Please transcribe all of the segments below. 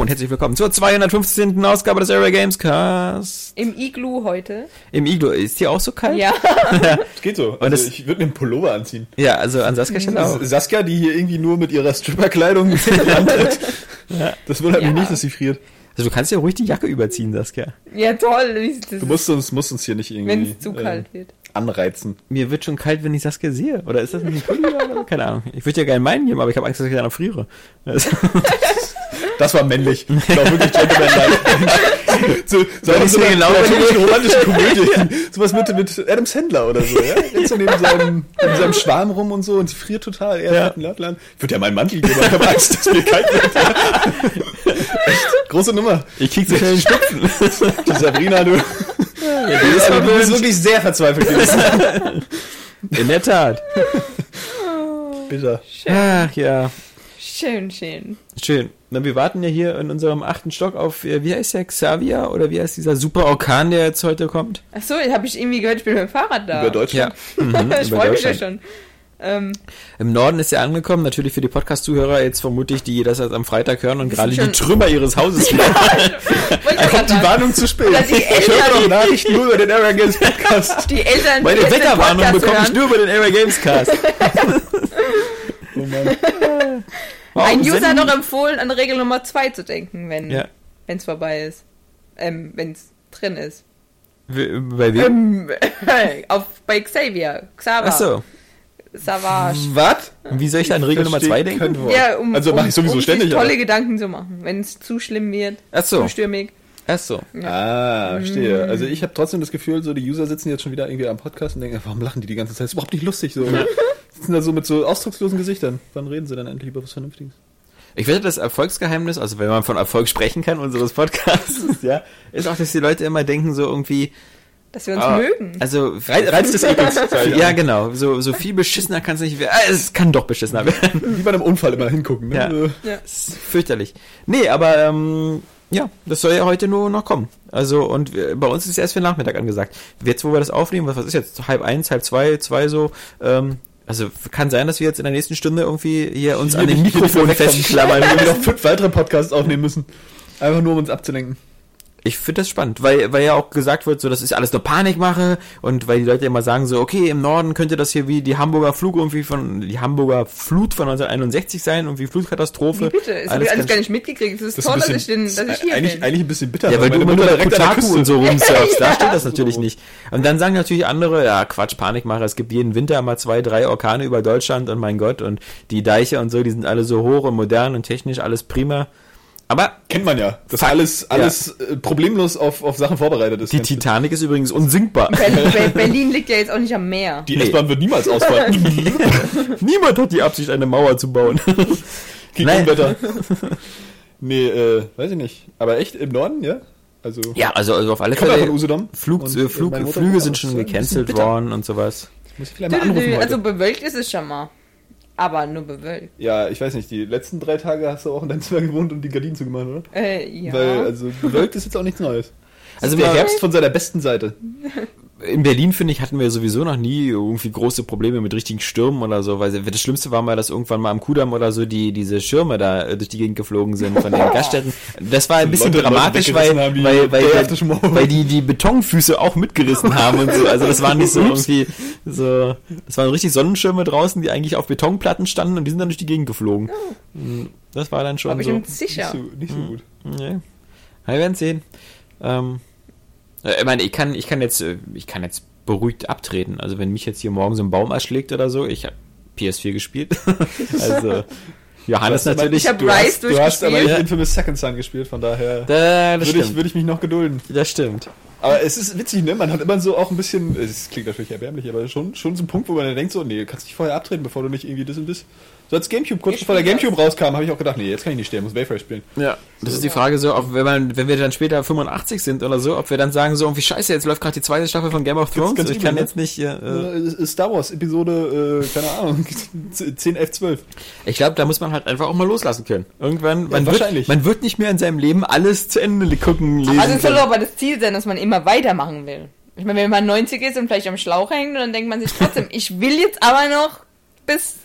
Hallo und herzlich willkommen zur 215. Ausgabe des Area Games Cast. Im Iglu heute. Im Iglo. Ist hier auch so kalt? Ja. Es geht so. Und Also das- ich würde mir einen Pullover anziehen. Ja, also an Saskia stand auch. Saskia, die hier irgendwie nur mit ihrer Stripperkleidung antritt. Das wundert Ja. mich nicht, dass sie friert. Also du kannst ja ruhig die Jacke überziehen, Saskia. Ja, toll. Das, Du musst uns, musst uns hier nicht wenn irgendwie es zu äh, kalt wird. Anreizen. Mir wird schon kalt, wenn ich Saskia sehe. Oder ist das nicht ein Pulli oder so? Keine Ahnung. Ich würde ja gerne meinen nehmen, aber ich habe Angst, dass ich dann erfriere. Also, Das war männlich. Ich glaube wirklich Gentleman-like. so, so, ich so eine genau romantische, romantische Komödie. Sowas mit, mit Adam Sandler oder so. Ja? So neben seinem, neben seinem Schwarm rum und so und sie friert total. Er Ja. hat einen. Ich würde ja meinen Mantel geben, aber ich habe Angst, dass mir kalt wird. Echt, große Nummer. ich krieg so schnell den Schnupfen. Die Sabrina, du. Ist aber du bist wirklich sehr verzweifelt gewesen. In der Tat. Bitter. Ach ja. Schön, schön. Schön. Na, wir warten ja hier in unserem achten Stock auf, äh, wie heißt der, Xavier? Oder wie heißt dieser super Orkan, der jetzt heute kommt? Achso, habe ich irgendwie gehört, ich bin mit dem Fahrrad da. Über Deutschland. Mhm, ich freue mich ja schon. Ähm, Im Norden ist er angekommen, natürlich für die Podcast-Zuhörer jetzt vermutlich, die das jetzt am Freitag hören und gerade die Trümmer ihres Hauses wollte ich grad Die. Warnung zu spät. Ich höre doch Nachrichten nur über den Area Games Podcast. die Eltern, Meine die Wetterwarnung bekomme ich hören. nur über den Area Games Cast. Oh Mann. Ein User hat senden- doch empfohlen, an Regel Nummer 2 zu denken, wenn Ja. es vorbei ist. Ähm, wenn es drin ist. Bei wem? Ähm, auf, bei Xavier. Xaver. Ach so. Savage. Was? Wie soll ich da an Regel Nummer zwei Verstehe denken? kein Wort. Ja, um, also mache ich sowieso um ständig. sich tolle aber- Gedanken zu machen, wenn es zu schlimm wird, Ach so. zu stürmig. Ach so. Ah, verstehe. Also ich habe trotzdem das Gefühl, so die User sitzen jetzt schon wieder irgendwie am Podcast und denken, warum lachen die die ganze Zeit? Das ist überhaupt nicht lustig. So. Sitzen da so mit so ausdruckslosen Gesichtern. Wann reden sie dann endlich über was Vernünftiges? Ich wette, das Erfolgsgeheimnis, also wenn man von Erfolg sprechen kann, unseres Podcasts, ja, ist auch, dass die Leute immer denken, so irgendwie, Dass wir uns ah, mögen. also Reiz, Reiz des Ekels. ja, genau. So, so viel beschissener kann es nicht werden. Ah, Es kann doch beschissener werden. Wie bei einem Unfall immer hingucken. Ne? Ja. So. Ja. Ist fürchterlich. Nee, aber ähm, ja, das soll ja heute nur noch kommen. Also, und wir, bei uns ist es erst für den Nachmittag angesagt. Jetzt, wo wir das aufnehmen, was, was ist jetzt? Halb eins, halb zwei, zwei so. Ähm, also kann sein, dass wir jetzt in der nächsten Stunde irgendwie hier uns Hier an den Mikrofon festklammern. Wir noch fünf weitere Podcasts aufnehmen müssen. Einfach nur, um uns abzulenken. Ich finde das spannend, weil, weil ja auch gesagt wird, so, das ist alles nur Panikmache und weil die Leute immer sagen so, okay, im Norden könnte das hier wie die Hamburger Flug irgendwie von, die Hamburger Flut von 1961 sein, irgendwie Flutkatastrophe. Wie bitte? Das habe ich alles gar nicht mitgekriegt. Es ist Das toll, ist dass ich, den, bisschen- dass ich hier eigentlich, bin. eigentlich ein bisschen bitter. Ja, weil du immer nur direkt an der Küste- und so rumsurfst, da Ja. steht das natürlich nicht. Und dann sagen natürlich andere, ja, Quatsch, Panikmache, es gibt jeden Winter mal zwei, drei Orkane über Deutschland und mein Gott, und die Deiche und so, die sind alle so hoch und modern und technisch, alles prima. Aber Kennt man ja. Dass Fakt. alles, alles äh, problemlos auf, auf Sachen vorbereitet ist. die? Titanic ist übrigens unsinkbar. Berlin, Be- Berlin liegt ja jetzt auch nicht am Meer. Die Nee. S-Bahn wird niemals ausfallen. Niemand hat die Absicht, eine Mauer zu bauen. Gegen Nein. Unwetter. nee, äh, weiß ich nicht. Aber echt im Norden, ja? Also, Ja, also, also auf alle ja Fälle, Usedom. Flug, Und, äh, äh, Flug, Flüge sind schon gecancelt worden und sowas. Muss ich vielleicht mal anrufen heute. Also bewölkt ist es schon mal. Aber nur bewölkt. ja, ich weiß nicht, die letzten drei Tage hast du auch in deinem Zimmer gewohnt und die Gardinen zugemacht, oder? Äh, ja. Weil, also, bewölkt ist jetzt auch nichts Neues. Also der Herbst von seiner besten Seite. In Berlin, finde ich, hatten wir sowieso noch nie irgendwie große Probleme mit richtigen Stürmen oder so, weil das Schlimmste war mal, dass irgendwann mal am Kudamm oder so die, diese Schirme da äh, durch die Gegend geflogen sind von den Gaststätten. Das war ein bisschen Leute- Leute dramatisch, weil, weggerissen haben, wie weil, weil, weil, weil die, die Betonfüße auch mitgerissen haben und so. Also das waren nicht so irgendwie so, das waren richtig Sonnenschirme draußen, die eigentlich auf Betonplatten standen und die sind dann durch die Gegend geflogen. Das war dann schon Aber ich so. bin sicher. Nicht so, nicht so gut. Ja. Wir werden sehen. Ähm, äh, ich meine, ich kann, ich kann jetzt, äh, ich kann jetzt beruhigt abtreten. Also wenn mich jetzt hier morgen so ein Baum erschlägt oder so, ich habe PS4 gespielt. also Johannes natürlich. Ich hab Du Rise hast, du hast aber nicht. Infamous Second Son gespielt, von daher da, würde ich, würde ich mich noch gedulden. das stimmt. Aber es ist witzig, ne? Man hat immer so auch ein bisschen, es klingt natürlich erbärmlich, aber schon, schon so ein Punkt, wo man dann denkt so, nee, kannst nicht vorher abtreten, bevor du nicht irgendwie das und das. So als Gamecube, kurz Ich bevor der Gamecube rauskam, habe ich auch gedacht, nee, jetzt kann ich nicht sterben, muss Wayfair spielen. Ja. Das ist die Frage so, ob wenn man, wenn wir dann später 85 sind oder so, ob wir dann sagen so, irgendwie scheiße, jetzt läuft gerade die zweite Staffel von Game of Thrones. ganz ich übel, kann ne? jetzt nicht. Äh, äh, Star Wars Episode, äh, keine Ahnung, 10, 11, 12. ich glaube, da muss man halt einfach auch mal loslassen können. Irgendwann, man, wird, wahrscheinlich. man wird nicht mehr in seinem Leben alles zu Ende gucken, lesen. Also es soll aber das Ziel sein, dass man immer weitermachen will. Ich meine, wenn man 90 ist und vielleicht am Schlauch hängt, dann denkt man sich trotzdem, ich will jetzt aber noch bis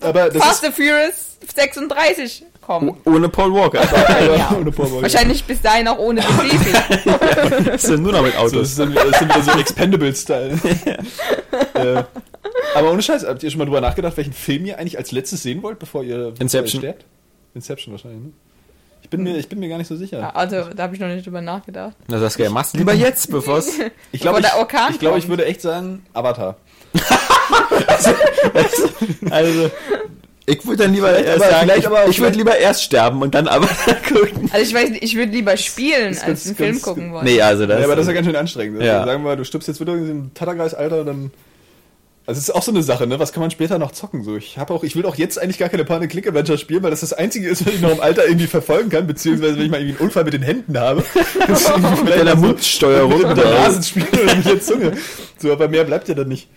Aber das Fast and Furious 36 kommen. Ohne Paul Walker. Ja. Ohne Paul Walker. Wahrscheinlich bis dahin auch ohne Baby. das sind nur noch mit So, Autos. das, ist dann, das ist dann wieder so Expendable-Style. äh, aber ohne Scheiß, habt ihr schon mal drüber nachgedacht, welchen Film ihr eigentlich als letztes sehen wollt, bevor ihr, bevor Inception. ihr sterbt? Inception wahrscheinlich, ne? Ich bin mir, ich bin mir gar nicht so sicher. Ja, also, da habe ich noch nicht drüber nachgedacht. Na, Saskia, machst lieber jetzt, bevor es... Ich glaube, ich, der Orkan ich, glaube, ich würde echt sagen, Avatar. Also, ich würde dann lieber erst aber sagen, ich, ich würde lieber erst sterben und dann aber gucken. Also ich weiß nicht, ich würde lieber spielen, als ganz- einen Film ganz- gucken wollen. Nee, also das... ja, aber das ist ja ganz schön anstrengend. Also, Ja. Sagen wir mal, du stirbst jetzt wieder in diesem Tatterkreis-Alter, dann. Also es ist auch so eine Sache, ne? Was kann man später noch zocken? So, ich habe auch, ich will auch jetzt eigentlich gar keine Point-and-Click-Adventure spielen, weil das das einzige ist, was ich noch im Alter irgendwie verfolgen kann, beziehungsweise wenn ich mal irgendwie einen Unfall mit den Händen habe. das ist irgendwie mit deiner Mundsteuerung. mit der Nase spielen oder mit der Zunge. So, aber mehr bleibt ja dann nicht.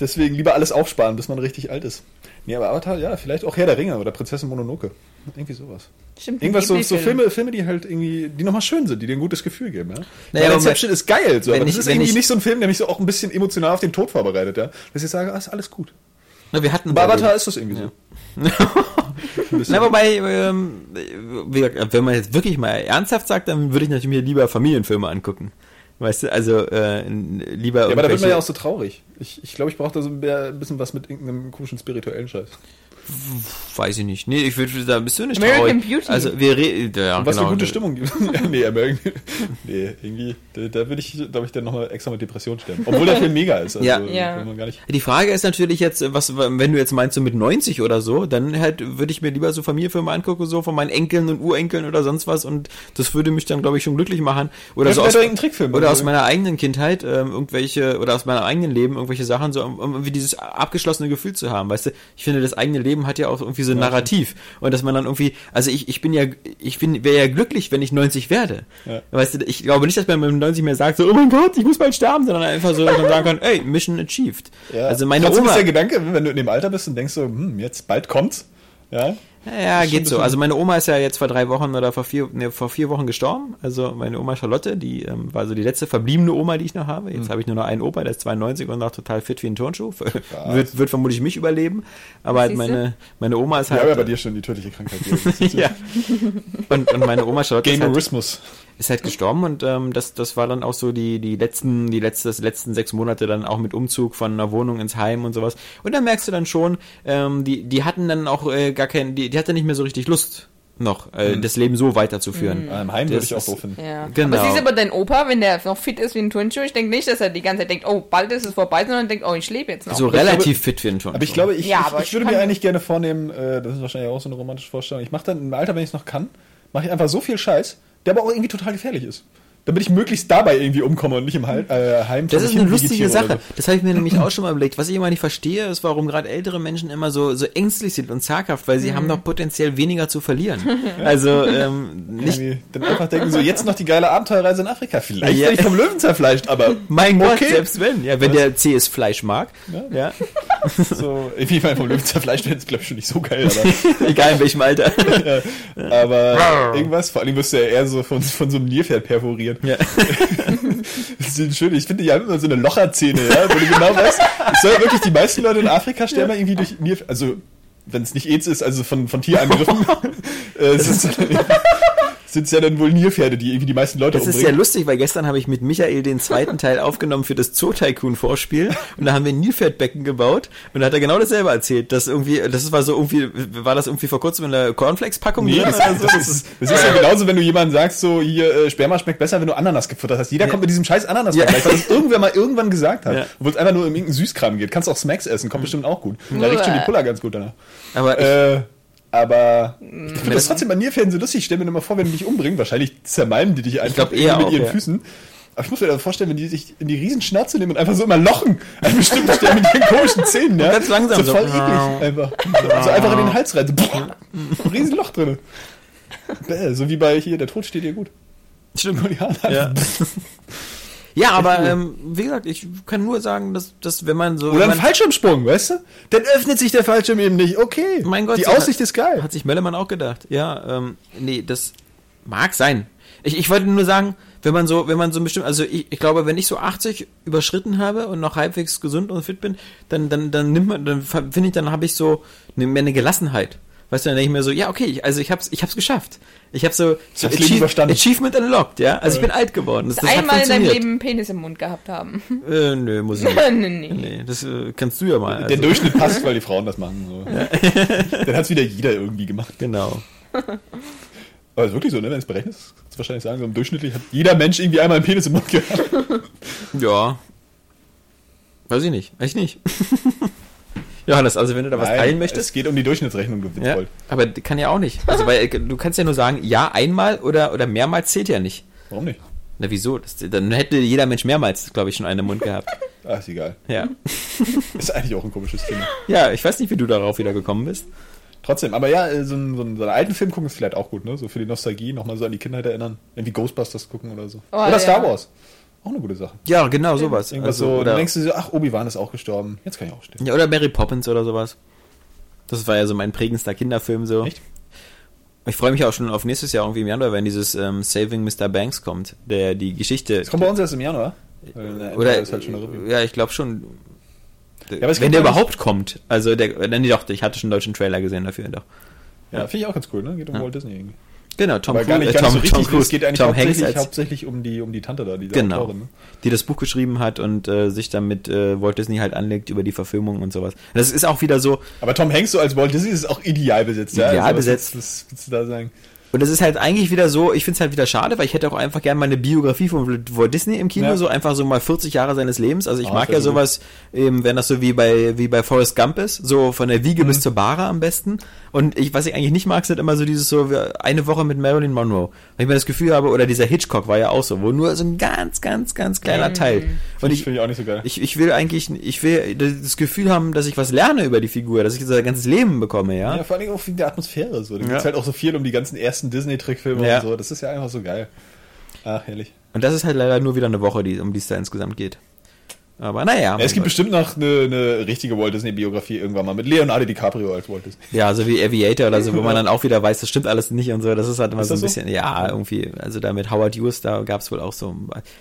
Deswegen lieber alles aufsparen, bis man richtig alt ist. Nee, aber Avatar, ja, vielleicht auch Herr der Ringe oder Prinzessin Mononoke. Irgendwie sowas. Stimmt, Irgendwas so, so. Filme, Filme, die halt irgendwie, die nochmal schön sind, die dir ein gutes Gefühl geben, ja. Naja, Inception ist geil, so, aber das ich- ist wenn irgendwie ich- nicht so ein Film, der mich so auch ein bisschen emotional auf den Tod vorbereitet, ja. Dass ich sage, ah, ist alles gut. Na, wir hatten... Bei Avatar ist das irgendwie so. Ein bisschen. Na, wobei, ähm, wie gesagt, wenn man jetzt wirklich mal ernsthaft sagt, dann würde ich natürlich mir lieber Familienfilme angucken. Weißt du, also äh, lieber ja, aber da wird man ja auch so traurig. Ich, ich glaube, ich brauche da so ein bisschen was mit irgendeinem komischen spirituellen Scheiß. Weiß ich nicht. Nee, ich würde da bist du nicht American traurig. Beauty. Also wir reden ja, was genau. für gute Stimmung gibt. ja, nee, American. nee, irgendwie, da, da würde ich, glaube ich, dann nochmal extra mit Depression sterben. Obwohl der Film mega ist. Also, Ja. Ja. will Man gar nicht. Die Frage ist natürlich jetzt, was, wenn du jetzt meinst, so mit 90 oder so, dann halt würde ich mir lieber so Familienfilme angucken, so von meinen Enkeln und Urenkeln oder sonst was und das würde mich dann, glaube ich, schon glücklich machen. Oder Ja, so aus, Trickfilm. oder aus meiner eigenen Kindheit, ähm, irgendwelche, oder aus meinem eigenen Leben, irgendwelche Sachen, so um, um irgendwie dieses abgeschlossene Gefühl zu haben, weißt du? Ich finde, das eigene Leben hat ja auch irgendwie so ein Narrativ. Und dass man dann irgendwie, also ich, ich bin ja, ich bin, wäre ja glücklich, wenn ich 90 werde. Ja. Weißt du, ich glaube nicht, dass man mit 90 mehr sagt, so, oh mein Gott, ich muss bald sterben, sondern einfach so, dass man sagen kann, ey, Mission achieved. Ja. Also meine Trotzdem Oma. ist der Gedanke, wenn du in dem Alter bist und denkst so, hm, jetzt bald kommt's. Ja. Ja, geht so. Also meine Oma ist ja jetzt vor drei Wochen oder vor vier, ne, vor vier Wochen gestorben. Also meine Oma Charlotte, die ähm, war so die letzte verbliebene Oma, die ich noch habe. Jetzt habe ich nur noch einen Opa, der ist 92 und noch total fit wie ein Turnschuh. wird, wird vermutlich mich überleben. Aber halt meine, meine Oma ist halt. ja bei dir schon die tödliche Krankheit. ja. Und, und meine Oma Charlotte ist halt, Gamerismus. Ist halt gestorben und ähm, das, das war dann auch so die, die letzten, die letzte, das letzten sechs Monate dann auch mit Umzug von einer Wohnung ins Heim und sowas. Und dann merkst du dann schon, ähm, die, die hatten dann auch äh, gar keinen, die, die hatte nicht mehr so richtig Lust noch, äh, das Leben so weiterzuführen. Ah, Im Heim würde ich auch doof finden. Ja. Genau. Aber siehst du aber dein Opa, wenn der noch fit ist wie ein Turnschuh, ich denke nicht, dass er die ganze Zeit denkt, oh, bald ist es vorbei, sondern denkt, oh, ich lebe jetzt noch. So Aber ich relativ glaube- fit für einen Turnschuh. Aber ich glaube, ich, Ja, ich, ich ich würde mir eigentlich gerne vornehmen, äh, das ist wahrscheinlich auch so eine romantische Vorstellung, ich mache dann im Alter, wenn ich es noch kann, mache ich einfach so viel Scheiß, der aber auch irgendwie total gefährlich ist. Damit ich möglichst dabei irgendwie umkomme und nicht im Heim, äh, Heim Das vor ist eine lustige Sache. Das habe ich mir nämlich auch schon mal überlegt. Was ich immer nicht verstehe, ist, warum gerade ältere Menschen immer so, so ängstlich sind und zaghaft, weil sie haben doch potenziell weniger zu verlieren. Also ähm, So. nicht. Irgendwie Dann einfach denken, so jetzt noch die geile Abenteuerreise in Afrika. Vielleicht Ja. werde ich vom Löwen zerfleischt, aber Mein Gott, Okay. selbst wenn. Ja, wenn der CS Fleisch mag. Ja. so, irgendwie ich meine, vom Löwen zerfleischt werden ist, glaube ich, schon nicht so geil, aber, Egal in welchem Alter. aber irgendwas, vor allem wirst du ja eher so von, von so einem Nilpferd perforieren. Ja. Das ist schön. Ich finde, die haben immer so eine Locherzähne, ja, wo du genau weißt, es soll wirklich die meisten Leute in Afrika sterben ja. irgendwie durch Nilpferd, also wenn es nicht AIDS ist, also von, von Tierangriffen, äh, es ist sind es ja dann wohl Nilpferde, die irgendwie die meisten Leute Das ist umbringen. ja lustig, weil gestern habe ich mit Michael den zweiten Teil aufgenommen für das Zoo Tycoon Vorspiel und da haben wir ein Nilpferdbecken gebaut und da hat er genau dasselbe erzählt, dass irgendwie, das war so irgendwie, war das irgendwie vor kurzem in der Cornflakes-Packung Nee, drin das, so? das, ist, das ist ja genauso, wenn du jemandem sagst, so hier, äh, Sperma schmeckt besser, wenn du Ananas gefuttert hast. Jeder kommt mit diesem scheiß ananas Ja. weil das irgendwer mal irgendwann gesagt hat. Ja. Obwohl es einfach nur um irgendeinen Süßkram geht. Kannst auch Smacks essen, kommt bestimmt auch gut. Da riecht schon die Puller ganz gut danach. Aber ich, Äh, aber ich finde das trotzdem bei Nilpferden so lustig. Ich stelle mir immer vor, wenn die dich umbringen, wahrscheinlich zermalmen die dich einfach mit auch, ihren ja. Füßen. Aber ich muss mir da vorstellen, wenn die sich in die riesen Schnauze nehmen und einfach so immer lochen. An bestimmten Stellen mit ihren komischen Zähnen, ja. Ganz langsam so. so. voll eklig einfach. So einfach in den Hals rein. So, ein riesen Loch drin. Bäh, So wie bei hier, der Tod steht dir gut. stimmt. Goliath. Ja. Ja, aber ähm, wie gesagt, ich kann nur sagen, dass, dass wenn man so. Oder ein Fallschirmsprung, weißt du? Dann öffnet sich der Fallschirm eben nicht. Okay. Mein Gott, die so Aussicht hat- ist geil. Hat sich Mellemann auch gedacht. Ja, ähm, nee, das mag sein. Ich, ich wollte nur sagen, wenn man so, wenn man so bestimmt, also ich, ich glaube, wenn ich so 80 überschritten habe und noch halbwegs gesund und fit bin, dann, dann, dann nimmt man, dann finde ich, dann habe ich so eine, mehr eine Gelassenheit. Weißt du, dann denke ich mir so, ja, okay, ich, also ich hab's, ich hab's geschafft. Ich habe so, hab's überstanden. Achievement unlocked, ja. Also ich bin alt geworden. Das, das hat Einmal in deinem. Leben einen Penis im Mund gehabt haben. Äh, nö, muss ich nicht. nee, nee. Nee, das äh, kannst du ja mal. Der Also, Durchschnitt passt, weil die Frauen das machen. So. Dann hat es wieder jeder irgendwie gemacht. genau. Aber ist wirklich so, ne? Wenn es berechnest, kannst du wahrscheinlich sagen, so im Durchschnittlich hat jeder Mensch irgendwie einmal einen Penis im Mund gehabt. Ja. Weiß ich nicht. Echt nicht. Johannes, also wenn du da was Nein, teilen möchtest. Es geht um die Durchschnittsrechnung, du Ja, aber kann ja auch nicht. Also weil du kannst ja nur sagen, ja, einmal oder, oder mehrmals zählt ja nicht. Warum nicht? Na wieso? Das, dann hätte jeder Mensch mehrmals, glaube ich, schon einen im Mund gehabt. Ach, ist egal. Ja. Ist eigentlich auch ein komisches Thema. Ja, ich weiß nicht, wie du darauf wieder gekommen bist. Trotzdem, aber ja, so, ein, so, ein, so einen alten Film gucken ist vielleicht auch gut, ne? So für die Nostalgie, nochmal so an die Kindheit erinnern. Irgendwie Ghostbusters gucken oder so. Oh, oder ja. Star Wars. Auch eine gute Sache. Ja, genau, sowas. Irgendwas Also, so, oder, dann denkst du so, ach, Obi-Wan ist auch gestorben. Jetzt kann ich auch sterben. ja, oder Mary Poppins oder sowas. Das war ja so mein prägendster Kinderfilm so. Echt? Ich freue mich auch schon auf nächstes Jahr irgendwie im Januar, wenn dieses ähm, Saving Mr. Banks kommt, der die Geschichte. Das kommt bei uns erst im Januar. Oder, ist halt ja, ich glaube schon. es wenn der ja überhaupt kommt. Also der, nee, doch, ich hatte schon einen deutschen Trailer gesehen dafür, doch. Ja, finde ich auch ganz cool, ne? Geht um Ja. Walt Disney irgendwie. Genau, Tom gar nicht, äh, gar Tom, nicht so Tom richtig. Cruise, es geht eigentlich Tom Hanks hauptsächlich, als, hauptsächlich um die, um die Tante da, die Genau. Autorin, ne? die das Buch geschrieben hat und äh, sich dann mit äh, Walt Disney halt anlegt über die Verfilmung und sowas. Das ist auch wieder so, Aber Tom Hanks so als Walt Disney ist auch ideal besetzt. ja? Ideal Also, was besetzt. Was willst du da sagen? Und es ist halt eigentlich wieder so, ich finde es halt wieder schade, weil ich hätte auch einfach gerne mal eine Biografie von Walt Disney im Kino, Ja. so einfach so mal 40 Jahre seines Lebens. Also ich Ah, mag das ja so sowas, eben, wenn das so wie bei, wie bei Forrest Gump ist, so von der Wiege Mhm. bis zur Bahre am besten. Und ich, was ich eigentlich nicht mag, sind immer so dieses so, eine Woche mit Marilyn Monroe. Wenn ich mir das Gefühl habe, oder dieser Hitchcock war ja auch so, wo nur so ein ganz, ganz, ganz kleiner Mhm. Teil. Und Finde ich, find ich auch nicht so geil. ich, ich will eigentlich, ich will das Gefühl haben, dass ich was lerne über die Figur, dass ich so ein ganzes Leben bekomme, ja. Ja, vor allem auch wegen der Atmosphäre. So. Da Ja. geht's halt auch so viel um die ganzen ersten Disney-Trickfilme Ja. und so. Das ist ja einfach so geil. Ach, herrlich. Und das ist halt leider nur wieder eine Woche, die, um die es da insgesamt geht. Aber naja. Ja, es gibt bestimmt noch eine, eine richtige Walt Disney-Biografie irgendwann mal mit Leonardo DiCaprio als Walt Disney. Ja, so wie Aviator oder so, wo man dann auch wieder weiß, das stimmt alles nicht und so. Das ist halt immer Ist so ein das so? bisschen, ja, irgendwie, also da mit Howard Hughes, da gab es wohl auch so.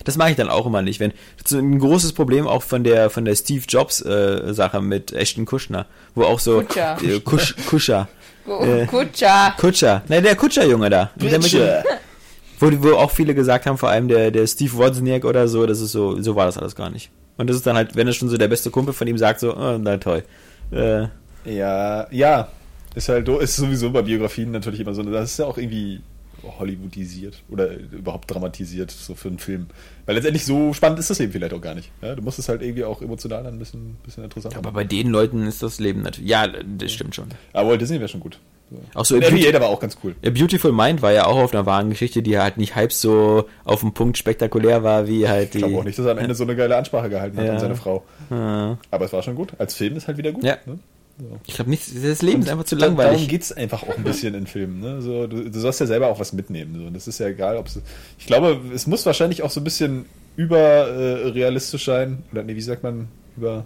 Das mache ich dann auch immer nicht. Wenn das ist ein großes Problem auch von der von der Steve Jobs äh, Sache mit Ashton Kushner, wo auch so Kutscher. äh, Kusch, Kuscher. Äh. Kutscher. Kutscher. Ne, der Kutscherjunge da. Bitte. wo, wo auch viele gesagt haben, vor allem der, der Steve Wozniak oder so, das ist so, so war das alles gar nicht. Und das ist dann halt, wenn es schon so der beste Kumpel von ihm sagt, so, oh, na toll. Äh, Ja, ja. Ist halt ist sowieso bei Biografien natürlich immer so. Das ist ja auch irgendwie Hollywoodisiert oder überhaupt dramatisiert, so für einen Film. Weil letztendlich so spannend ist das Leben vielleicht auch gar nicht. Ja, du musst es halt irgendwie auch emotional dann ein bisschen, bisschen interessant aber machen. bei den Leuten ist das Leben natürlich. Ja, das stimmt schon. Aber Walt Disney wäre schon gut. So. Auch so Und im Beauty, war auch ganz cool. A Beautiful Mind war ja auch auf einer wahren Geschichte, die halt nicht halb so auf den Punkt spektakulär war, wie halt die. Ich glaube auch nicht, dass er am Ende so eine geile Ansprache gehalten hat Ja. an seine Frau. Ja. Aber es war schon gut. Als Film ist halt wieder gut. Ja. Ne? Ich glaube nicht, das Leben ist einfach zu Da- Darum langweilig. geht's einfach auch ein bisschen in Filmen. Ne? So, du, du sollst ja selber auch was mitnehmen. So. Und das ist ja egal, ob es. Ich glaube, es muss wahrscheinlich auch so ein bisschen überrealistisch äh, sein. Oder nee, wie sagt man? Über,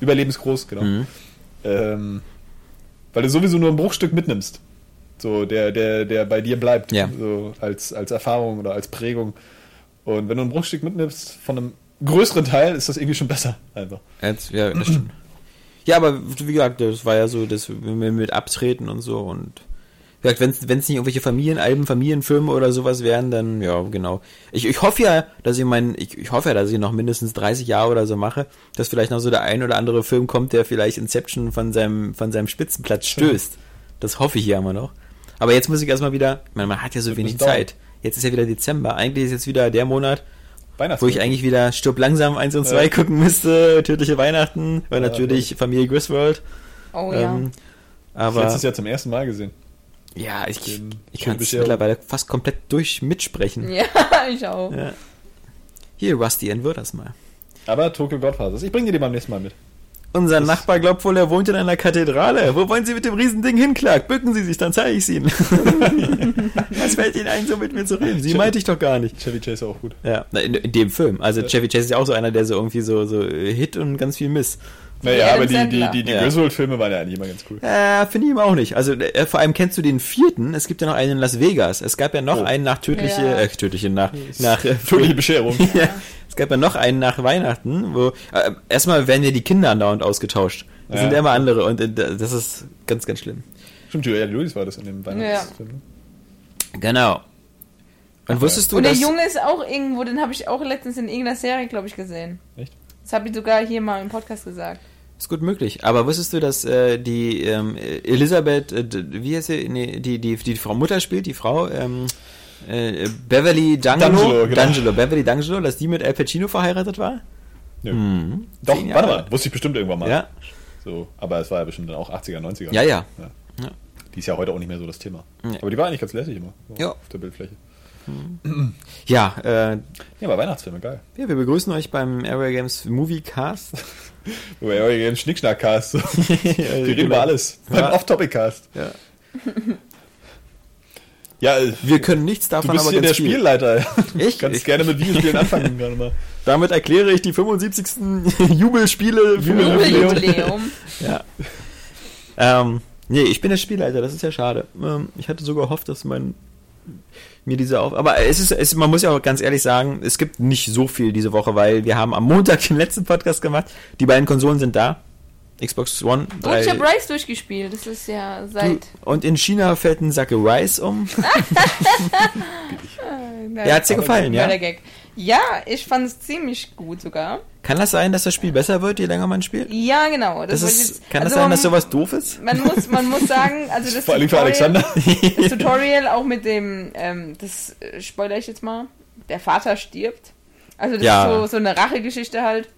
überlebensgroß, genau. Mhm. Ähm, weil du sowieso nur ein Bruchstück mitnimmst. So, der, der, der bei dir bleibt. Ja. So als, als Erfahrung oder als Prägung. Und wenn du ein Bruchstück mitnimmst von einem größeren Teil, ist das irgendwie schon besser. Einfach. Jetzt, ja, das stimmt. Ja, aber wie gesagt, das war ja so, das mit mit Abtreten und so und gesagt, wenn es nicht irgendwelche Familienalben, Familienfilme oder sowas wären, dann ja, genau. Ich, ich hoffe ja, dass ich mein, ich, ich hoffe ja, dass ich noch mindestens 30 Jahre oder so mache, dass vielleicht noch so der ein oder andere Film kommt, der vielleicht Inception von seinem, von seinem Spitzenplatz stößt. Das hoffe ich ja immer noch. Aber jetzt muss ich erstmal wieder, ich meine, man hat ja so wenig Zeit. Jetzt ist ja wieder Dezember. Eigentlich ist jetzt wieder der Monat, wo ich eigentlich wieder Stirb langsam 1 und 2 Ja. gucken müsste, Tödliche Weihnachten, weil Ja, natürlich Familie Griswold. Oh ja. Ähm, Ich hab aber letztes Jahr zum ersten Mal gesehen. Ja, ich, ich kann es mittlerweile fast komplett durch mitsprechen. Ja, ich auch. Ja. Hier, Rusty, entwirr das mal. Aber Tokyo Godfathers. Ich bringe dir die beim nächsten Mal mit. Unser Nachbar glaubt wohl, er wohnt in einer Kathedrale. Wo wollen Sie mit dem Riesending hin, Clark? Bücken Sie sich, dann zeige ich Ihnen. Was fällt Ihnen ein, so mit mir zu reden? Sie meinte ich doch gar nicht. Chevy Chase auch gut. Ja, in, in dem Film. Also Ja. Chevy Chase ist ja auch so einer, der so irgendwie so, so Hit und ganz viel Miss. Naja, Adam aber die, die, die, die Ja. Griswold-Filme waren ja eigentlich immer ganz cool. Äh, finde ich ihm auch nicht. Also äh, vor allem kennst du den vierten. Es gibt ja noch einen in Las Vegas. Es gab ja noch Oh. einen nach tödliche, Ja. äh, tödliche nach, nach äh, Tödliche Bescherung. ja, es gab ja noch einen nach Weihnachten, wo äh, erstmal werden ja die Kinder andauernd ausgetauscht. Das Ja. sind ja immer andere und äh, das ist ganz, ganz schlimm. Stimmt, Julia Louis war das in dem Weihnachtsfilm. ne? Genau. Und wusstest du, Und der dass... Junge ist auch irgendwo, den habe ich auch letztens in irgendeiner Serie, glaube ich, gesehen. Echt? Das habe ich sogar hier mal im Podcast gesagt. Ist gut möglich. Aber wusstest du, dass äh, die ähm, Elisabeth, äh, wie heißt sie, nee, die, die, die Frau Mutter spielt, die Frau, ähm, äh, Beverly D'Angelo, D'Angelo, genau. Beverly D'Angelo, dass die mit Al Pacino verheiratet war? Nö. Mhm. Doch, warte mal, wusste ich bestimmt irgendwann mal. Ja. So, aber es war ja bestimmt dann auch 80er, 90er. Ja, ja. Ja. Ja. Die ist ja heute auch nicht mehr so das Thema. Ja. Aber die war eigentlich ganz lässig immer. so Ja. Auf der Bildfläche. Ja, äh, Ja, aber Weihnachtsfilme, geil. ja, wir begrüßen euch beim Area Games Movie Cast. Wo wir ja einen Schnickschnack-Cast. so. Wir reden genau. über alles. Beim Ja. Off-Topic-Cast. Ja. Ja, äh, Wir können nichts du davon, bist aber hier der ganz viel. Spielleiter. Ich? Du kannst Ich- gerne mit Videospielen anfangen. gerade mal. Damit erkläre ich die 75. Jubelspiele für Jubiläum. Ja. ähm, nee, ich bin der Spielleiter, das ist ja schade. Ähm, ich hatte sogar gehofft, dass man mir diese auf. Aber es ist, es, man muss ja auch ganz ehrlich sagen, es gibt nicht so viel diese Woche, weil wir haben am Montag den letzten Podcast gemacht. Die beiden Konsolen sind da. Xbox One. Und ich habe Rise durchgespielt. Das ist ja du, seit. und in China fällt ein Sacke Rice um. Ja, Ja, hat's dir gefallen, ja? Gag. Ja, ich fand es ziemlich gut sogar. Kann das sein, dass das Spiel besser wird, je länger man spielt? Ja, genau. Das ich ist, jetzt- kann das also sein, dass sowas doof ist? Man muss, man muss sagen, also das Vor allem für Alexander. Das Tutorial auch mit dem, ähm, das äh, spoiler ich jetzt mal, der Vater stirbt. Also das Ja. ist so, so eine Rachegeschichte halt.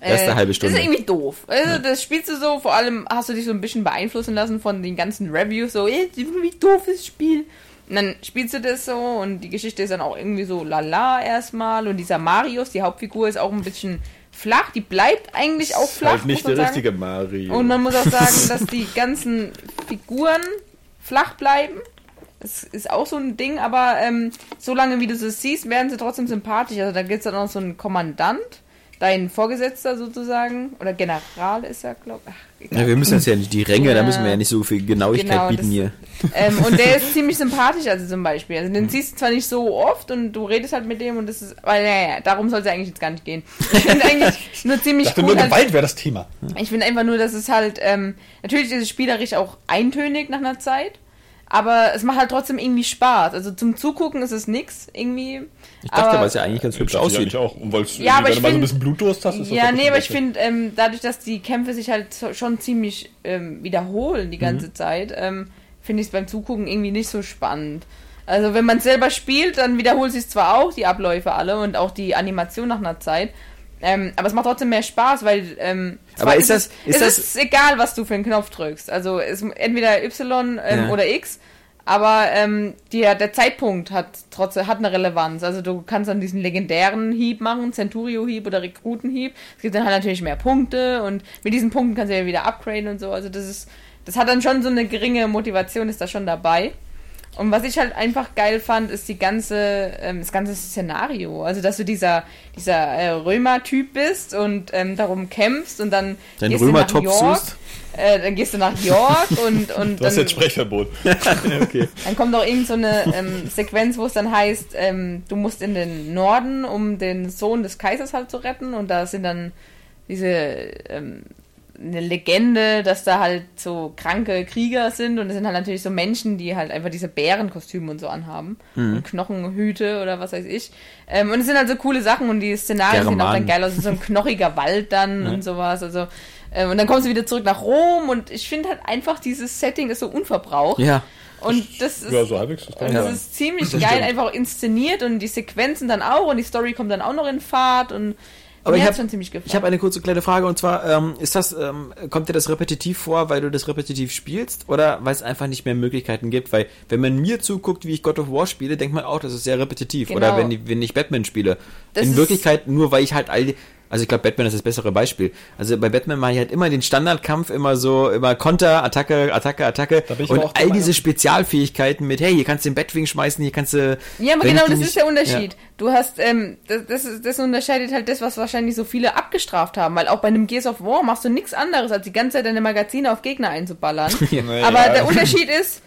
Erste halbe Stunde. Das ist irgendwie doof. Also das spielst du so, vor allem hast du dich so ein bisschen beeinflussen lassen von den ganzen Reviews, so, ey, wie doof ist das Spiel. Und dann spielst du das so und die Geschichte ist dann auch irgendwie so lala erstmal und dieser Marius, die Hauptfigur, ist auch ein bisschen flach, die bleibt eigentlich auch flach. halt nicht der richtige Mario. Und man muss auch sagen, dass die ganzen Figuren flach bleiben. Das ist auch so ein Ding, aber ähm, solange wie du es siehst, werden sie trotzdem sympathisch. Also da gibt es dann auch so einen Kommandant, dein Vorgesetzter sozusagen, oder General ist er, glaube ich. Ja, wir müssen jetzt ja nicht die Ränge, da Ja. müssen wir ja nicht so viel Genauigkeit Genau, bieten das- hier. ähm, und der ist ziemlich sympathisch, also zum Beispiel. Also den siehst du zwar nicht so oft und du redest halt mit dem und das ist, weil naja, darum soll es ja eigentlich jetzt gar nicht gehen. Ich finde eigentlich nur ich ziemlich dachte cool. nur, Gewalt wäre das Thema. Ich finde einfach nur, dass es halt, ähm, natürlich ist es spielerisch auch eintönig nach einer Zeit, aber es macht halt trotzdem irgendwie Spaß. Also zum Zugucken ist es nix irgendwie. Ich dachte, aber, weil es ja eigentlich ganz hübsch ich aussieht. eigentlich auch. Und weil's, Ja, aber ich du mal so ein find- bisschen Blutdurst hast, ist das Ja, nee, aber ich finde, ähm, dadurch, dass die Kämpfe sich halt so, schon ziemlich ähm, wiederholen die ganze Mhm. Zeit, ähm, finde ich es beim Zugucken irgendwie nicht so spannend. Also wenn man selber spielt, dann wiederholt sich zwar auch die Abläufe alle und auch die Animation nach einer Zeit, ähm, aber es macht trotzdem mehr Spaß, weil ähm, Aber ist das- es, ist es das- ist egal, was du für einen Knopf drückst. Also es, entweder Y ähm, Ja. oder X. Aber ähm, die, der Zeitpunkt hat trotzdem hat eine Relevanz. Also du kannst dann diesen legendären Hieb machen, Centurio-Hieb oder Rekrutenhieb. Es gibt dann halt natürlich mehr Punkte und mit diesen Punkten kannst du ja wieder upgraden und so. Also das ist, das hat dann schon so eine geringe Motivation, ist da schon dabei. Und was ich halt einfach geil fand, ist die ganze, ähm, das ganze Szenario. Also, dass du dieser, dieser äh, Römer-Typ bist und ähm, darum kämpfst und dann Dein gehst du nach Römertopf York. suchst. Äh, dann gehst du nach York und, und Du hast dann, jetzt Sprechverbot. okay. dann kommt auch irgend so eine ähm, Sequenz, wo es dann heißt, ähm, du musst in den Norden, um den Sohn des Kaisers halt zu retten. Und da sind dann diese ähm, eine Legende, dass da halt so kranke Krieger sind und es sind halt natürlich so Menschen, die halt einfach diese Bärenkostüme und so anhaben und Knochenhüte oder was weiß ich. Ähm, und es sind halt so coole Sachen und die Szenarien sehen auch dann geil aus, so ein knochiger Wald dann und sowas. Also ähm, und dann kommst du wieder zurück nach Rom und ich finde halt einfach dieses Setting ist so unverbraucht. Ja. Und das ist, Ja, so halbwegs. Das sagen. ist ziemlich Das geil, stimmt. einfach inszeniert und die Sequenzen dann auch und die Story kommt dann auch noch in Fahrt und Aber mir ich habe schon ziemlich gefallen. ich hab eine kurze kleine Frage und zwar, ähm, ist das, ähm, kommt dir das repetitiv vor, weil du das repetitiv spielst oder weil es einfach nicht mehr Möglichkeiten gibt? Weil wenn man mir zuguckt, wie ich God of War spiele, denkt man auch, das ist sehr repetitiv. Genau. Oder wenn, ich- wenn ich Batman spiele. Das In Wirklichkeit nur, weil ich halt all die, also ich glaube, Batman ist das bessere Beispiel. Also bei Batman mache ich halt immer den Standardkampf, immer so, immer Konter, Attacke, Attacke, Attacke. Und aber auch all Meinung. diese Spezialfähigkeiten mit, hey, hier kannst du den Batwing schmeißen, hier kannst du... Ja, aber genau das nicht- ist der Unterschied. Ja. Du hast, ähm, das, das, ist- das unterscheidet halt das, was wahrscheinlich so viele abgestraft haben, weil auch bei einem Gears of War machst du nichts anderes, als die ganze Zeit deine Magazine auf Gegner einzuballern. Naja. Aber der Unterschied ist,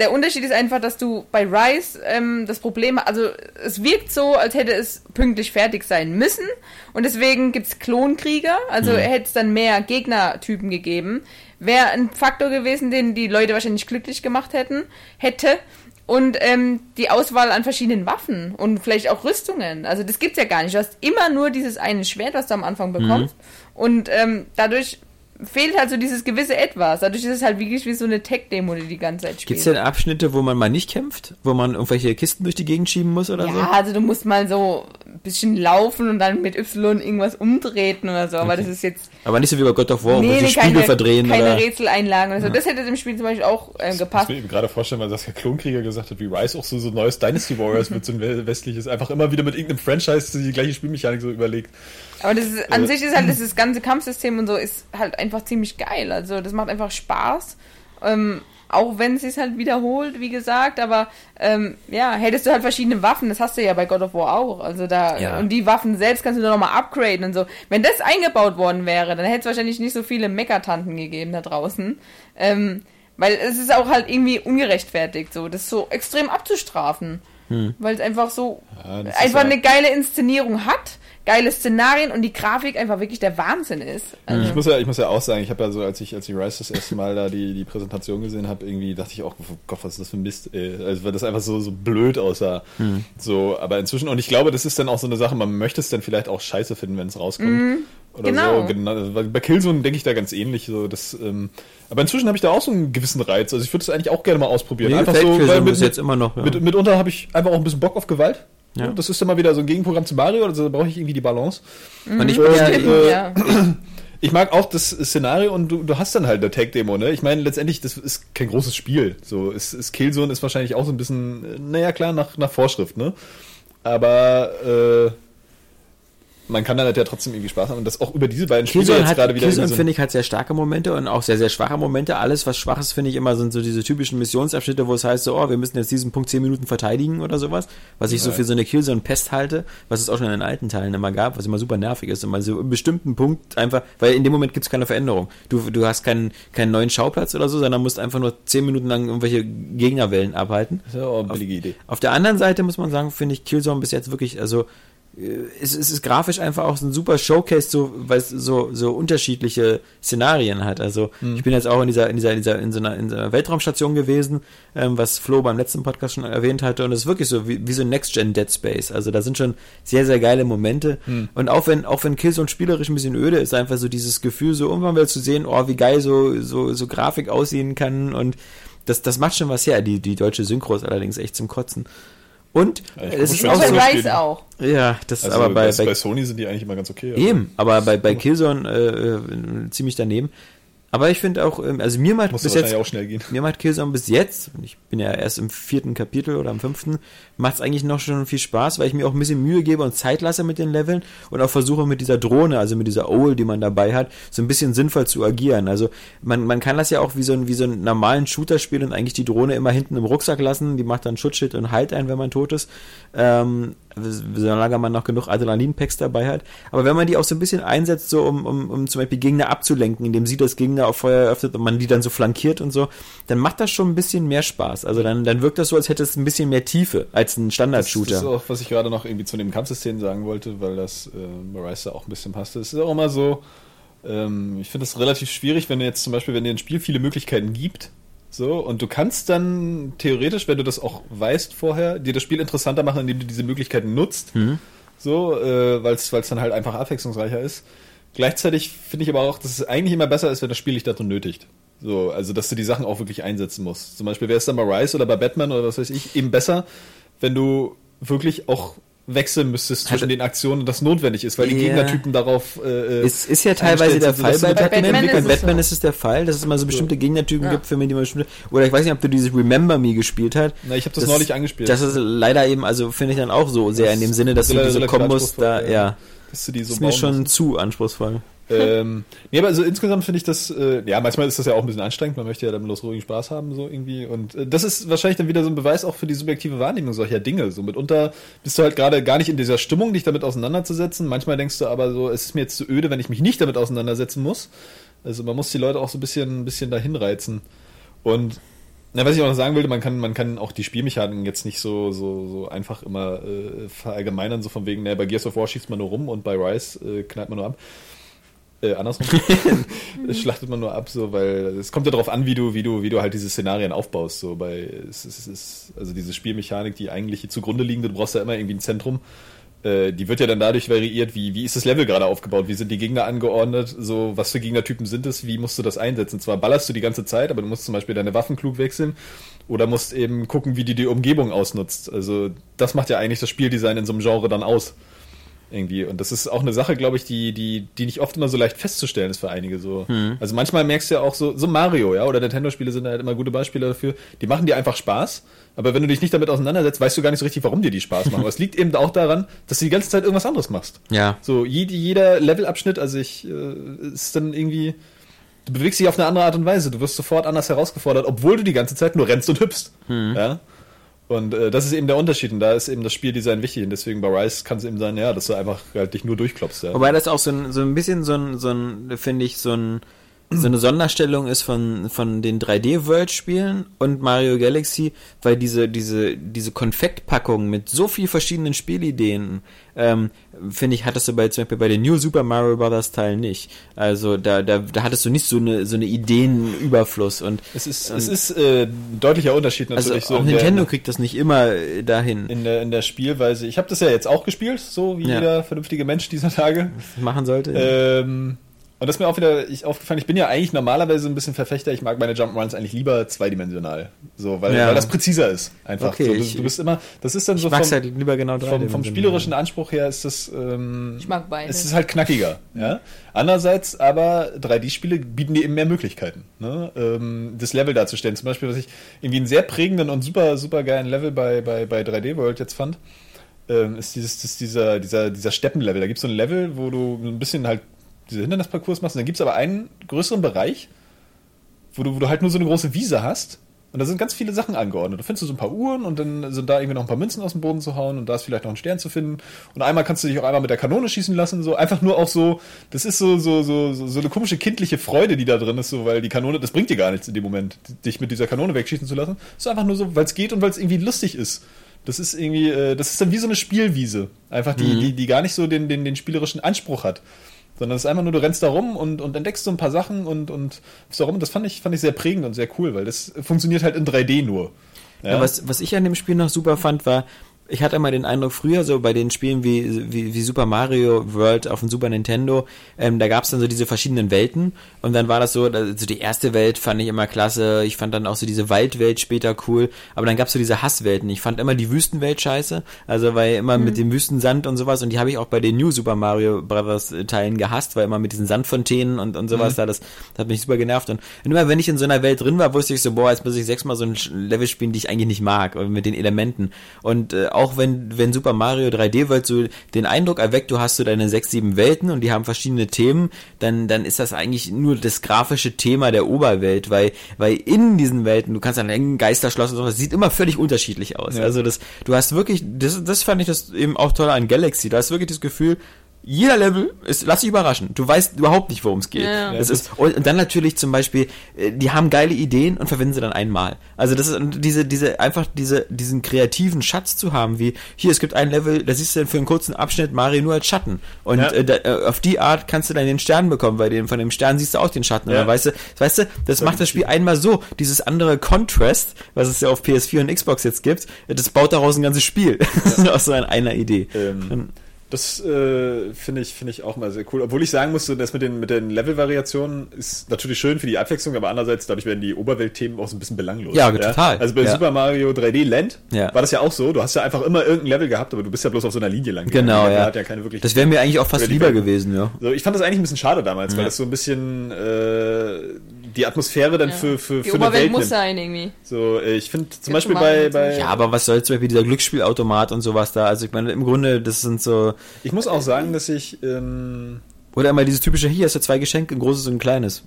der Unterschied ist einfach, dass du bei Rise ähm, das Problem, also es wirkt so, als hätte es pünktlich fertig sein müssen und deswegen gibt's Klonkrieger, also hätte es dann mehr Gegnertypen gegeben. Wäre ein Faktor gewesen, den die Leute wahrscheinlich glücklich gemacht hätten, hätte. Und ähm, die Auswahl an verschiedenen Waffen und vielleicht auch Rüstungen. Also das gibt's ja gar nicht. Du hast immer nur dieses eine Schwert, was du am Anfang bekommst. Und ähm, dadurch fehlt halt so dieses gewisse Etwas. Dadurch ist es halt wirklich wie so eine Tech-Demo, die die ganze Zeit spielt. Gibt es denn Abschnitte, wo man mal nicht kämpft? Wo man irgendwelche Kisten durch die Gegend schieben muss oder ja, so? also du musst mal so ein bisschen laufen und dann mit Y irgendwas umtreten oder so. Aber das ist jetzt Aber nicht so wie bei God of War, wo nee, sie nee, Spiegel keine, verdrehen keine oder... Rätseleinlagen oder so. Das hätte dem Spiel zum Beispiel auch Ich gepasst. will mir gerade vorstellen, weil das ja Klonkrieger gesagt hat, wie Rise auch so, so ein neues Dynasty Warriors wird, so ein we- westliches, einfach immer wieder mit irgendeinem Franchise die gleiche Spielmechanik so überlegt. Aber das ist, an Äh. sich ist halt das ganze Kampfsystem und so ist halt einfach ziemlich geil. Also das macht einfach Spaß. Ähm, auch wenn es sich halt wiederholt, wie gesagt, aber ähm, ja, hättest du halt verschiedene Waffen, das hast du ja bei God of War auch. Also da Ja. und die Waffen selbst kannst du dann nochmal upgraden und so. Wenn das eingebaut worden wäre, dann hätte es wahrscheinlich nicht so viele Mechatanten gegeben da draußen. Ähm, weil es ist auch halt irgendwie ungerechtfertigt, so das so extrem abzustrafen. Weil es einfach so Ja, einfach ja- eine geile Inszenierung hat, geile Szenarien und die Grafik einfach wirklich der Wahnsinn ist. Also, Ich muss ja, ich muss ja auch sagen, ich habe ja so, als ich, als ich Rise das erste Mal da die, die Präsentation gesehen habe, irgendwie dachte ich auch, oh Gott, was ist das für ein Mist, ey. Also, weil das einfach so, so blöd aussah. So, aber inzwischen, und ich glaube, das ist dann auch so eine Sache, man möchte es dann vielleicht auch scheiße finden, wenn es rauskommt. Oder genau. so. Genau. Weil Bei Killzone denke ich da ganz ähnlich, so, das, ähm, aber inzwischen habe ich da auch so einen gewissen Reiz. Also ich würde es eigentlich auch gerne mal ausprobieren. Mir einfach so, Killzone weil mit, jetzt immer noch, ja. mit, mitunter habe ich einfach auch ein bisschen Bock auf Gewalt. Ja. Das ist dann mal wieder so ein Gegenprogramm zu Mario, also da brauche ich irgendwie die Balance. Und ich bin ja, Äh, ja. Ich mag auch das Szenario und du, du hast dann halt eine Tag-Demo, ne? Ich meine, letztendlich, das ist kein großes Spiel. So, es, es Killzone ist wahrscheinlich auch so ein bisschen, äh, naja, klar, nach, nach Vorschrift, ne? Aber äh, man kann dann halt ja trotzdem irgendwie Spaß haben und das auch über diese beiden Spiele Killzone, jetzt hat, gerade wieder Killzone so- finde ich, hat sehr starke Momente und auch sehr, sehr schwache Momente. Alles, was schwach ist, finde ich immer, sind so diese typischen Missionsabschnitte, wo es heißt so, oh, wir müssen jetzt diesen Punkt 10 Minuten verteidigen oder sowas. Was ich so Ja. für so eine Killzone-Pest halte, was es auch schon in den alten Teilen immer gab, was immer super nervig ist. Und mal so einen bestimmten Punkt einfach, weil in dem Moment gibt es keine Veränderung. Du, du hast keinen, keinen neuen Schauplatz oder so, sondern musst einfach nur 10 Minuten lang irgendwelche Gegnerwellen abhalten. Das ist ja auch eine billige Idee. Auf der anderen Seite muss man sagen, finde ich Killzone bis jetzt wirklich, also es, es ist grafisch einfach auch so ein super Showcase, so, weil es so, so unterschiedliche Szenarien hat. Also ich bin jetzt auch in dieser, in dieser, in dieser, in so einer, in so einer Weltraumstation gewesen, ähm, was Flo beim letzten Podcast schon erwähnt hatte, und es ist wirklich so wie, wie so ein Next-Gen Dead Space. Also da sind schon sehr, sehr geile Momente. Und auch wenn, auch wenn Killzone spielerisch ein bisschen öde ist, einfach so dieses Gefühl, so irgendwann mal zu sehen, oh, wie geil so, so, so Grafik aussehen kann und das, das macht schon was her. Die, die deutsche Synchro ist allerdings echt zum Kotzen. Und Ja, es ist auch Bei so. Rise auch. ja, das Also aber bei, bei, bei, Sony sind die eigentlich immer ganz okay. eben, aber bei, bei Killzone äh, äh, ziemlich daneben. Aber ich finde auch, ähm, also mir macht Muss bis jetzt, auch schnell gehen. mir macht Killzone bis jetzt, ich bin ja erst im vierten Kapitel oder im fünften, macht es eigentlich noch schon viel Spaß, weil ich mir auch ein bisschen Mühe gebe und Zeit lasse mit den Leveln und auch versuche mit dieser Drohne, also mit dieser Owl, die man dabei hat, so ein bisschen sinnvoll zu agieren. Also man, man kann das ja auch wie so, ein, wie so einen normalen Shooter spielen und eigentlich die Drohne immer hinten im Rucksack lassen, die macht dann Schutzschild und heilt ein, wenn man tot ist. Ähm, solange man noch genug Adrenalinpacks dabei hat. Aber wenn man die auch so ein bisschen einsetzt, so um, um, um zum Beispiel Gegner abzulenken, indem sie das Gegner auf Feuer eröffnet und man die dann so flankiert und so, dann macht das schon ein bisschen mehr Spaß. Also dann, dann wirkt das so, als hätte es ein bisschen mehr Tiefe als ein Das, das ist Standard-Shooter. auch, was ich gerade noch irgendwie zu dem Kampfsystem sagen wollte, weil das äh, Marisa auch ein bisschen passte. Es ist auch immer so, ähm, ich finde es relativ schwierig, wenn jetzt zum Beispiel, wenn dir ein Spiel viele Möglichkeiten gibt, so, und du kannst dann theoretisch, wenn du das auch weißt vorher, dir das Spiel interessanter machen, indem du diese Möglichkeiten nutzt. So, äh, weil es dann halt einfach abwechslungsreicher ist. Gleichzeitig finde ich aber auch, dass es eigentlich immer besser ist, wenn das Spiel dich dazu nötigt. So, also dass du die Sachen auch wirklich einsetzen musst. Zum Beispiel wäre es dann bei Rise oder bei Batman oder was weiß ich, eben besser, wenn du wirklich auch wechseln müsstest zwischen Also- den Aktionen das notwendig ist, weil die Ja. Gegnertypen darauf äh, Es ist ja teilweise der Fall bei Batman. Batman Bei ist es Batman so. ist es der Fall, dass es immer so bestimmte Gegnertypen Ja. gibt, für die man bestimmte. Oder ich weiß nicht, ob du dieses Remember Me gespielt hast. Na, ich habe das, neulich angespielt. Das ist leider eben, also finde ich dann auch so sehr in dem Sinne, dass du diese Kombos da, ja, dass du die so ist mir schon musst. zu anspruchsvoll. Ähm, nee, aber also insgesamt finde ich das, äh, ja, manchmal ist das ja auch ein bisschen anstrengend, man möchte ja dann bloß ruhigen Spaß haben, so irgendwie. Und äh, das ist wahrscheinlich dann wieder so ein Beweis auch für die subjektive Wahrnehmung solcher Dinge. So mitunter bist du halt gerade gar nicht in dieser Stimmung, dich damit auseinanderzusetzen. Manchmal denkst du aber so, es ist mir jetzt zu öde, wenn ich mich nicht damit auseinandersetzen muss. Also man muss die Leute auch so ein bisschen, ein bisschen dahin reizen. Und Na, was ich auch noch sagen wollte, man kann, man kann auch die Spielmechaniken jetzt nicht so, so, so einfach immer äh, verallgemeinern, so von wegen, naja, bei Gears of War schießt man nur rum und bei Rise äh, knallt man nur ab. Äh, andersrum. schlachtet man nur ab, so, weil es kommt ja darauf an, wie du, wie du, wie du halt diese Szenarien aufbaust. So bei es, ist, es ist, also diese Spielmechanik, die eigentlich zugrunde liegende, du brauchst ja immer irgendwie ein Zentrum. Äh, die wird ja dann dadurch variiert, wie, wie ist das Level gerade aufgebaut, wie sind die Gegner angeordnet, so was für Gegnertypen sind es, wie musst du das einsetzen. Zwar ballerst du die ganze Zeit, aber du musst zum Beispiel deine Waffen klug wechseln oder musst eben gucken, wie die die Umgebung ausnutzt. Also das macht ja eigentlich das Spieldesign in so einem Genre dann aus. Irgendwie. Und das ist auch eine Sache, glaube ich, die, die, die nicht oft immer so leicht festzustellen ist für einige so. Hm. Also manchmal merkst du ja auch so, so Mario, ja, oder Nintendo-Spiele sind halt immer gute Beispiele dafür. Die machen dir einfach Spaß, aber wenn du dich nicht damit auseinandersetzt, weißt du gar nicht so richtig, warum dir die Spaß machen. Aber es liegt eben auch daran, dass du die ganze Zeit irgendwas anderes machst. Ja. So, jede, jeder Levelabschnitt, also ich, äh, ist dann irgendwie, du bewegst dich auf eine andere Art und Weise. Du wirst sofort anders herausgefordert, obwohl du die ganze Zeit nur rennst und hüpfst. Hm. Ja. Und äh, das ist eben der Unterschied und da ist eben das Spieldesign wichtig und deswegen bei Rise kann es eben sein, ja, dass du einfach halt dich nur durchklopfst. Ja. Wobei das auch so ein, so ein bisschen so ein, so ein finde ich, so ein so eine Sonderstellung ist von, von den 3D-World-Spielen und Mario Galaxy, weil diese, diese, diese Konfektpackung mit so viel verschiedenen Spielideen, ähm, finde ich, hattest du bei, zum Beispiel bei den New Super Mario Bros. Teilen nicht. Also da, da, da hattest du nicht so eine, so eine Ideenüberfluss und. Es ist, und, es ist äh, ein deutlicher Unterschied natürlich also so. Auch Nintendo der, kriegt das nicht immer äh, dahin. In der, in der Spielweise. Ich habe das ja jetzt auch gespielt, so wie ja. jeder vernünftige Mensch dieser Tage. Machen sollte. Ähm, und das ist mir auch wieder ich, aufgefallen, ich bin ja eigentlich normalerweise ein bisschen Verfechter, ich mag meine Jump'n'Runs eigentlich lieber zweidimensional. So, weil, ja. weil das präziser ist. Einfach. Okay, so, du, ich, du, bist immer, das ist dann so vom, halt lieber genau vom, vom spielerischen Anspruch her ist das, ähm, ich mag beide. es ist halt knackiger. Ja? Andererseits aber 3D-Spiele bieten dir eben mehr Möglichkeiten, ne? ähm, das Level darzustellen. Zum Beispiel, was ich irgendwie einen sehr prägenden und super, super geilen Level bei, bei, bei 3D World jetzt fand, ähm, ist dieses, das, dieser, dieser, dieser Steppenlevel. Da gibt es so ein Level, wo du ein bisschen halt diese Hindernisparcours machst. Und dann gibt es aber einen größeren Bereich, wo du, wo du halt nur so eine große Wiese hast. Und da sind ganz viele Sachen angeordnet. Da findest du so ein paar Uhren und dann sind da irgendwie noch ein paar Münzen aus dem Boden zu hauen und da ist vielleicht noch ein Stern zu finden. Und einmal kannst du dich auch einmal mit der Kanone schießen lassen, so einfach nur auch so, das ist so, so, so, so, eine komische kindliche Freude, die da drin ist, so, weil die Kanone, das bringt dir gar nichts in dem Moment, dich mit dieser Kanone wegschießen zu lassen. Das ist einfach nur so, weil es geht und weil es irgendwie lustig ist. Das ist irgendwie, äh, das ist dann wie so eine Spielwiese. Einfach die, mhm. die, die gar nicht so den, den, den spielerischen Anspruch hat sondern es ist einfach nur, du rennst da rum und, und entdeckst so ein paar Sachen und, und so rum. Das fand ich, fand ich sehr prägend und sehr cool, weil das funktioniert halt in 3D nur. Ja? Ja, was, was ich an dem Spiel noch super fand, war, ich hatte immer den Eindruck, früher so bei den Spielen wie, wie, wie Super Mario World auf dem Super Nintendo, ähm, da gab es dann so diese verschiedenen Welten. Und dann war das so, also die erste Welt fand ich immer klasse, ich fand dann auch so diese Waldwelt später cool, aber dann gab es so diese Hasswelten. Ich fand immer die Wüstenwelt scheiße, also weil immer mhm. mit dem Wüstensand und sowas. Und die habe ich auch bei den New Super Mario Brothers Teilen gehasst, weil immer mit diesen Sandfontänen und, und sowas mhm. da, das, das hat mich super genervt. Und, und immer wenn ich in so einer Welt drin war, wusste ich so, boah, jetzt muss ich sechsmal so ein Level spielen, die ich eigentlich nicht mag, mit den Elementen. Und äh, auch wenn, wenn Super Mario 3D World so den Eindruck erweckt, du hast so deine sechs, sieben Welten und die haben verschiedene Themen, dann, dann ist das eigentlich nur das grafische Thema der Oberwelt, weil, weil in diesen Welten, du kannst dann ein Geisterschloss und so, das sieht immer völlig unterschiedlich aus. Ja. Also das, du hast wirklich, das, das fand ich das eben auch toll an Galaxy, da hast wirklich das Gefühl, jeder Level ist, lass dich überraschen. Du weißt überhaupt nicht, worum es geht. Ja, das ist, und dann natürlich zum Beispiel, äh, die haben geile Ideen und verwenden sie dann einmal. Also das ist diese, diese, einfach diese, diesen kreativen Schatz zu haben, wie, hier, es gibt ein Level, da siehst du dann für einen kurzen Abschnitt Mario nur als Schatten. Und ja. äh, da, äh, auf die Art kannst du dann den Stern bekommen, weil den, von dem Stern siehst du auch den Schatten. Ja. Und dann weißt du, weißt du, das macht das Spiel einmal so. Dieses andere Contrast, was es ja auf PS4 und Xbox jetzt gibt, das baut daraus ein ganzes Spiel. Ja. aus so einer Idee. Ähm. Das äh, finde ich, finde ich auch mal sehr cool. Obwohl ich sagen musste, das mit den, mit den Level-Variationen ist natürlich schön für die Abwechslung, aber andererseits dadurch werden die Oberweltthemen auch so ein bisschen belanglos. Ja, total. Also bei ja. Super Mario 3D Land ja. war das ja auch so. Du hast ja einfach immer irgendein Level gehabt, aber du bist ja bloß auf so einer Linie lang. Genau, ja. Hat ja keine wirklich das wäre mir eigentlich auch fast lieber gewesen, ja. So, ich fand das eigentlich ein bisschen schade damals, weil das so ein bisschen äh, die Atmosphäre dann ja. für, für, die für eine Welt muss nimmt. sein irgendwie. So, äh, ich finde zum Beispiel bei, bei... Ja, aber was soll zum Beispiel dieser Glücksspielautomat und sowas da? Also ich meine, im Grunde, das sind so... Ich muss auch sagen, dass ich... Ähm, Oder immer dieses typische, hier hast du zwei Geschenke, ein großes und ein kleines.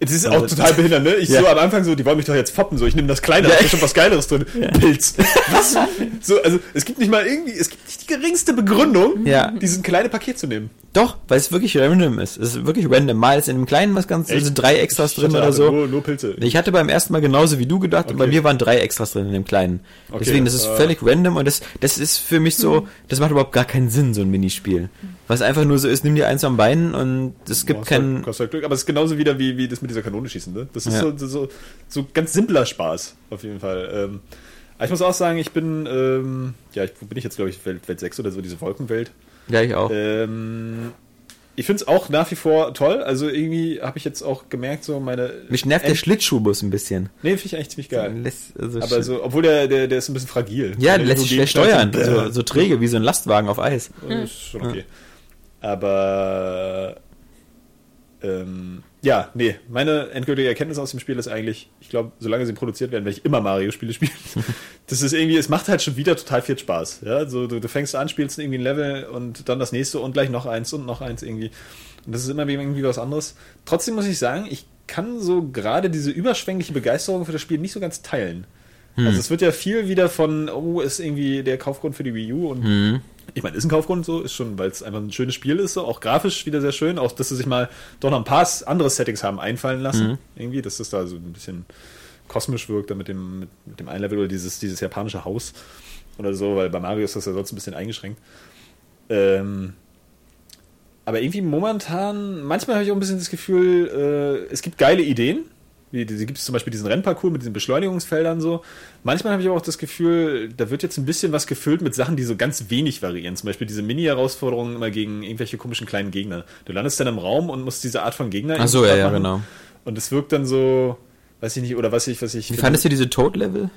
Das ist auch also, total behindert, ne? Ich ja. so am Anfang so, die wollen mich doch jetzt foppen, so, ich nehme das Kleine, ja. da ist schon was Geileres drin. Ja. Pilz. Was? So, also, es gibt nicht mal irgendwie, es gibt nicht die geringste Begründung, ja. diesen kleine Paket zu nehmen. Doch, weil es wirklich random ist. Es ist wirklich random. Mal ist in dem Kleinen was ganz, Echt? sind drei Extras drin oder so. Nur, nur Pilze. Ich hatte beim ersten Mal genauso wie du gedacht und bei Okay. mir waren drei Extras drin in dem Kleinen. Okay, Deswegen, das ist äh. völlig random und das, das ist für mich so, das macht überhaupt gar keinen Sinn, so ein Minispiel. Was einfach nur so ist, nimm dir eins am Bein und es gibt halt- keinen, kostet halt Glück, aber es ist genauso wieder wie, wie das mit dieser Kanone schießen, ne? Das ist Ja. so, so, so ganz simpler Spaß, auf jeden Fall. Ähm, aber ich muss auch sagen, ich bin, ähm, ja, ich, wo bin ich jetzt, glaube ich, Welt, Welt 6 oder so, diese Wolkenwelt. Ja, ich auch. Ähm, ich finde es auch nach wie vor toll. Also irgendwie habe ich jetzt auch gemerkt, so meine. Mich nervt der End- Schlittschuhbus ein bisschen. Nee, finde ich eigentlich ziemlich geil. Lässt, also Aber so, obwohl der, der, der ist ein bisschen fragil. ja, Wenn er lässt sich schlecht steuern. So, so träge wie so ein Lastwagen auf Eis. Das ist schon okay. Aber ähm, ja, nee, meine endgültige Erkenntnis aus dem Spiel ist eigentlich, ich glaube, solange sie produziert werden, werde ich immer Mario-Spiele spielen. das ist irgendwie, es macht halt schon wieder total viel Spaß. Ja, so du, du fängst an, spielst irgendwie ein Level und dann das nächste und gleich noch eins und noch eins irgendwie. Und das ist immer irgendwie was anderes. Trotzdem muss ich sagen, ich kann so gerade diese überschwängliche Begeisterung für das Spiel nicht so ganz teilen. Also es wird ja viel wieder von, oh, ist irgendwie der Kaufgrund für die Wii U und ich meine, ist ein Kaufgrund so, ist schon, weil es einfach ein schönes Spiel ist, so, auch grafisch wieder sehr schön, auch dass sie sich mal doch noch ein paar andere Settings haben einfallen lassen, irgendwie, dass das da so ein bisschen kosmisch wirkt, da mit dem, mit, mit dem einen Level oder dieses, dieses japanische Haus oder so, weil bei Mario ist das ja sonst ein bisschen eingeschränkt. Ähm, aber irgendwie momentan, manchmal habe ich auch ein bisschen das Gefühl, äh, es gibt geile Ideen. Wie, die gibt es zum Beispiel diesen Rennparcours mit diesen Beschleunigungsfeldern so. Manchmal habe ich aber auch das Gefühl, da wird jetzt ein bisschen was gefüllt mit Sachen, die so ganz wenig variieren. Zum Beispiel diese Mini-Herausforderungen immer gegen irgendwelche komischen kleinen Gegner. Du landest dann im Raum und musst diese Art von Gegner Ach so, ja, ja, genau. Und es wirkt dann so, weiß ich nicht, oder was ich, was ich. Wie fandest du diese Toad-Level?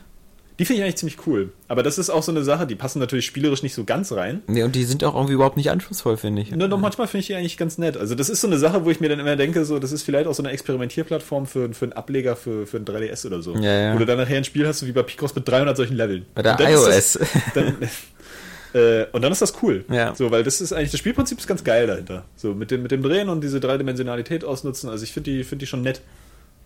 Die finde ich eigentlich ziemlich cool. Aber das ist auch so eine Sache, die passen natürlich spielerisch nicht so ganz rein. Nee, und die sind auch irgendwie überhaupt nicht anspruchsvoll, finde ich. Nur noch manchmal finde ich die eigentlich ganz nett. Also das ist so eine Sache, wo ich mir dann immer denke, so das ist vielleicht auch so eine Experimentierplattform für, für einen Ableger für, für ein 3DS oder so. Ja, ja. Wo du dann nachher ein Spiel hast, wie bei Picross mit 300 solchen Leveln. Bei der Und dann ist iOS. Das, dann, äh, und dann ist das cool. Ja. So, weil das ist eigentlich, das Spielprinzip ist ganz geil dahinter. So mit dem, mit dem Drehen und diese Dreidimensionalität ausnutzen. Also ich finde die, finde die schon nett.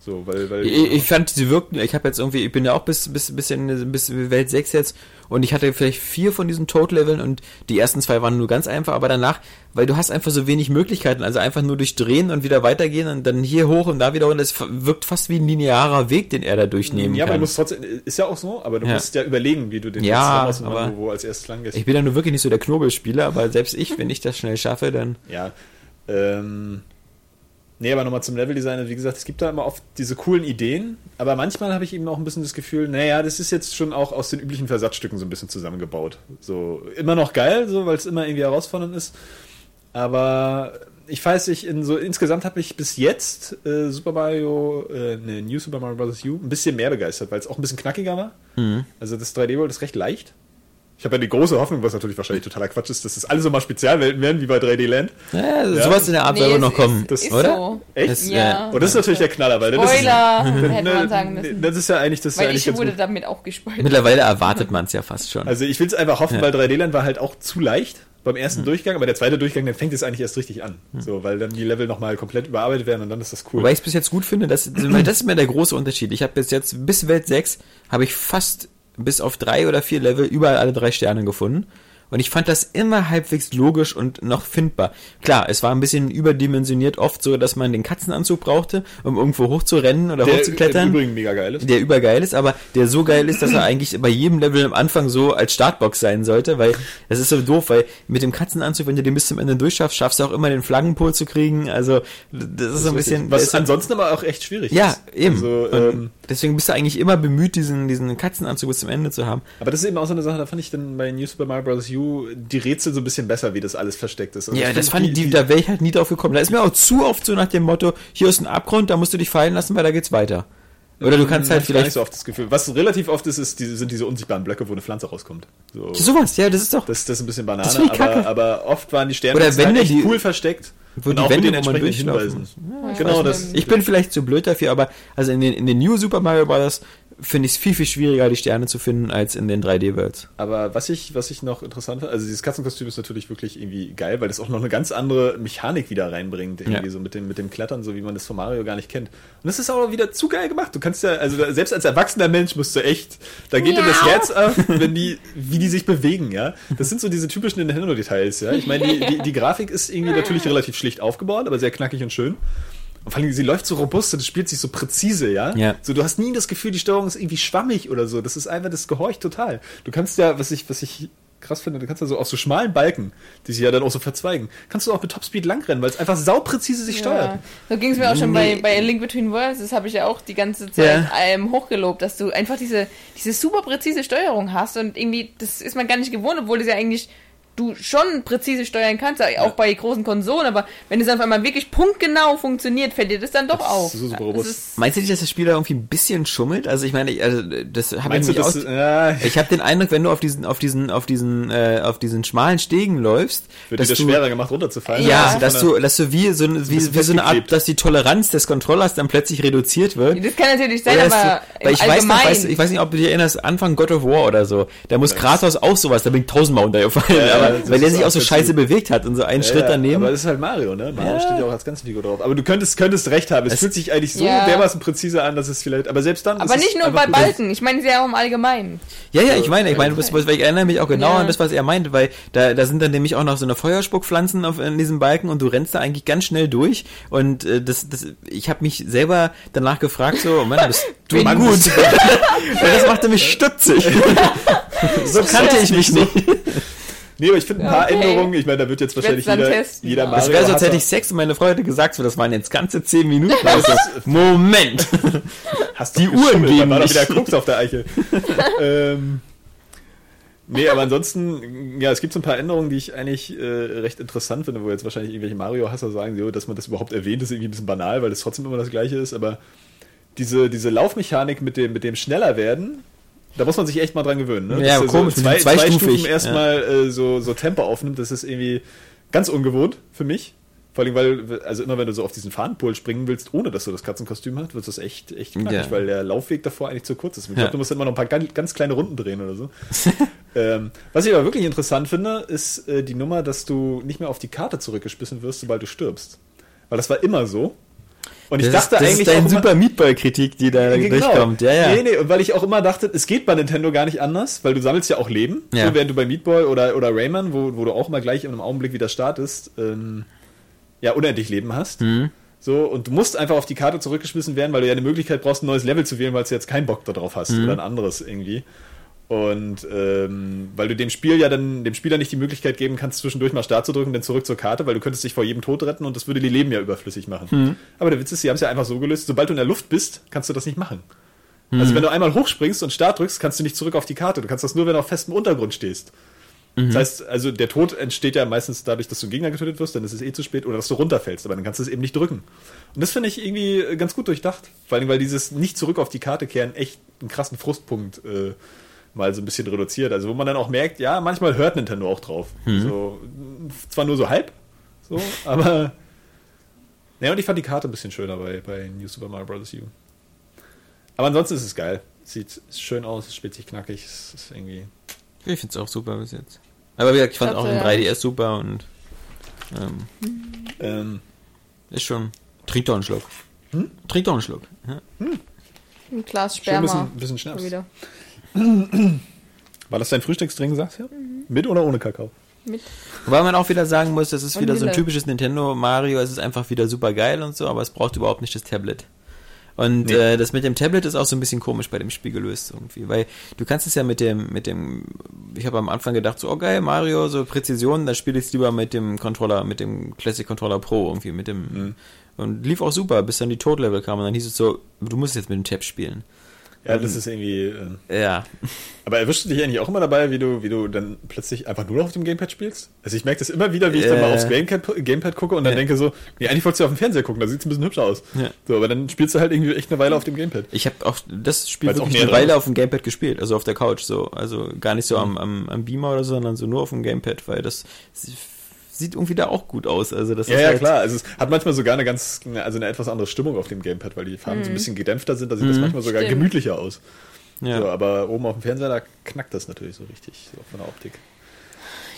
So, weil, weil Ich, ich fand, sie wirkten, ich habe jetzt irgendwie, ich bin ja auch bis, bis, bis, in, bis Welt 6 jetzt und ich hatte vielleicht vier von diesen Toad-Leveln und die ersten zwei waren nur ganz einfach, aber danach, weil du hast einfach so wenig Möglichkeiten, also einfach nur durchdrehen und wieder weitergehen und dann hier hoch und da wieder und es wirkt fast wie ein linearer Weg, den er da durchnehmen ja, aber du kann. musst trotzdem, ist ja auch so, aber du Ja. musst ja überlegen, wie du den Ja, jetzt aber- wo, wo als erstes lang gehst. Ich bin ja nur wirklich nicht so der Knobelspieler, aber selbst ich, wenn ich das schnell schaffe, dann Ja. Ähm, nee, aber nochmal zum Leveldesign. Wie gesagt, es gibt da immer oft diese coolen Ideen, aber manchmal habe ich eben auch ein bisschen das Gefühl, naja, das ist jetzt schon auch aus den üblichen Versatzstücken so ein bisschen zusammengebaut. So, immer noch geil, so, weil es immer irgendwie herausfordernd ist. Aber ich weiß nicht, in so insgesamt habe ich bis jetzt äh, Super Mario, äh, ne, New Super Mario Bros. U ein bisschen mehr begeistert, weil es auch ein bisschen knackiger war. Also das 3D World ist recht leicht. Ich habe ja die große Hoffnung, was natürlich wahrscheinlich totaler Quatsch ist, dass das alle so mal Spezialwelten werden wie bei 3D Land. ja, Ja. sowas in der Art Nee, es noch ist- kommen, Das- ist oder? so. Echt? Ja. äh, Und das ist natürlich der Knaller, weil das ist, Spoiler, hätte ne, man sagen ne, müssen. das ist ja eigentlich das ja Weil eigentlich ich wurde gut. damit auch gespoilert. Mittlerweile erwartet man es ja fast schon. Also ich will es einfach hoffen, Ja. weil 3D Land war halt auch zu leicht beim Mhm. ersten Durchgang, aber der zweite Durchgang, dann fängt es eigentlich erst richtig an. So, weil dann die Level nochmal komplett überarbeitet werden und dann ist das cool. Wobei ich es bis jetzt gut finde, dass, weil das ist mir der große Unterschied. Ich habe bis jetzt, bis Welt 6, habe ich fast bis auf drei oder vier Level überall alle drei Sterne gefunden. Und ich fand das immer halbwegs logisch und noch findbar. Klar, es war ein bisschen überdimensioniert oft so, dass man den Katzenanzug brauchte, um irgendwo hochzurennen oder der hochzuklettern. Übrigen mega geil ist. Der übergeil ist, aber der so geil ist, dass er eigentlich bei jedem Level am Anfang so als Startbox sein sollte, weil das ist so doof, weil mit dem Katzenanzug, wenn du den bis zum Ende durchschaffst, schaffst du auch immer den Flaggenpol zu kriegen. Also das ist so ein bisschen. Was ansonsten aber auch echt schwierig ja, ist. eben. Also, ähm, deswegen bist du eigentlich immer bemüht, diesen, diesen Katzenanzug bis zum Ende zu haben. aber das ist eben auch so eine Sache, da fand ich dann bei New Super Mario Bros. U die Rätsel so ein bisschen besser, wie das alles versteckt ist. Also ja, das fand ich, die, da wäre ich halt nie drauf gekommen. Da ist mir auch zu oft so nach dem Motto, hier ist ein Abgrund, da musst du dich fallen lassen, weil da geht's weiter. Oder du kannst halt gar nicht vielleicht. so oft das Gefühl. Was relativ oft ist, ist diese, sind diese unsichtbaren Blöcke, wo eine Pflanze rauskommt. So. Sowas, ja, das ist doch. Das, das ist ein bisschen Banane, aber, kacke. aber oft waren die Sterne Oder halt Wände, echt die- cool versteckt. Wo die auch Wände, mit den wo man entsprechenden durchlaufen Hinweisen. Ja, ich Genau, das. Ich bin vielleicht zu blöd dafür, aber also in den, in den New Super Mario Bros. Finde ich es viel, viel schwieriger, die Sterne zu finden, als in den 3D-Worlds. Aber was ich, was ich noch interessant finde, also dieses Katzenkostüm ist natürlich wirklich irgendwie geil, weil das auch noch eine ganz andere Mechanik wieder reinbringt, irgendwie Ja. so mit dem, mit dem Klettern, so wie man das von Mario gar nicht kennt. Und das ist auch wieder zu geil gemacht. Du kannst ja, also selbst als erwachsener Mensch musst du echt, da geht dir das. Herz auf, wenn die, wie die sich bewegen, ja. Das sind so diese typischen Nintendo-Details, ja. Ich meine, die, die, die Grafik ist irgendwie natürlich relativ schlicht aufgebaut, aber sehr knackig und schön. Und vor allem, sie läuft so robust und es spielt sich so präzise, ja? Ja. So, du hast nie das Gefühl, die Steuerung ist irgendwie schwammig oder so. Das ist einfach, das gehorcht total. Du kannst ja, was ich, was ich krass finde, du kannst ja so auf so schmalen Balken, die sich ja dann auch so verzweigen, kannst du auch mit Topspeed langrennen, weil es einfach saupräzise sich steuert. Ja. So ging es mir auch schon Nee. bei, bei Link Between Worlds. Das habe ich ja auch die ganze Zeit Ja. ähm, hochgelobt, dass du einfach diese, diese super präzise Steuerung hast und irgendwie, das ist man gar nicht gewohnt, obwohl das ja eigentlich du schon präzise steuern kannst, auch bei großen Konsolen, aber wenn es auf einmal wirklich punktgenau funktioniert, fällt dir das dann doch Das auf. ist super ist- Meinst du nicht, dass das Spiel da irgendwie ein bisschen schummelt? Also ich meine, ich, also das habe ich das, aus... ja, Ich habe den Eindruck, wenn du auf diesen, auf diesen, auf diesen, äh, auf diesen schmalen Stegen läufst, wird dir dass das du, schwerer gemacht, runterzufallen. ja, Also dass du, dass du wie so, wie, wie so eine Art, dass die Toleranz des Controllers dann plötzlich reduziert wird. das kann natürlich sein, dass aber du, weil im ich weiß noch, du, ich weiß nicht, ob du dich erinnerst, Anfang God of War oder so, da muss Kratos auch sowas, da bin ich tausendmal untergefallen, Ja, aber das weil der ist sich auch so scheiße bewegt hat und so einen Ja, Schritt daneben. Aber das ist halt Mario, ne? Mario Ja. steht ja auch als ganze Figur drauf. Aber du könntest, könntest recht haben. Es, Es- fühlt sich eigentlich so Ja. dermaßen präzise an, dass es vielleicht. Aber selbst dann. aber nicht nur bei. Balken, ich meine sie ja auch im Allgemeinen. Ja, ja, ich meine, ich meine, weil ich erinnere mich auch genau Ja. an das, was er meinte, weil da, da sind dann nämlich auch noch so eine Feuerspuckpflanzen auf in diesem Balken und du rennst da eigentlich ganz schnell durch und äh, das, das, ich habe mich selber danach gefragt, so, Mann, bist du Bin Mann, gut. Weil das machte mich stutzig. so kannte ich mich nicht. Nee, aber ich finde ein paar Okay. Änderungen. Ich meine, da wird jetzt wahrscheinlich jeder, testen. jeder Das Mario. Das wäre so, als hätte ich Sex und meine Frau hätte gesagt, so, das waren jetzt ganze zehn Minuten. Also, Moment. Hast Die Uhren gehen Da war nicht. wieder Koks auf der Eichel. ähm, nee, aber ansonsten, ja, es gibt so ein paar Änderungen, die ich eigentlich äh, recht interessant finde, wo jetzt wahrscheinlich irgendwelche Mario-Hasser sagen, so, dass man das überhaupt erwähnt, ist irgendwie ein bisschen banal, weil das trotzdem immer das Gleiche ist, aber diese, diese Laufmechanik mit dem, mit dem schneller werden, da muss man sich echt mal dran gewöhnen. Ne? Ja, Dass komisch, so zwei, zwei zweistufig, Stufen erstmal äh, so, so Tempo aufnimmt, das ist irgendwie ganz ungewohnt für mich. Vor allem, weil, also immer wenn du so auf diesen Fahnenpol springen willst, ohne dass du das Katzenkostüm hast, wird das echt, echt knackig, Ja. weil der Laufweg davor eigentlich zu kurz ist. Ich Ja. glaube, du musst immer noch ein paar ganz, ganz kleine Runden drehen oder so. ähm, was ich aber wirklich interessant finde, ist äh, die Nummer, dass du nicht mehr auf die Karte zurückgeschmissen wirst, sobald du stirbst. Weil das war immer so. Und ich Das dachte ist, das eigentlich ist deine auch immer- super Meatball-Kritik, die da Genau. durchkommt. Ja, ja. Nee, nee, und weil ich auch immer dachte, es geht bei Nintendo gar nicht anders, weil du sammelst ja auch Leben, Ja. so, während du bei Meat Boy oder, oder Rayman, wo, wo du auch immer gleich in einem Augenblick wieder startest, ähm, ja, unendlich Leben hast. Mhm. So, und du musst einfach auf die Karte zurückgeschmissen werden, weil du ja eine Möglichkeit brauchst, ein neues Level zu wählen, weil du jetzt keinen Bock darauf hast Mhm. oder ein anderes irgendwie. Und ähm, weil du dem Spiel ja dann dem Spieler nicht die Möglichkeit geben kannst, zwischendurch mal Start zu drücken dann zurück zur Karte, weil du könntest dich vor jedem Tod retten und das würde die Leben ja überflüssig machen. Mhm. Aber der Witz ist, sie haben es ja einfach so gelöst, sobald du in der Luft bist, kannst du das nicht machen. Mhm. Also wenn du einmal hochspringst und Start drückst, kannst du nicht zurück auf die Karte. Du kannst das nur, wenn du auf festem Untergrund stehst. Mhm. Das heißt, also der Tod entsteht ja meistens dadurch, dass du Gegner getötet wirst, dann ist es eh zu spät, oder dass du runterfällst, aber dann kannst du es eben nicht drücken. Und das finde ich irgendwie äh, ganz gut durchdacht. Vor allem, weil dieses nicht zurück auf die Karte kehren echt einen krassen Frustpunkt äh, mal so ein bisschen reduziert. Also wo man dann auch merkt, ja, manchmal hört Nintendo auch drauf. So, mh, zwar nur so halb, so, aber ja, und ich fand die Karte ein bisschen schöner bei, bei New Super Mario Bros. U. Aber ansonsten ist es geil. Sieht schön aus, spielt sich knackig, es ist irgendwie. Ich finde es auch super bis jetzt. Aber wie gesagt, ich fand Dachte, auch den ja. 3DS super und ähm, Ähm, ist schon. Trink doch einen Schluck. Trink doch einen Schluck. Ja. Ein Glas schön Sperma. bisschen, bisschen Schnaps. Wieder. War das dein Frühstücksdrink, sagst du? Mit oder ohne Kakao? Mit. Wobei man auch wieder sagen muss, das ist Und wieder so ein typisches Nintendo Mario, es ist einfach wieder super geil und so, aber es braucht überhaupt nicht das Tablet. Und Nee. äh, das mit dem Tablet ist auch so ein bisschen komisch bei dem Spiel gelöst irgendwie, weil du kannst es ja mit dem, mit dem, ich habe am Anfang gedacht, so, oh geil, Mario, so Präzision, dann spiele ich es lieber mit dem Controller, mit dem Classic Controller Pro irgendwie, mit dem, Mhm. und lief auch super, bis dann die Tod-Level kamen und dann hieß es so, du musst jetzt mit dem Tab spielen. Ja, das ist irgendwie. Äh, Ja. aber erwischst du dich eigentlich auch immer dabei, wie du, wie du dann plötzlich einfach nur noch auf dem Gamepad spielst? Also ich merke das immer wieder, wie ich dann mal Äh. aufs Gamepad, Gamepad gucke und dann Ja. denke so, nee, eigentlich wolltest du auf dem Fernseher gucken, da sieht es ein bisschen hübscher aus. Ja. So, aber dann spielst du halt irgendwie echt eine Weile auf dem Gamepad. Ich habe auch das Spiel Weil's auch wirklich eine Weile ist. auf dem Gamepad gespielt, also auf der Couch so, also gar nicht so am, am, am Beamer oder so, sondern so nur auf dem Gamepad, weil das sieht irgendwie da auch gut aus. Also das Ja, ist ja, halt, klar. Also es hat manchmal sogar eine ganz, also eine etwas andere Stimmung auf dem Gamepad, weil die Farben so ein bisschen gedämpfter sind. Da sieht das manchmal sogar Stimmt. gemütlicher aus. Ja. So, aber oben auf dem Fernseher, da knackt das natürlich so richtig, so von der Optik.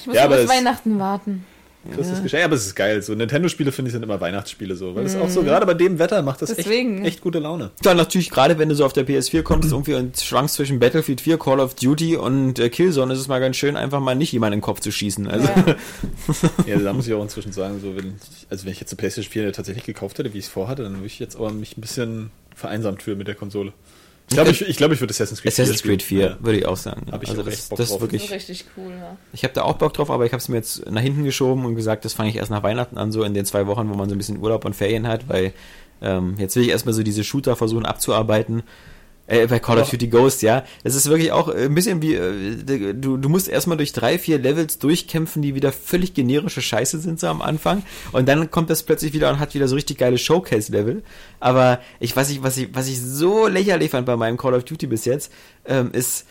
Ich muss Ja, bis Weihnachten warten. Christus Geschenk. Ja, aber es ist geil. So Nintendo-Spiele finde ich sind immer Weihnachtsspiele so. Weil das auch so, gerade bei dem Wetter macht das echt, Deswegen. echt gute Laune. Dann natürlich, gerade wenn du so auf der PS4 kommst, irgendwie und schwankst zwischen Battlefield 4, Call of Duty und äh, Killzone, ist es mal ganz schön, einfach mal nicht jemanden in den Kopf zu schießen. Also, Ja. Ja, da muss ich auch inzwischen sagen, so wenn ich, also wenn ich jetzt eine PlayStation 4 tatsächlich gekauft hätte, wie ich es vorhatte, dann würde ich jetzt aber mich ein bisschen vereinsamt fühlen mit der Konsole. Ich glaube, ich, ich, glaube, ich würde Assassin's Creed Assassin's Creed 4, spielen. würde ich auch sagen. Hab ich also auch das, echt Bock das ist drauf. Wirklich, richtig cool, ja. ich habe da auch Bock drauf, aber ich habe es mir jetzt nach hinten geschoben und gesagt, das fange ich erst nach Weihnachten an, so in den zwei Wochen, wo man so ein bisschen Urlaub und Ferien hat, weil ähm, jetzt will ich erstmal so diese Shooter versuchen abzuarbeiten. Äh, bei Call of. Duty Ghost, ja. Es ist wirklich auch äh, ein bisschen wie, äh, du, du musst erstmal durch drei, vier Levels durchkämpfen, die wieder völlig generische Scheiße sind so am Anfang. Und dann kommt das plötzlich wieder und hat wieder so richtig geile Showcase-Level. Aber ich weiß nicht, was ich, was ich so lächerlich fand bei meinem Call of Duty bis jetzt, ähm, ist,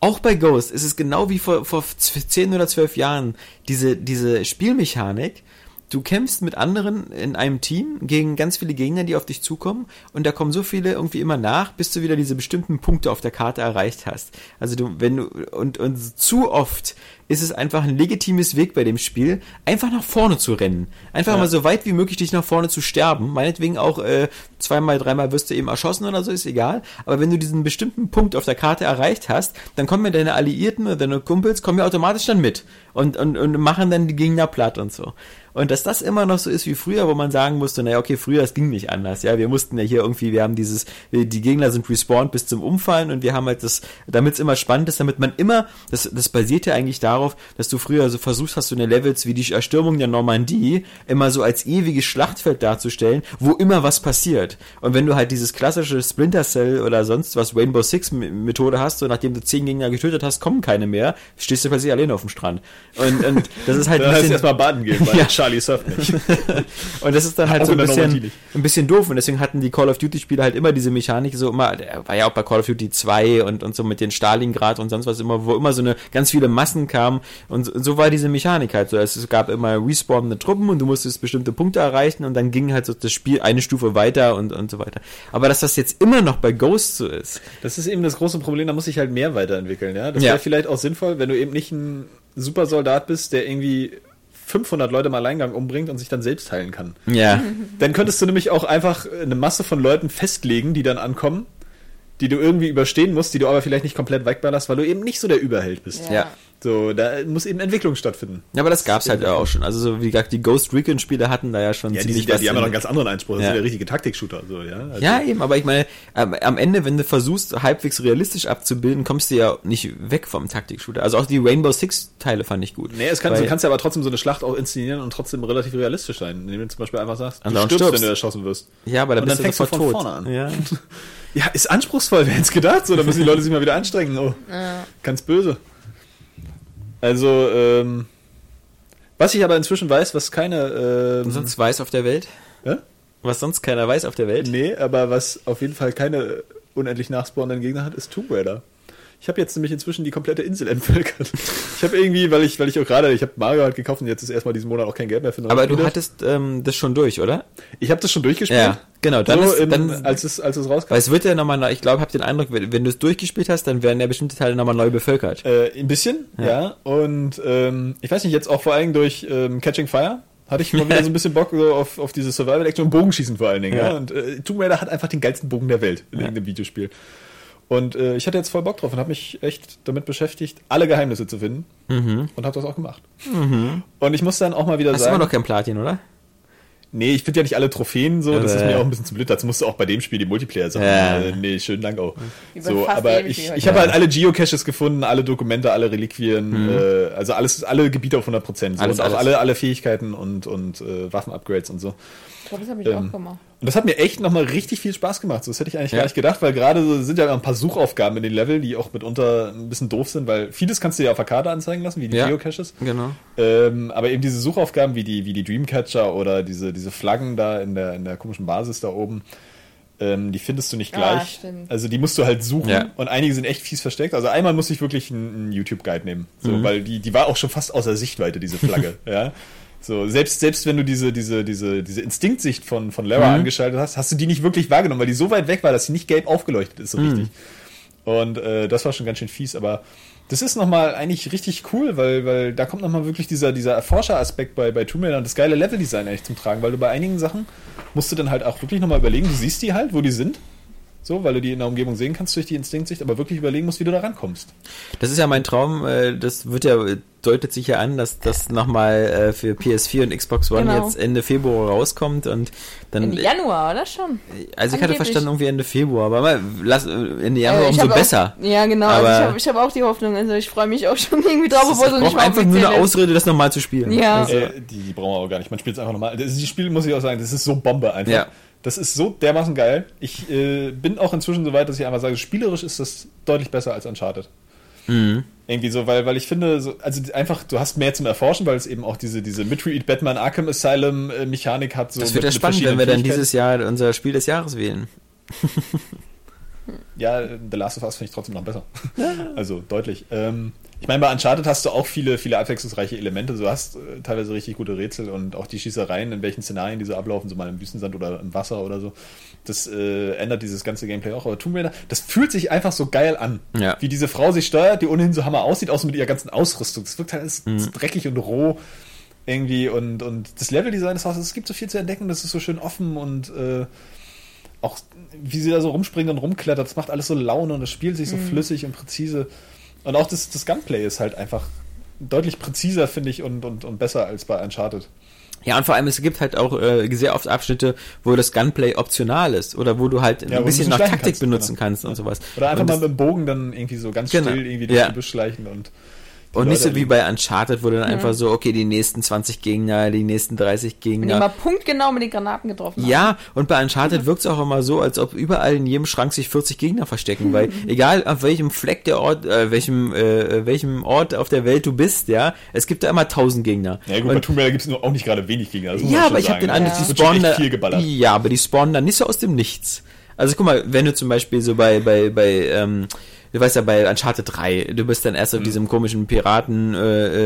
auch bei Ghost ist es genau wie vor, vor 10 oder 12 Jahren diese, diese Spielmechanik. Du kämpfst mit anderen in einem Team gegen ganz viele Gegner, die auf dich zukommen und da kommen so viele irgendwie immer nach, bis du wieder diese bestimmten Punkte auf der Karte erreicht hast. Also du, wenn du, und, und zu oft ist es einfach ein legitimes Weg bei dem Spiel, einfach nach vorne zu rennen. Einfach Ja. mal so weit wie möglich dich nach vorne zu sterben. Meinetwegen auch äh, zweimal, dreimal wirst du eben erschossen oder so, ist egal. Aber wenn du diesen bestimmten Punkt auf der Karte erreicht hast, dann kommen ja deine Alliierten oder deine Kumpels, kommen ja automatisch dann mit und, und, und machen dann die Gegner platt und so. Und dass das immer noch so ist wie früher, wo man sagen musste, naja, okay, früher, es ging nicht anders, ja, wir mussten ja hier irgendwie, wir haben dieses, die Gegner sind respawned bis zum Umfallen und wir haben halt das, damit es immer spannend ist, damit man immer, das, das basiert ja eigentlich darauf, dass du früher so versucht hast, so eine Levels wie die Erstürmung der Normandie immer so als ewiges Schlachtfeld darzustellen, wo immer was passiert. Und wenn du halt dieses klassische Splinter Cell oder sonst was Rainbow Six Methode hast, so nachdem du zehn Gegner getötet hast, kommen keine mehr, stehst du plötzlich alleine auf dem Strand. Und, und das ist halt Da ein heißt bisschen- erstmal baden gehen, weil Ja. Charlie surft nicht. und das ist dann halt Auch so ein bisschen, ein bisschen doof. Und deswegen hatten die Call of Duty Spiele halt immer diese Mechanik so immer, war ja auch bei Call of Duty 2 und, und so mit den Stalingrad und sonst was immer, wo immer so eine ganz viele Massen kamen. Und so, so war diese Mechanik halt so. Es gab immer respawnende Truppen und du musstest bestimmte Punkte erreichen und dann ging halt so das Spiel eine Stufe weiter und, und so weiter. Aber dass das jetzt immer noch bei Ghost so ist. Das ist eben das große Problem, da muss ich halt mehr weiterentwickeln, ja. Das Ja. wäre vielleicht auch sinnvoll, wenn du eben nicht ein Supersoldat bist, der irgendwie 500 Leute im Alleingang umbringt und sich dann selbst heilen kann. Ja. Dann könntest du nämlich auch einfach eine Masse von Leuten festlegen, die dann ankommen, die du irgendwie überstehen musst, die du aber vielleicht nicht komplett wegballerst, weil du eben nicht so der Überheld bist. Ja. So, da muss eben Entwicklung stattfinden. Ja, aber das gab's halt ja auch schon. Also so wie gesagt, die Ghost Recon Spiele hatten da ja schon Ja, die, ziemlich ja, was die haben ja noch in- einen ganz anderen Anspruch. Das Ja. sind ja richtige Taktik-Shooter. So, ja, also, Ja, eben, aber ich meine, am, Ende, wenn du versuchst, halbwegs realistisch abzubilden, kommst du ja nicht weg vom Taktik-Shooter. Also auch die Rainbow Six-Teile fand ich gut. Nee, es kann, Weil- du kannst ja aber trotzdem so eine Schlacht auch inszenieren und trotzdem relativ realistisch sein. Indem du zum Beispiel einfach sagst, du stirbst, stirbst. wenn du erschossen wirst. Ja, aber dann Und bist dann du fängst du sofort von tot. vorne an. Ja. Ja, ist anspruchsvoll, wer hätte es gedacht. So, da müssen die Leute sich mal wieder anstrengen. Oh, Ja. ganz böse. Also, ähm, was ich aber inzwischen weiß, was keine, ähm, sonst weiß auf der Welt? ja? Was sonst keiner weiß auf der Welt? nee, aber was auf jeden Fall keine unendlich nachspawnenden Gegner hat, ist Tomb Raider. Ich habe jetzt nämlich inzwischen die komplette Insel entvölkert. Ich habe irgendwie, weil ich, weil ich auch gerade, ich habe Mario halt gekauft und jetzt ist erstmal diesen Monat auch kein Geld mehr für neue Aber du Spiele. hattest ähm, das schon durch, oder? Ich habe das schon durchgespielt. Ja, genau. Dann so ist, im, dann, als es als es rauskam. weil es wird ja nochmal, ich glaube, hab den Eindruck, wenn, wenn du es durchgespielt hast, dann werden ja bestimmte Teile nochmal neu bevölkert. Äh, ein bisschen, ja. Und ähm, ich weiß nicht, jetzt auch vor allem durch ähm, Catching Fire hatte ich mal wieder so ein bisschen Bock so auf, auf diese Survival-Action und Bogenschießen vor allen Dingen. Ja. Ja. Und äh, Tomb Raider hat einfach den geilsten Bogen der Welt in Ja. irgendeinem Videospiel. Und äh, ich hatte jetzt voll Bock drauf und habe mich echt damit beschäftigt, alle Geheimnisse zu finden. Und habe das auch gemacht. Und ich muss dann auch mal wieder Mhm. Hast sagen... immer noch kein Platin, oder? Nee, ich finde ja nicht alle Trophäen so, das Aber- ist mir auch ein bisschen zu blöd. Dazu musst du auch bei dem Spiel die Multiplayer sagen. Ja. Äh, nee, schönen Dank auch. So, aber ich, ich habe halt alle Geocaches gefunden, alle Dokumente, alle Reliquien, äh, also alles, alle Gebiete auf 100 Prozent. So, Alles, und auch alles. alle, alle Fähigkeiten und, und äh, Waffen-Upgrades und so. Glaube, das habe ich Ähm, auch gemacht. Und das hat mir echt nochmal richtig viel Spaß gemacht. So, das hätte ich eigentlich Ja. gar nicht gedacht, weil gerade so sind ja ein paar Suchaufgaben in den Level, die auch mitunter ein bisschen doof sind, weil vieles kannst du ja auf der Karte anzeigen lassen, wie die Ja. Geocaches. Genau. Ähm, aber eben diese Suchaufgaben wie die, wie die Dreamcatcher oder diese, diese Flaggen da in der, in der komischen Basis da oben, ähm, die findest du nicht Ah, gleich. stimmt. also die musst du halt suchen Ja. und einige sind echt fies versteckt. Also einmal musste ich wirklich einen, einen YouTube-Guide nehmen, so, Mhm. weil die, die war auch schon fast außer Sichtweite, diese Flagge. ja. So, selbst, selbst wenn du diese, diese, diese, diese Instinkt-Sicht von, von Lara Mhm. angeschaltet hast, hast du die nicht wirklich wahrgenommen, weil die so weit weg war, dass sie nicht gelb aufgeleuchtet ist, so Mhm. richtig. Und äh, das war schon ganz schön fies, aber das ist nochmal eigentlich richtig cool, weil, weil da kommt nochmal wirklich dieser, dieser Erforscher-Aspekt bei, bei Tomb Raider und das geile Leveldesign eigentlich zum Tragen, weil du bei einigen Sachen musst du dann halt auch wirklich nochmal überlegen, du siehst die halt, wo die sind, so, weil du die in der Umgebung sehen kannst durch die Instinktsicht, aber wirklich überlegen musst, wie du da rankommst. Das ist ja mein Traum, äh, das wird ja, deutet sich ja an, dass das nochmal äh, für PS4 und Xbox One Genau. jetzt Ende Februar rauskommt und dann. Im Januar, oder schon? also ich hatte angeblich. verstanden irgendwie Ende Februar, aber mal, lass, äh, Ende Januar Äh, umso auch- besser. Ja, genau. Aber- also ich habe ich hab auch die Hoffnung. Also ich freue mich auch schon irgendwie drauf, Das obwohl es braucht nicht mal einfach nur eine. Ausrede, das nochmal zu spielen. Ja. Also, Äh, die, die brauchen wir aber gar nicht. Man spielt es einfach nochmal. Das, die Spiel muss ich auch sagen, das ist so Bombe einfach. Ja. Das ist so dermaßen geil. Ich äh, bin auch inzwischen so weit, dass ich einfach sage, spielerisch ist das deutlich besser als Uncharted. Mhm. Irgendwie so, weil, weil ich finde, so, also einfach, du hast mehr zum Erforschen, weil es eben auch diese, diese Midread Batman Arkham Asylum äh, Mechanik hat. So das wird ja spannend, wenn wir dann dieses Jahr unser Spiel des Jahres wählen. Ja, The Last of Us finde ich trotzdem noch besser. Also deutlich. Ähm, ich meine, bei Uncharted hast du auch viele, viele abwechslungsreiche Elemente. Du hast äh, teilweise richtig gute Rätsel und auch die Schießereien, in welchen Szenarien diese ablaufen, so mal im Wüstensand oder im Wasser oder so. Das äh, ändert dieses ganze Gameplay auch. Aber Tomb Raider, das fühlt sich einfach so geil an. Ja. Wie diese Frau sich steuert, die ohnehin so hammer aussieht, auch so mit ihrer ganzen Ausrüstung. Das wirkt halt alles Mhm. so dreckig und roh irgendwie und, und das Leveldesign des Hauses, es gibt so viel zu entdecken, das ist so schön offen und äh, auch wie sie da so rumspringt und rumklettert, das macht alles so Laune und das spielt sich so flüssig und präzise. Und auch das, das Gunplay ist halt einfach deutlich präziser, finde ich, und, und, und besser als bei Uncharted. Ja, und vor allem, es gibt halt auch äh, sehr oft Abschnitte, wo das Gunplay optional ist oder wo du halt Ja, ein bisschen nach Taktik kannst, benutzen genau. kannst und sowas. Oder einfach und mal mit dem Bogen dann irgendwie so ganz Genau. still irgendwie durch Ja. die Büsch schleichen und und nicht so wie bei Uncharted, wo du dann einfach so, okay, die nächsten 20 Gegner, die nächsten 30 Wenn die Gegner. mal punktgenau mit den Granaten getroffen haben. Ja, und bei Uncharted wirkt es auch immer so, als ob überall in jedem Schrank sich 40 Gegner verstecken, weil egal auf welchem Fleck der Ort, äh, welchem, äh, welchem Ort auf der Welt du bist, ja, es gibt da immer 1000 Gegner. Ja gut, bei und, Tomb Raider gibt es nur auch nicht gerade wenig Gegner. ja, aber ich habe den Eindruck, Ja. die spawnen da, viel geballert. ja, aber die spawnen dann nicht so aus dem Nichts. Also guck mal, wenn du zum Beispiel so bei, bei, bei, ähm, du weißt ja, bei Uncharted 3, du bist dann erst Mhm. auf diesem komischen Piratenhafen,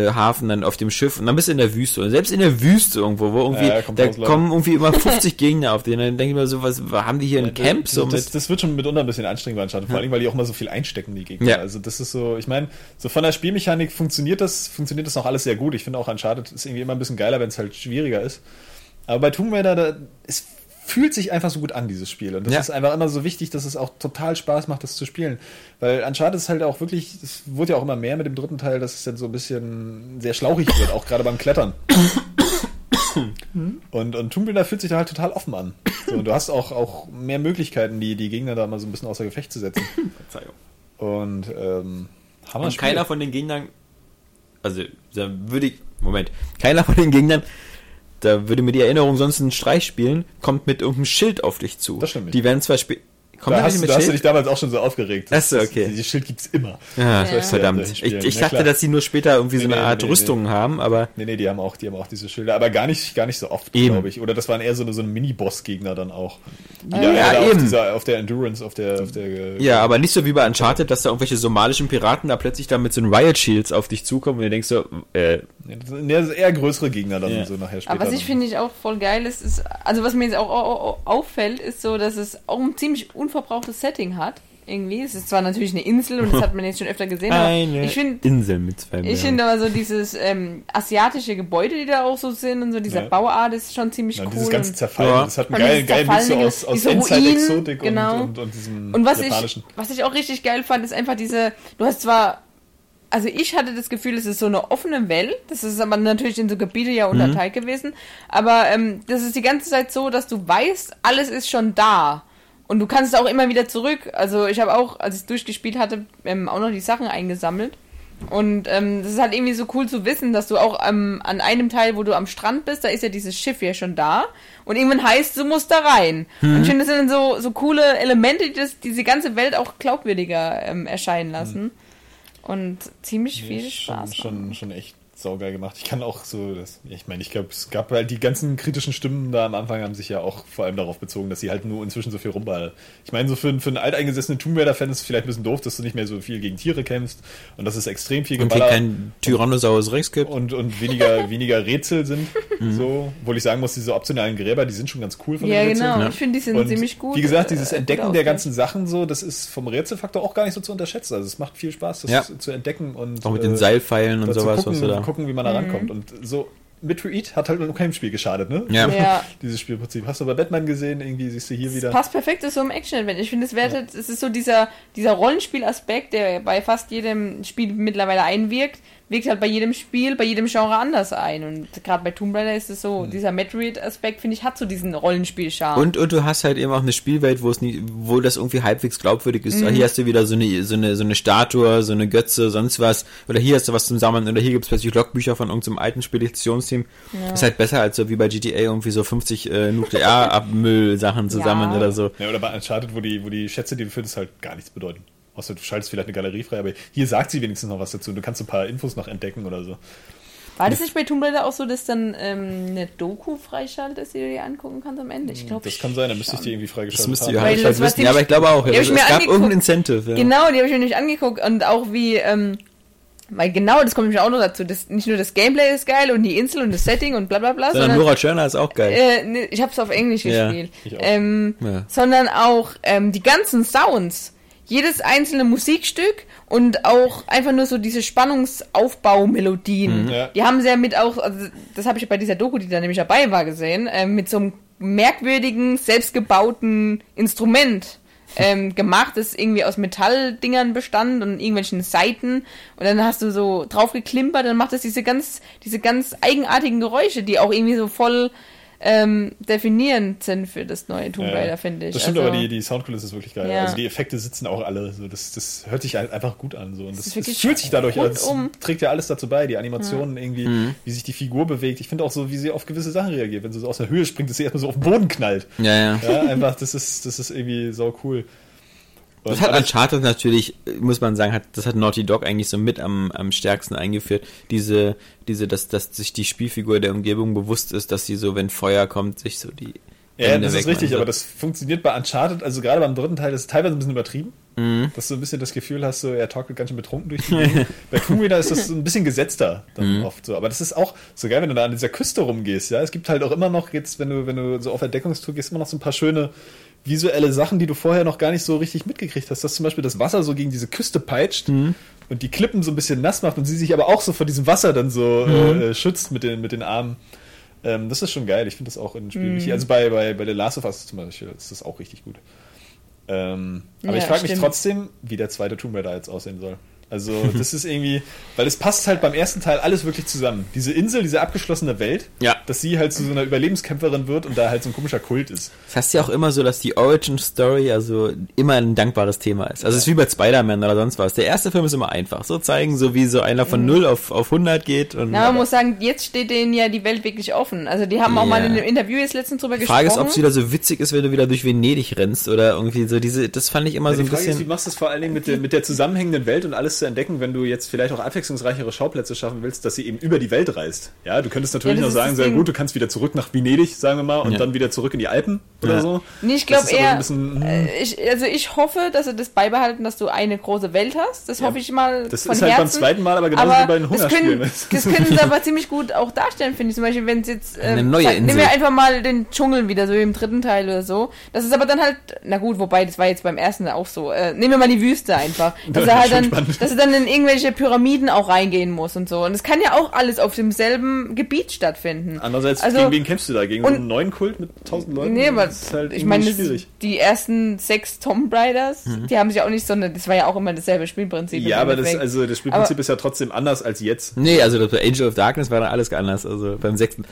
äh, Hafen, dann auf dem Schiff und dann bist du in der Wüste. Und selbst in der Wüste irgendwo, wo irgendwie, Ja, da kommen irgendwie immer 50 Gegner auf den. Dann denke ich mir so, was, haben die hier ein Camp? So das, das wird schon mitunter ein bisschen anstrengend bei Uncharted, vor allem, weil die auch immer so viel einstecken, die Gegner. Ja. Also das ist so, ich meine, so von der Spielmechanik funktioniert das, funktioniert das noch alles sehr gut. Ich finde auch Uncharted ist irgendwie immer ein bisschen geiler, wenn es halt schwieriger ist. Aber bei Tomb Raider, da, es fühlt sich einfach so gut an, dieses Spiel. Und das Ja. ist einfach immer so wichtig, dass es auch total Spaß macht, das zu spielen. Weil Uncharted ist halt auch wirklich, es wurde ja auch immer mehr mit dem dritten Teil, dass es dann so ein bisschen sehr schlauchig wird, auch gerade beim Klettern. Und, und Tomb Raider fühlt sich da halt total offen an. So, und du hast auch, auch mehr Möglichkeiten, die, die Gegner da mal so ein bisschen außer Gefecht zu setzen. Und ähm, Hammer und keiner von den Gegnern, also da würde ich, Moment, keiner von den Gegnern, da würde mir die Erinnerung sonst einen Streich spielen, kommt mit irgendeinem Schild auf dich zu. Das stimmt nicht. Die werden zwar spät. Kommt da hast, mit da hast du dich damals auch schon so aufgeregt. Ach so, okay. Dieses Schild gibt's immer. Ja, Ja. verdammt. Ja, Ich, ich Ja, dachte, dass sie nur später irgendwie so Nee, eine nee, Art nee, nee. Rüstung haben, aber Nee, nee, die haben auch, die haben auch diese Schilder, aber gar nicht, gar nicht so oft, glaube ich. Oder das waren eher so eine, so eine Mini-Boss-Gegner dann auch. Die Ja, eher eben. Auf, dieser, auf der Endurance, auf der, auf der ja, aber nicht so wie bei Uncharted, dass da irgendwelche somalischen Piraten da plötzlich da mit so einen Riot Shields auf dich zukommen und du denkst so, äh, das sind eher, größere Gegner dann Ja. so nachher später. Aber was ich finde ich auch voll geil ist, ist, also was mir jetzt auch au- au- auffällt, ist so, dass es auch ein ziemlich unverbrauchtes Setting hat. Irgendwie. Es ist zwar natürlich eine Insel und das hat man jetzt schon öfter gesehen, aber eine ich finde Insel mit zwei ich Meeren. finde aber so dieses ähm, asiatische Gebäude, die da auch so sind und so, dieser Ja. Bauart ist schon ziemlich Ja, cool. dieses ganze und, Zerfallen, Ja. das hat einen Und geilen, geilen Mix so aus, aus Endzeit-Exotik Ruinen, und, genau. und, und diesem und was ich, japanischen. was ich auch richtig geil fand, ist einfach diese, du hast zwar also ich hatte das Gefühl, es ist so eine offene Welt. Das ist aber natürlich in so Gebiete ja unterteilt gewesen. Aber ähm, das ist die ganze Zeit so, dass du weißt, alles ist schon da. Und du kannst auch immer wieder zurück. Also ich habe auch, als ich durchgespielt hatte, ähm, auch noch die Sachen eingesammelt. Und ähm, das ist halt irgendwie so cool zu wissen, dass du auch ähm, an einem Teil, wo du am Strand bist, da ist ja dieses Schiff ja schon da. Und irgendwann heißt, du musst da rein. Und ich finde, das sind so, so coole Elemente, die das, diese ganze Welt auch glaubwürdiger ähm, erscheinen lassen. Und ziemlich viel Nee, Spaß. schon, schon, schon echt saugeil gemacht. Ich kann auch so, das, ich meine, ich glaube, es gab halt die ganzen kritischen Stimmen da am Anfang haben sich ja auch vor allem darauf bezogen, dass sie halt nur inzwischen so viel rumballern. Ich meine, so für, für einen alteingesessenen Tomb Raider-Fan ist es vielleicht ein bisschen doof, dass du nicht mehr so viel gegen Tiere kämpfst und dass es extrem viel Und Geballer kein Tyrannosaurus Rex gibt. und, und weniger, weniger Rätsel sind. So, obwohl ich sagen muss, diese optionalen Gräber, die sind schon ganz cool von Ja, den Rätseln. genau. Ja. Ich finde, die sind Und ziemlich gut. Wie gesagt, äh, dieses gut Entdecken der ganzen Sachen so, das ist vom Rätselfaktor auch gar nicht so zu unterschätzen. Also es macht viel Spaß, das Ja. zu, entdecken und Auch mit äh, den Seilpfeilen und sowas, gucken, was du da. Gucken, wie man da Mhm. rankommt. Und so Metroid hat halt noch keinem Spiel geschadet, ne? Ja. Ja. Dieses Spielprinzip. Hast du bei Batman gesehen, irgendwie siehst du hier Es wieder. passt perfekt zu so einem Action-Adventure. Ich finde, es wertet, es ist so dieser, dieser Rollenspielaspekt, der bei fast jedem Spiel mittlerweile einwirkt, wirkt halt bei jedem Spiel, bei jedem Genre anders ein. Und gerade bei Tomb Raider ist es so, dieser Metroid-Aspekt, finde ich, hat so diesen Rollenspiel-Charme. Und, und du hast halt eben auch eine Spielwelt, wo es nie, wo das irgendwie halbwegs glaubwürdig ist. Hier hast du wieder so eine, so eine, so eine Statue, so eine Götze, sonst was. Oder hier hast du was zum Sammeln. Oder hier gibt es plötzlich Logbücher von irgendeinem alten Speditionsteam. Ist halt besser als so wie bei GTA irgendwie so 50 äh, Nuklearabmüll-Sachen zu Ja. sammeln oder so. Ja, oder bei Uncharted, wo die, wo die Schätze, die du findest, halt gar nichts bedeuten. Außer du schaltest vielleicht eine Galerie frei, aber hier sagt sie wenigstens noch was dazu. Du kannst ein paar Infos noch entdecken oder so. War das nicht bei Tomb Raider auch so, dass dann ähm, eine Doku freischaltet, dass du dir angucken kannst am Ende? Ich glaube Das kann sein, dann müsste ich die irgendwie Das freigeschaltet müsst haben. ihr Weil halt, das halt wissen. Ja, aber ich glaube auch. Die ich es mir gab angeguckt. irgendein Incentive. Ja. Genau, die habe ich mir nicht angeguckt und auch wie, ähm, weil genau, das kommt nämlich auch noch dazu. Das, nicht nur das Gameplay ist geil und die Insel und das Setting und bla bla bla, Sondern sondern Nora Tschirner ist auch geil. äh, ne, ich habe es auf Englisch Ja, gespielt. ich auch. Ähm, Ja. Sondern auch ähm, die ganzen Sounds. Jedes einzelne Musikstück und auch einfach nur so diese Spannungsaufbaumelodien. Mhm. Ja. Die haben sie ja mit auch, also das habe ich bei dieser Doku, die da nämlich dabei war, gesehen, ähm, mit so einem merkwürdigen, selbstgebauten Instrument ähm, gemacht, das irgendwie aus Metalldingern bestand und irgendwelchen Saiten und dann hast du so drauf geklimpert, dann macht es diese ganz, diese ganz eigenartigen Geräusche, die auch irgendwie so voll ähm, definierend sind für das neue Tomb Ja, Raider, finde ich. Das stimmt, also, aber die, die Soundkulisse ist wirklich geil. Ja. Also die Effekte sitzen auch alle. So, das, das hört sich halt einfach gut an. So. Und das, das, wirklich fühlt sich dadurch, als rundum. trägt ja alles dazu bei. Die Animationen irgendwie, Mhm. wie sich die Figur bewegt. Ich finde auch so, wie sie auf gewisse Sachen reagiert. Wenn sie so aus der Höhe springt, dass sie erstmal so auf den Boden knallt. Ja, ja. Ja, einfach, das ist, das ist irgendwie sau cool. Das hat Uncharted natürlich, muss man sagen, hat, das hat Naughty Dog eigentlich so mit am, am stärksten eingeführt. Diese, diese, dass, dass sich die Spielfigur der Umgebung bewusst ist, dass sie so, wenn Feuer kommt, sich so die Ja, Hände das ist richtig, soll. aber das funktioniert bei Uncharted, also gerade beim dritten Teil, das ist teilweise ein bisschen übertrieben, Mhm. dass du ein bisschen das Gefühl hast, so, er torkelt ganz schön betrunken durch die Gegend. bei Tomb Raider ist das so ein bisschen gesetzter dann Mhm. oft so, aber das ist auch so geil, wenn du da an dieser Küste rumgehst, ja, es gibt halt auch immer noch jetzt, wenn du, wenn du so auf Entdeckungstour gehst, immer noch so ein paar schöne visuelle Sachen, die du vorher noch gar nicht so richtig mitgekriegt hast, dass zum Beispiel das Wasser so gegen diese Küste peitscht Mhm. und die Klippen so ein bisschen nass macht und sie sich aber auch so vor diesem Wasser dann so Mhm. äh, schützt mit den, mit den Armen. Ähm, das ist schon geil. Ich finde das auch in Spielen Mhm. wichtig. Also bei, bei, bei The Last of Us zum Beispiel ist das auch richtig gut. Ähm, aber Ja, ich frage mich trotzdem, wie der zweite Tomb Raider jetzt aussehen soll. Also das ist irgendwie, weil es passt halt beim ersten Teil alles wirklich zusammen. Diese Insel, diese abgeschlossene Welt, Ja. dass sie halt zu so einer Überlebenskämpferin wird und da halt so ein komischer Kult ist. Das heißt ja auch immer so, dass die Origin Story also immer ein dankbares Thema ist. Also es ist wie bei Spider-Man oder sonst was. Der erste Film ist immer einfach. So zeigen, so wie so einer von 0 auf, auf 100 geht. Und Mhm. Na, man muss sagen, jetzt steht denen ja die Welt wirklich offen. Also die haben auch Ja. mal in einem Interview jetzt letztens drüber die Frage ist, gesprochen. ob es wieder so witzig ist, wenn du wieder durch Venedig rennst oder irgendwie so diese, das fand ich immer so die ein Frage ist, wie bisschen. machst du es vor allen Dingen mit der, mit der zusammenhängenden Welt und alles zu entdecken, wenn du jetzt vielleicht auch abwechslungsreichere Schauplätze schaffen willst, dass sie eben über die Welt reist. Ja, du könntest natürlich Ja, noch das sagen, das sehr gut, du kannst wieder zurück nach Venedig, sagen wir mal, und Ja. dann wieder zurück in die Alpen oder Ja. so. Nee, ich Das glaube eher, bisschen, hm. äh, ich, also ich hoffe, dass sie das beibehalten, dass du eine große Welt hast. Das Ja. hoffe ich mal Das von ist halt beim Herzen. zweiten Mal aber genauso aber wie bei den das Hungerspielen. können, das können sie aber ziemlich gut auch darstellen, finde ich. Zum Beispiel, wenn es jetzt, Eine ähm, neue sag- nehmen wir Insel. einfach mal den Dschungel wieder, so wie im dritten Teil oder so. Das ist aber dann halt, na gut, wobei, das war jetzt beim ersten auch so. Äh, nehmen wir mal die Wüste einfach. Dass Das er halt ist schon dann, spannend. Er dann in irgendwelche Pyramiden auch reingehen muss und so. Und es kann ja auch alles auf demselben Gebiet stattfinden. Andererseits, Also- gegen wen kämpfst du da? Gegen so einen neuen Kult mit tausend Leuten? Nee, aber das ist halt ich meine, die ersten sechs Tomb Raiders, die haben sich auch nicht so eine, das war ja auch immer dasselbe Spielprinzip. Ja, aber das, also das Spielprinzip Aber- ist ja trotzdem anders als jetzt. Nee, also das bei Angel of Darkness war dann alles anders, also beim sechsten.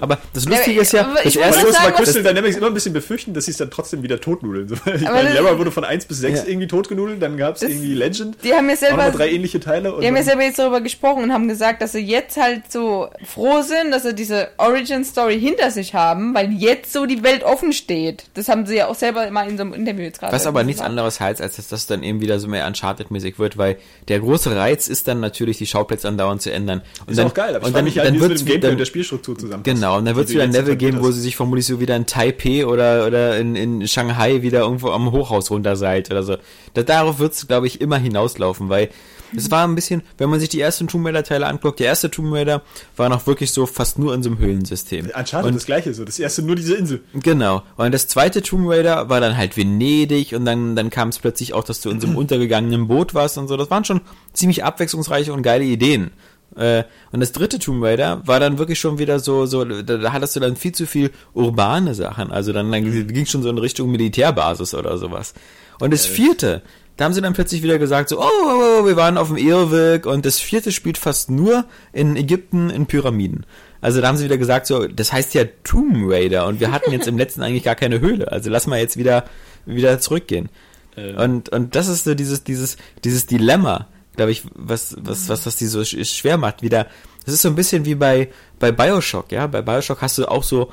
Aber das Lustige Ja, ist ja, das ich erste, muss sagen, bei Crystal Dynamics immer ein bisschen befürchten, dass sie es dann trotzdem wieder totnudeln. Ich Aber meine, Lara wurde von 1 bis 6 Ja. irgendwie totgenudelt, dann gab es irgendwie Legend. die haben ja Auch selber, drei ähnliche Teile. Und die haben ja selber jetzt darüber gesprochen und haben gesagt, dass sie jetzt halt so froh sind, dass sie diese Origin Story hinter sich haben, weil jetzt so die Welt offen steht. Das haben sie ja auch selber mal in so einem Interview jetzt gerade. Was aber nichts gesagt. anderes heißt, als dass das dann eben wieder so mehr Uncharted-mäßig wird, weil der große Reiz ist dann natürlich, die Schauplätze andauernd zu ändern. Und Ist dann, auch geil, aber ich und frage dann, mich halt, dann wie es mit wird's dem Gameplay dann, und der Spielstruktur zusammenpasst. Genau, und dann wird es wieder ein Level geben, wo sie sich vermutlich so wieder in Taipei oder, oder in, in Shanghai wieder irgendwo am Hochhaus runter seid oder so. Da, darauf wird es, glaube ich, immer hinauslaufen, weil es war ein bisschen, wenn man sich die ersten Tomb Raider Teile anguckt, der erste Tomb Raider war noch wirklich so fast nur in so einem Höhlensystem. Uncharted und, das gleiche so. Das erste nur diese Insel. Genau. Und das zweite Tomb Raider war dann halt Venedig und dann, dann kam es plötzlich auch, dass du in so einem untergegangenen Boot warst und so. Das waren schon ziemlich abwechslungsreiche und geile Ideen. Äh, und das dritte Tomb Raider war dann wirklich schon wieder so, so, da, da hattest du dann viel zu viel urbane Sachen. Also dann, dann ging schon so in Richtung Militärbasis oder sowas. Und das vierte, da haben sie dann plötzlich wieder gesagt, so, oh, oh, oh, wir waren auf dem Irrweg und das vierte spielt fast nur in Ägypten in Pyramiden. Also da haben sie wieder gesagt, so, das heißt ja Tomb Raider und wir hatten jetzt im letzten eigentlich gar keine Höhle. Also lass mal jetzt wieder, wieder zurückgehen. Äh. Und, und das ist so dieses, dieses, dieses Dilemma, glaube ich, was, was, was das die so sch- schwer macht. Wieder, das ist so ein bisschen wie bei, bei Bioshock, ja. Bei Bioshock hast du auch so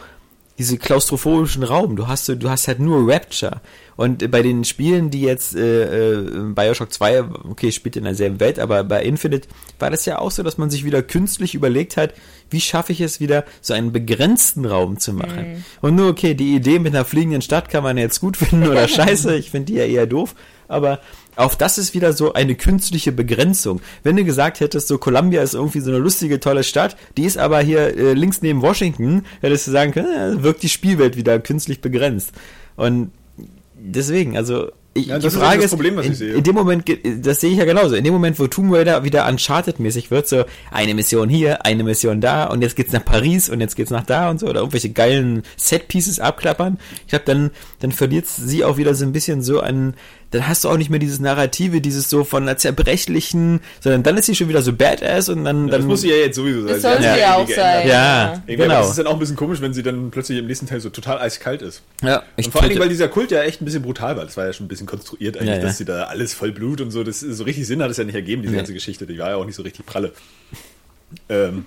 diese klaustrophobischen Raum. Du hast, du hast halt nur Rapture. Und bei den Spielen, die jetzt äh, äh, Bioshock 2, okay, spielt in derselben Welt, aber bei Infinite war das ja auch so, dass man sich wieder künstlich überlegt hat, wie schaffe ich es wieder, so einen begrenzten Raum zu machen. Und nur, okay, die Idee mit einer fliegenden Stadt kann man jetzt gut finden oder scheiße, ich finde die ja eher doof, aber auch das ist wieder so eine künstliche Begrenzung. Wenn du gesagt hättest, so Columbia ist irgendwie so eine lustige, tolle Stadt, die ist aber hier äh, links neben Washington, hättest du sagen können, äh, wirkt die Spielwelt wieder künstlich begrenzt. Und deswegen, also ich, Ja, die das ist Frage das ist, Problem, was in, ich sehe. in dem Moment, das sehe ich ja genauso, in dem Moment, wo Tomb Raider wieder Uncharted-mäßig wird, so eine Mission hier, eine Mission da und jetzt geht's nach Paris und jetzt geht's nach da und so oder irgendwelche geilen Set-Pieces abklappern, ich glaube, dann, dann verliert sie auch wieder so ein bisschen so an, dann hast du auch nicht mehr dieses Narrative, dieses so von einer zerbrechlichen, sondern dann ist sie schon wieder so badass und dann, Das dann muss sie ja jetzt sowieso sein. Das soll ja sie ja auch irgendwie geändert. sein. Ja. Irgendwie, Genau. aber Das ist dann auch ein bisschen komisch, wenn sie dann plötzlich im nächsten Teil so total eiskalt ist. ja, ich Und vor allen Dingen, töte- weil dieser Kult ja echt ein bisschen brutal war. Das war ja schon ein bisschen konstruiert eigentlich, Ja, ja. dass sie da alles voll Blut und so. Das so richtig Sinn hat es ja nicht ergeben, diese Nee. ganze Geschichte. Die war ja auch nicht so richtig pralle. Ähm,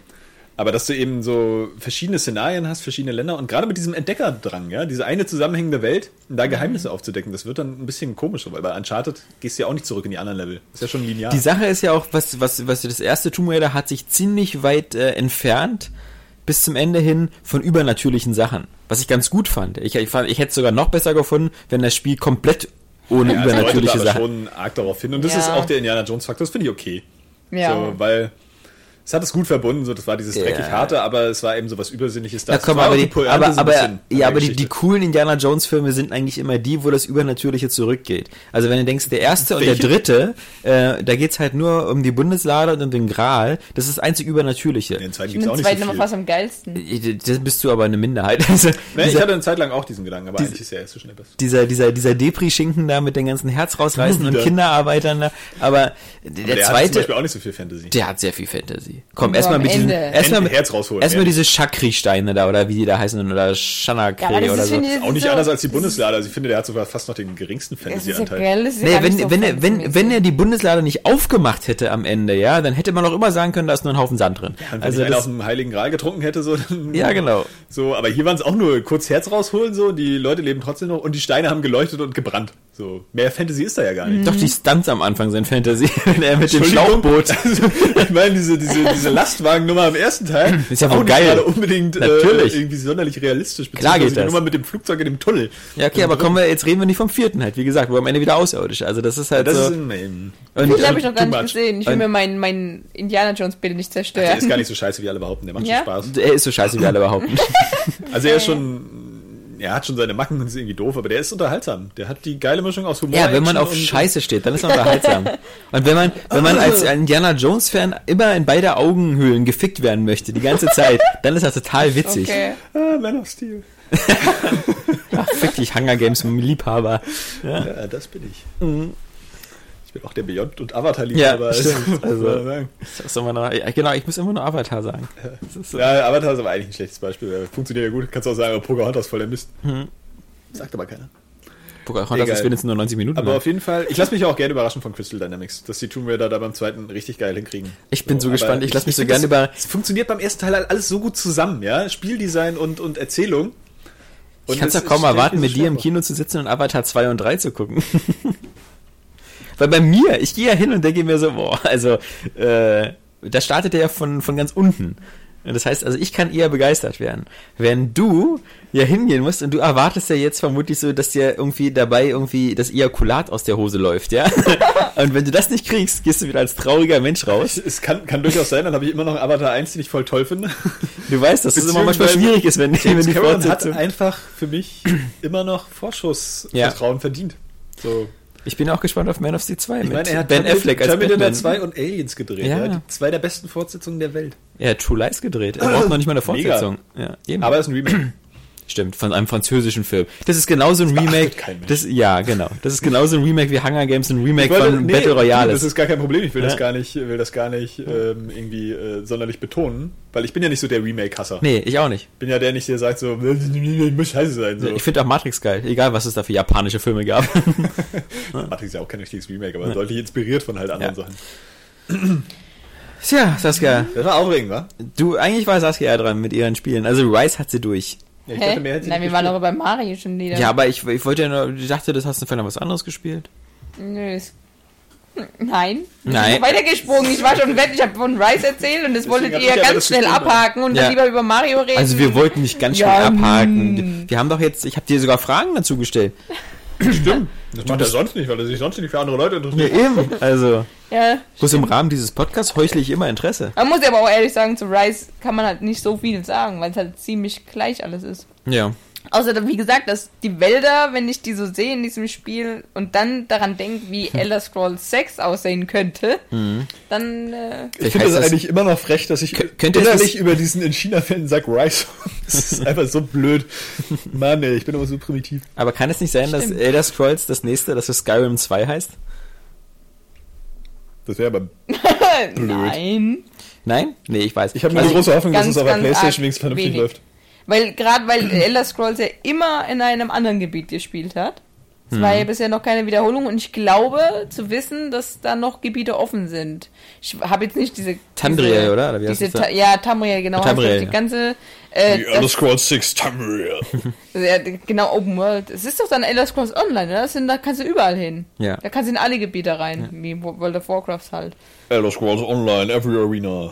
aber dass du eben so verschiedene Szenarien hast, verschiedene Länder und gerade mit diesem Entdeckerdrang, ja, diese eine zusammenhängende Welt, um da Geheimnisse aufzudecken, das wird dann ein bisschen komisch, weil bei Uncharted gehst du ja auch nicht zurück in die anderen Level. Ist ja schon linear. Die Sache ist ja auch, was, was, was das erste Tomb Raider hat sich ziemlich weit äh, entfernt bis zum Ende hin von übernatürlichen Sachen. Was ich ganz gut fand. Ich, ich, fand, ich hätte es sogar noch besser gefunden, wenn das Spiel komplett ohne ja, deutet übernatürliche aber Sachen. schon arg darauf hin. Und das Ja. ist auch der Indiana Jones Faktor. Das finde ich okay. Ja. So, weil es hat es gut verbunden, so das war dieses Ja. dreckig harte, aber es war eben so was Übersinnliches da. Na Es komm, war aber die, Pointe aber, so ein aber, ja, der aber die, die coolen Indiana Jones Filme sind eigentlich immer die, wo das Übernatürliche zurückgeht. Also wenn du denkst, der erste und der Welche? dritte, äh, da geht's halt nur um die Bundeslade und um den Gral. Das ist das einzig Übernatürliche. Den zweiten Ich gibt finde es auch den nicht zweiten so immer viel. fast am geilsten. Das bist du aber eine Minderheit. Also, Nee, ich dieser, hatte eine Zeit lang auch diesen Gedanken, aber eigentlich ist der erste schon der beste. dieser, dieser, dieser Depri-Schinken da mit den ganzen Herz rausreißen und. Kinderarbeitern da. Aber der, Aber der hat zum Beispiel auch nicht so viel Fantasy. der hat sehr viel Fantasy. Komm, erstmal mit diesen, erstmal Herz rausholen, erstmal diese Chakri-Steine da, oder wie die da heißen, oder Chanakre Ja, oder ist, so. ich, das Auch ist nicht so, anders als die Bundeslade. Also ich finde, der hat sogar fast noch den geringsten ja Fantasy-Anteil. geil, das ist Nee, ja gar wenn, so wenn, er, wenn, wenn er die Bundeslade nicht aufgemacht hätte am Ende, ja, dann hätte man auch immer sagen können, da ist nur ein Haufen Sand drin. Und wenn also einer das, aus dem Heiligen Gral getrunken hätte, so, dann, ja, genau. so, aber hier waren es auch nur kurz Herz rausholen, so, die Leute leben trotzdem noch und die Steine haben geleuchtet und gebrannt. So, mehr Fantasy ist da ja gar nicht. Doch die Stunts am Anfang sind Fantasy, wenn er mit dem. Schlauchboot. Also, ich meine, diese, diese, diese Lastwagennummer im ersten Teil Ist ja auch wohl nicht geil. gerade unbedingt äh, Natürlich. irgendwie sonderlich realistisch. Klar geht die das. Nummer mit dem Flugzeug in dem Tunnel. Ja, okay, aber kommen wir, jetzt reden wir nicht vom vierten halt, wie gesagt, wo am Ende wieder Außerirdische. Also das ist halt Das so. ist ein, und, Den habe ich noch gar nicht much. gesehen. Ich will Und- mir mein, mein Indiana Jones Bild nicht der zerstören. ist gar nicht so scheiße, wie alle behaupten. Der macht Ja? schon Spaß. er ist so scheiße, wie alle behaupten. Also er ist schon, er hat schon seine Macken und ist irgendwie doof, aber der ist unterhaltsam. Der hat die geile Mischung aus Humor. Ja, wenn man auf Scheiße steht, dann ist er unterhaltsam. Und wenn man, wenn man als Indiana Jones Fan immer in beide Augenhöhlen gefickt werden möchte, die ganze Zeit, dann ist er total witzig. Okay. Ah, Man of Steel. Ach, fick dich, Hunger Games Liebhaber. Ja, das bin ich. Ich bin auch der Beyond- und Avatar-Liebhaber. Ja, stimmt. Also, Was soll man noch, ja, genau, ich muss immer nur Avatar sagen. So. ja, Avatar ist aber eigentlich ein schlechtes Beispiel. Funktioniert ja gut. Kannst auch sagen, aber Pocahontas voll der Mist. Mhm. Sagt aber keiner. Pocahontas ist wenigstens nur 90 Minuten. Aber lang. auf jeden Fall, ich lasse mich auch gerne überraschen von Crystal Dynamics, dass die Tomb Raider da beim zweiten richtig geil hinkriegen. Ich bin so aber gespannt, ich lass mich so gerne das- über- Es funktioniert beim ersten Teil halt alles so gut zusammen, ja? Spieldesign und, und Erzählung. Und ich kann es doch kaum erwarten, so mit dir im. Kino zu sitzen und Avatar 2 und 3 zu gucken. Weil bei mir, ich gehe ja hin und denke mir so, boah, also, äh, da startet er ja von, von ganz unten. Und Das heißt, also ich kann eher begeistert werden. Wenn du ja hingehen musst und du erwartest ja jetzt vermutlich so, dass dir irgendwie dabei irgendwie das Ejakulat aus der Hose läuft, ja? Und wenn du das nicht kriegst, gehst du wieder als trauriger Mensch raus. Es, kann, kann durchaus sein, dann habe ich immer noch einen Avatar 1, den ich voll toll finde. Du weißt, dass es immer manchmal schwierig ist, wenn, wenn James die Cameron hat einfach für mich immer noch Vorschussvertrauen verdient. So. Ich bin auch gespannt auf Man of Steel 2 Ich mit meine, er hat Ben Affleck als Terminator Batman. 2 und Aliens gedreht. Ja. Ja. Zwei der besten Fortsetzungen der Welt. Er hat True Lies gedreht. Er braucht noch nicht mal eine. Fortsetzung. Ja. Aber es ist ein Remake. Stimmt, von einem französischen Film. Das ist genauso ein beachtet Remake. Das, ja, genau. Das ist genauso ein Remake wie Hunger Games, ein Remake wollte- von nee, Battle Royale. Das ist gar kein Problem. Ich will Ja. das gar nicht, will das gar nicht ähm, irgendwie äh, sonderlich betonen, weil ich bin ja nicht so der Remake-Hasser. nee, ich auch nicht. bin ja der nicht, der sagt so, muss scheiße sein. So. Ich finde auch Matrix geil, egal was es da für japanische Filme gab. Matrix ist ja auch kein richtiges Remake, aber deutlich inspiriert von halt anderen Ja. Sachen. Tja, Saskia, Das war aufregend, wa? du, eigentlich war Saskia ja dran mit ihren Spielen. Also Rise hat sie durch. Ja, ich Hä? dachte, mehr hätte Nein, wir waren doch bei Mario schon wieder. Ja, aber ich, ich wollte ja nur, ich dachte, das hast du vielleicht noch was anderes gespielt. Nö, es- Nein. Nein. Ich bin weitergesprungen. Ich war schon weg. Ich habe von Rice erzählt und das wolltet hab ihr ja ganz schnell abhaken und Ja. dann lieber über Mario reden. Also wir wollten nicht ganz schnell Ja, abhaken. hm. Wir haben doch jetzt, ich habe dir sogar Fragen dazu gestellt. Stimmt. Das macht er sonst nicht, weil er sich sonst nicht für andere Leute Ja, interessiert. eben. Also, Ja. bloß im Rahmen dieses Podcasts heuchle ich immer Interesse. Man muss ja aber auch ehrlich sagen, zu Rice kann man halt nicht so viel sagen, weil es halt ziemlich gleich alles ist. Ja. Außer, wie gesagt, dass die Wälder, wenn ich die so sehe in diesem Spiel und dann daran denke, wie Elder Scrolls 6 aussehen könnte, dann äh, Ich finde das das- eigentlich immer noch frech, dass ich innerlich über diesen in China-Fan sag Rice. Das ist einfach so blöd. Mann, ey, ich bin immer so primitiv. Aber kann es nicht sein, dass Stimmt. Elder Scrolls das nächste, dass es Skyrim 2 heißt? Das wäre aber. nein. Nein? Nee, ich weiß. Ich habe nur Also große Hoffnung, dass ganz, es auf der Playstation wenigstens vernünftig wenig. läuft. Weil gerade weil Elder Scrolls ja immer in einem anderen Gebiet gespielt hat. Es war ja bisher noch keine Wiederholung und ich glaube zu wissen, dass da noch Gebiete offen sind. Ich habe jetzt nicht diese Tamriel, diese, oder? Oder wie heißt diese? Ta ja, Tamriel, genau. Tamriel, das, die ja. ganze äh, das, Scrolls 6 Tamriel. ja, genau Open World. Es ist doch dann Elder Scrolls Online, oder? Das sind, da kannst du überall hin. Ja. Da kannst du in alle Gebiete rein, wie World of Warcraft halt. Elder Scrolls Online, every arena.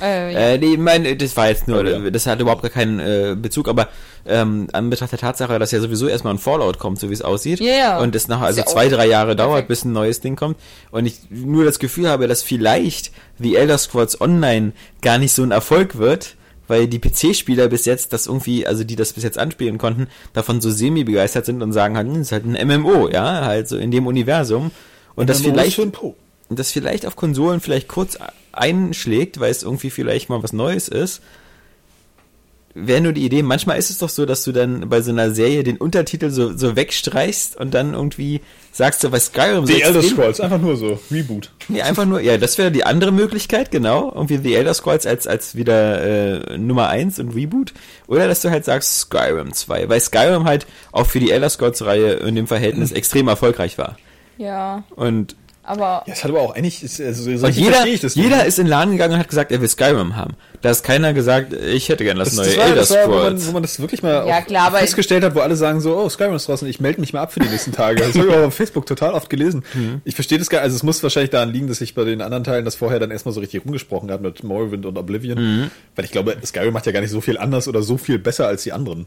Äh, ja. Äh, nee, mein, das war jetzt nur, Oh, ja. das hat überhaupt gar keinen äh, Bezug, aber ähm, an Betracht der Tatsache, dass ja sowieso erstmal ein Fallout kommt, so wie es aussieht, Ja, ja. und es nach also zwei, drei Jahre dauert, perfekt. bis ein neues Ding kommt, und ich nur das Gefühl habe, dass vielleicht The Elder Scrolls Online gar nicht so ein Erfolg wird, weil die PC-Spieler bis jetzt das irgendwie, also die das bis jetzt anspielen konnten, davon so semi-begeistert sind und sagen halt, hm, das ist halt ein MMO, ja, halt so in dem Universum, und das vielleicht Po. und das vielleicht auf Konsolen vielleicht kurz einschlägt, weil es irgendwie vielleicht mal was Neues ist, wäre nur die Idee. Manchmal ist es doch so, dass du dann bei so einer Serie den Untertitel so, so wegstreichst und dann irgendwie sagst du, was Skyrim The setzt Elder Scrolls, einfach nur so. Reboot. Nee, einfach nur, ja, das wäre die andere Möglichkeit, genau. Irgendwie The Elder Scrolls als, als wieder äh, Nummer eins und Reboot. Oder dass du halt sagst Skyrim 2, weil Skyrim halt auch für die Elder Scrolls-Reihe in dem Verhältnis extrem erfolgreich war. ja, Und aber Ja, es hat aber auch eigentlich, ist, also, so jeder, verstehe ich das jeder ist in den Laden gegangen und hat gesagt, er will Skyrim haben. Da ist keiner gesagt, ich hätte gern das, Das, neue das war, Elder das war wo, man, Scrolls. wo man das wirklich mal Ja, klar, aber- festgestellt hat, wo alle sagen so, oh, Skyrim ist draußen, ich melde mich mal ab für die nächsten Tage. Das habe ich auch auf Facebook total oft gelesen. Mhm. Ich verstehe das gar also es muss wahrscheinlich daran liegen, dass ich bei den anderen Teilen das vorher dann erstmal so richtig rumgesprochen habe mit Morrowind und Oblivion. Mhm. Weil ich glaube, Skyrim macht ja gar nicht so viel anders oder so viel besser als die anderen.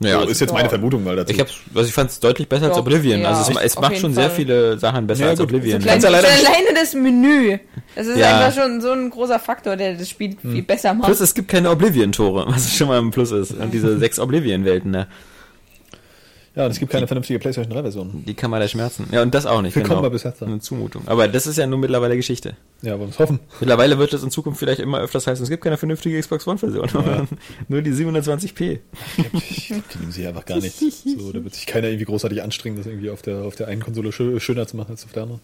Ja, so, ist jetzt meine. Vermutung mal dazu. ich hab's, also ich fand es deutlich besser als Doch, Oblivion. ja, also es, es macht schon sehr Fall. viele Sachen besser Ja, als. Oblivion. Klein, Kannst ja leider schon nicht- alleine das Menü. Das ist Ja. einfach schon so ein großer Faktor, der das Spiel Hm. viel besser macht. Plus es gibt keine Oblivion-Tore, was schon mal ein Plus ist. Und diese sechs Oblivion-Welten, ne? Ja, und es gibt keine vernünftige PlayStation 3 Version. die kann man da schmerzen. Ja, und das auch nicht. Willkommen genau. bei Bethesda. Eine Zumutung. Aber das ist ja nun mittlerweile Geschichte. Ja, wollen wir es hoffen. Mittlerweile wird es in Zukunft vielleicht immer öfters heißen, es gibt keine vernünftige Xbox One-Version. Nur die 720p. Ich glaub, die nehmen sie einfach gar nicht. So, da wird sich keiner irgendwie großartig anstrengen, das irgendwie auf der, auf der einen Konsole schö schöner zu machen als auf der anderen.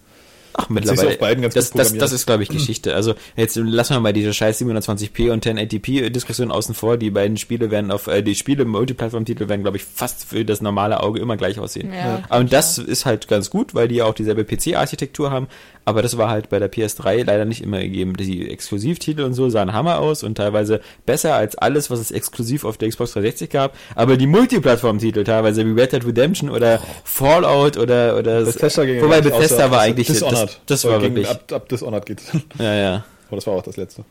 Ach, mittlerweile. auf beiden ganz das, gut das, das ist, glaube ich, Geschichte. Also, jetzt lassen wir mal diese scheiß 720p und 1080p-Diskussion außen vor. Die beiden Spiele werden auf, äh, die Spiele im Multiplattform-Titel werden, glaube ich, fast für das normale Auge immer gleich aussehen. Ja, Und das ist halt ganz gut, weil die ja auch dieselbe PC-Architektur haben. Aber das war halt bei der PS3 leider nicht immer gegeben. Die Exklusivtitel und so sahen Hammer aus und teilweise besser als alles, was es exklusiv auf der Xbox 360 gab. Aber die Multiplattform-Titel teilweise wie Red Dead Redemption oder Fallout oder, oder Bethesda ging wobei ja Bethesda außer- war eigentlich Dishonored. das, das war wirklich Ab, ab Dishonored geht. ja ja Aber das war auch das letzte.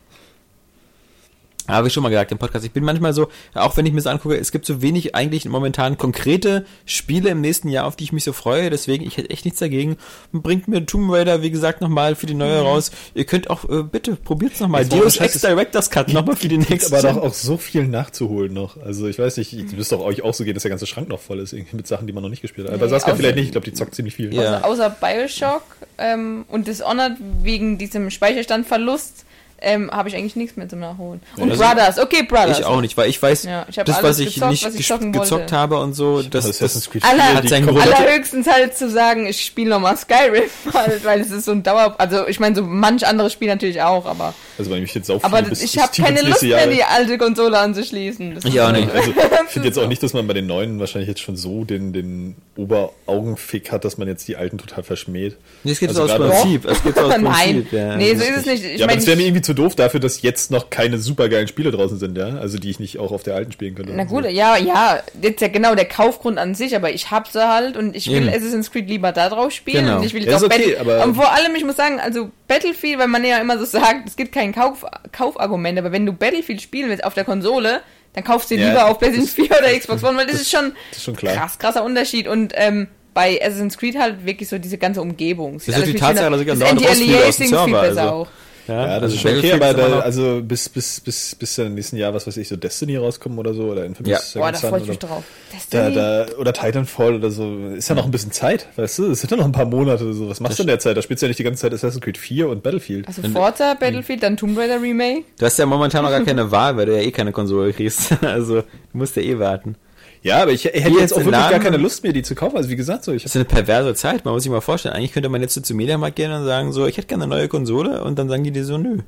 Habe ich schon mal gesagt im Podcast. Ich bin manchmal so, auch wenn ich mir das angucke, es gibt so wenig eigentlich momentan konkrete Spiele im nächsten Jahr, auf die ich mich so freue. Deswegen, ich hätte echt nichts dagegen. Bringt mir Tomb Raider, wie gesagt, nochmal für die neue raus. Ihr könnt auch, äh, bitte, probiert's nochmal. Deus Ex Director's Cut nochmal für die nächste. aber doch auch so viel nachzuholen noch. Also ich weiß nicht, es müsste doch euch auch so gehen, dass der ganze Schrank noch voll ist, irgendwie mit Sachen, die man noch nicht gespielt hat. Aber Nee, Saskia vielleicht nicht, ich glaube, die zockt ziemlich viel. Ja. Also außer Bioshock ähm, und Dishonored wegen diesem Speicherstandverlust ähm, habe ich eigentlich nichts mehr zum Nachholen. Und also- Brothers, okay, Brothers. Ich auch nicht, weil ich weiß, Ja, ich das, was ich gezockt, nicht was ich gezockt wollte. habe und so, das, Das das, Assassin's Creed Aller, 4, hat seinen Grund. allerhöchstens halt zu sagen, ich spiele nochmal Skyrim, halt, weil es ist so ein Dauer... Also ich meine, so manch anderes Spiel natürlich auch, aber... Also bei mir steht sau viel Aber bis- ich habe keine Lust nächste mehr, Jahr. die alte Konsole anzuschließen. Das auch nicht. Also ich finde jetzt auch nicht, dass man bei den neuen wahrscheinlich jetzt schon so den, den Oberaugenfick hat, dass man jetzt die alten total verschmäht. Nee, es geht Also so aus Prinzip. Es geht so aus Nein, Prinzip. Ja, nee, so ist es nicht. Ich ja, aber meine, das wäre mir irgendwie zu doof dafür, dass jetzt noch keine supergeilen Spiele draußen sind, ja? Also die ich nicht auch auf der alten spielen könnte. Na gut, ja, ja, jetzt ja genau der Kaufgrund an sich, aber ich hab sie halt und ich will Eben. Assassin's Creed lieber da drauf spielen Genau. und ich will jetzt auch okay, Battle- aber- und vor allem, ich muss sagen, also Battlefield, weil man ja immer so sagt, es gibt kein Kauf, Kaufargument, aber wenn du Battlefield spielen willst auf der Konsole, dann kaufst du Ja, lieber auf das- PlayStation 4 oder Xbox One, weil das, ist schon das ist schon klar. krass, krasser Unterschied und ähm, bei Assassin's Creed halt wirklich so diese ganze Umgebung. Sieht Das ist die Tatsache, dass ich das rausfliege aus dem Anti-Aliasing viel Server, besser also. auch. Ja, das also ist schon okay, aber da, also bis, bis, bis, bis dann im nächsten Jahr, was weiß ich, so Destiny rauskommen oder so, oder Infamous Ja. Second Boah, da freue ich oder- mich drauf. Da, Destiny? da, oder Titanfall oder so. Ist ja noch ein bisschen Zeit, weißt du? Es sind ja noch ein paar Monate. So. Was machst du in der Zeit? Da spielst du ja nicht die ganze Zeit Assassin's Creed 4 und Battlefield. Also Forza, Battlefield, dann Tomb Raider Remake. Du hast ja momentan noch gar keine Wahl, weil du ja eh keine Konsole kriegst. Also, du musst ja eh warten. Ja, aber ich, ich hätte jetzt jetzt auch wirklich gar Laden- keine Lust mehr, die zu kaufen. Also wie gesagt, so ich Das ist eine perverse Zeit, man muss sich mal vorstellen. Eigentlich könnte man jetzt so zum Mediamarkt gehen und sagen so, ich hätte gerne eine neue Konsole und dann sagen die dir so, nö.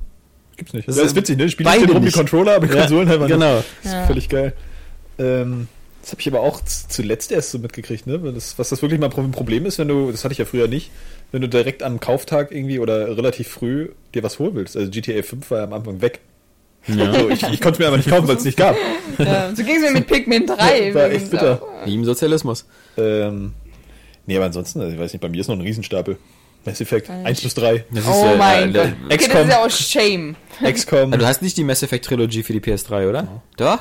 gibt's nicht. Das Das, ist ist witzig, ne? Spiele stehen rum, die. Controller, aber die Ja, Konsolen halt genau. nicht. Das ist Ja. völlig geil. Ähm, das habe ich aber auch zuletzt erst so mitgekriegt, ne? Das, was das wirklich mal ein Problem ist, wenn du, das hatte ich ja früher nicht, wenn du direkt am Kauftag irgendwie oder relativ früh dir was holen willst. Also GTA 5 war ja am Anfang weg. Ja. So, ich, ich konnte es mir aber nicht kaufen, weil es nicht gab. Ja, so ging es mir mit Pikmin 3. Ja, war echt bitter. auch. Wie im Sozialismus. Ähm, nee, aber ansonsten, also ich weiß nicht, bei mir ist noch ein Riesenstapel. Mass Effect 1 bis 3, Das ist, Oh äh, mein äh, Gott. Okay, das ist ja auch Shame. XCOM. Du hast nicht die Mass Effect Trilogy für die PS3, oder? Doch?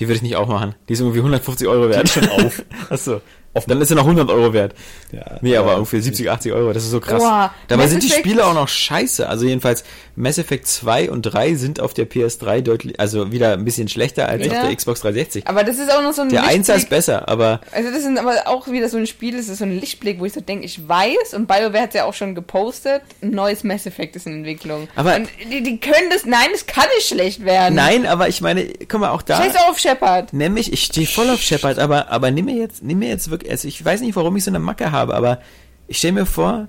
Die würde ich nicht aufmachen. Die ist irgendwie 150 Euro wert. schon auf. Achso. Dann ist sie noch 100 Euro wert. Ja, Nee, aber äh, irgendwie 70, 80 Euro. Das ist so krass. Boah, Dabei Mass sind die Spiele auch noch scheiße. Also jedenfalls Mass Effect 2 und 3 sind auf der PS3 deutlich, also wieder ein bisschen schlechter als Ja. auf der Xbox 360. Aber das ist auch noch so ein Der 1 ist Lichtblick. besser, aber Also das sind aber auch wieder so ein Spiel, das ist so ein Lichtblick, wo ich so denke, ich weiß, und BioWare hat es ja auch schon gepostet, ein neues Mass Effect ist in Entwicklung. Aber- und die, die können das, nein, das kann nicht schlecht werden. nein, aber ich meine, guck mal, auch da. Scheiß auf, Shepard. Nämlich, ich stehe voll auf Shepard, aber, aber nimm mir jetzt, nimm mir jetzt wirklich, also ich weiß nicht, warum ich so eine Macke habe, aber ich stelle mir vor,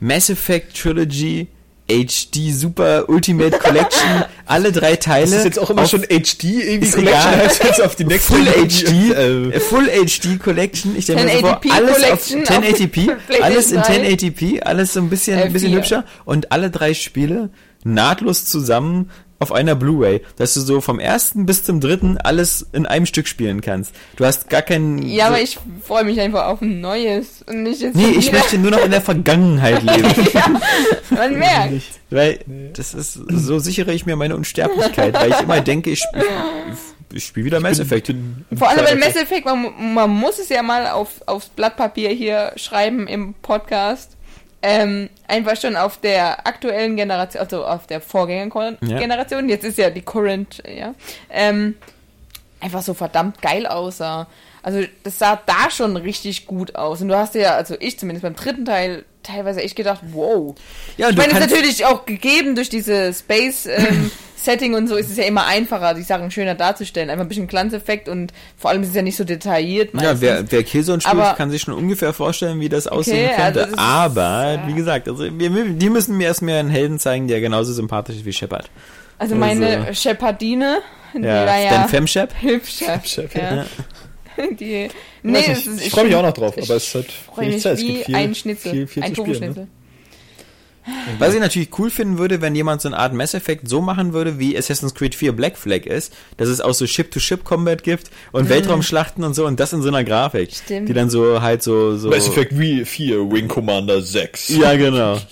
Mass Effect Trilogy, HD Super Ultimate Collection, alle drei Teile. Das ist jetzt auch immer auf schon HD irgendwie Ist Collection egal. heißt jetzt auf die nächste Full HD, Äh, äh, Full HD Collection. Ich stelle mir so vor, 1080p alles auf Collection auf 1080p, PlayStation alles in 3. 1080p, alles so ein bisschen, ein bisschen L4. hübscher und alle drei Spiele nahtlos zusammen auf einer Blu-ray, dass du so vom ersten bis zum dritten alles in einem Stück spielen kannst. Du hast gar keinen. Ja, so, aber ich freue mich einfach auf ein neues und nicht jetzt Nee, ich möchte nur noch in der Vergangenheit leben. Man merkt. weil das ist, so sichere ich mir meine Unsterblichkeit, weil ich immer denke, ich, ich, ich spiele wieder Mass Effect. Vor allem, weil Mass Effect, man, man muss es ja mal auf, aufs Blatt Papier hier schreiben im Podcast. Ähm, einfach schon auf der aktuellen Generation, also auf der Vorgängergeneration, jetzt ist ja die Current, ja, ähm, einfach so verdammt geil aussah. Also das sah da schon richtig gut aus. Und du hast ja, also ich zumindest beim dritten Teil teilweise echt gedacht, wow. Ja, ich meine, es ist natürlich auch gegeben durch diese Space-Setting und so ist es ja immer einfacher, die Sachen schöner darzustellen. Einfach ein bisschen Glanzeffekt und vor allem ist es ja nicht so detailliert. Ja, meistens. wer, wer Killzone spielt, Aber- kann sich schon ungefähr vorstellen, wie das aussehen also könnte. das ist- Aber, ja. wie gesagt, also wir, die müssen mir erst mehr einen Helden zeigen, der genauso sympathisch ist wie Shepard. also meine also- Shepardine, die Ja, war ja Stan Femshep. hübsch. Femshep, ja. Die, Ich nee, nicht, ist, ich freue mich auch noch drauf, aber es ist halt wenig Zeit. Es wie gibt viel, ein Schnitzel, viel, viel ein zu spielen. Ne? Was ich natürlich cool finden würde, wenn jemand so eine Art Mass Effect so machen würde, wie Assassin's Creed 4 Black Flag ist, dass es auch so Ship-to-Ship-Combat gibt und Weltraumschlachten und so und das in so einer Grafik. Mhm. Stimmt. Die dann so halt so... so Mass Effect Wii 4, Wing Commander 6. Ja, genau.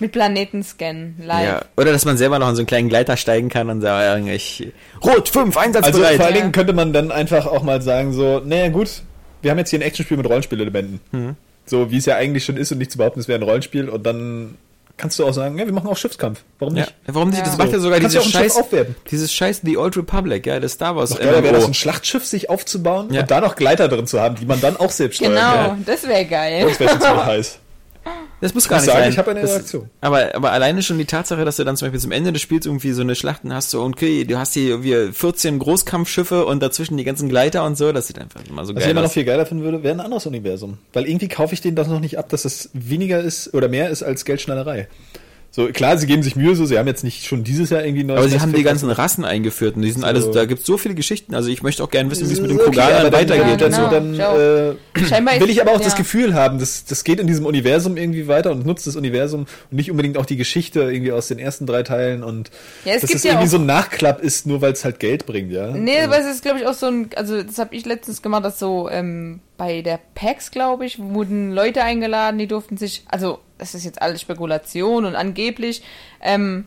Mit Planetenscan, live. Ja. Oder dass man selber noch in so einen kleinen Gleiter steigen kann und sagen, ich... Rot 5, Also einsatzbereit! vor allen Ja. Dingen könnte man dann einfach auch mal sagen so, naja gut, wir haben jetzt hier ein Actionspiel mit Rollenspielelementen. Mhm. So wie es ja eigentlich schon ist und nicht zu behaupten, es wäre ein Rollenspiel und dann kannst du auch sagen, ja, wir machen auch Schiffskampf. Warum ja. nicht? Warum nicht? Ja. Das macht ja sogar Kannst dieses scheiß... Dieses scheiß The Old Republic, ja, das Star Wars Noch geiler wäre das, ein Schlachtschiff sich aufzubauen Ja. und da noch Gleiter drin zu haben, die man dann auch selbst steuern Genau, kann. das wäre geil. Das wäre schon ziemlich heiß. Das muss gar nicht sagen, sein. ich habe eine das, Reaktion. Aber, aber alleine schon die Tatsache, dass du dann zum Beispiel zum Ende des Spiels irgendwie so eine Schlachten hast, so, okay, du hast hier irgendwie 14 Großkampfschiffe und dazwischen die ganzen Gleiter und so, das sieht einfach immer so Was ich geil immer noch aus. viel geiler finden würde, wäre ein anderes Universum. Weil irgendwie kaufe ich denen das noch nicht ab, dass es weniger ist oder mehr ist als Geldschneiderei. So, klar, sie geben sich Mühe, so, sie haben jetzt nicht schon dieses Jahr irgendwie neues Aber sie haben die ganzen Rassen eingeführt und die sind So. alles, da gibt's so viele Geschichten. Also ich möchte auch gerne wissen, wie es mit dem Okay, weitergeht. ja, genau. dann, äh, will ich aber auch ja. das Gefühl haben, das, das geht in diesem Universum irgendwie weiter und nutzt das Universum und nicht unbedingt auch die Geschichte irgendwie aus den ersten drei Teilen und Ja, es dass gibt es ja irgendwie auch- so ein Nachklapp ist, nur weil es halt Geld bringt, ja. Nee, aber es ist, glaube ich, auch so ein, also das habe ich letztens gemacht, dass so ähm, bei der PAX, glaube ich, wurden Leute eingeladen, die durften sich, also das ist jetzt alles Spekulation und angeblich, ähm,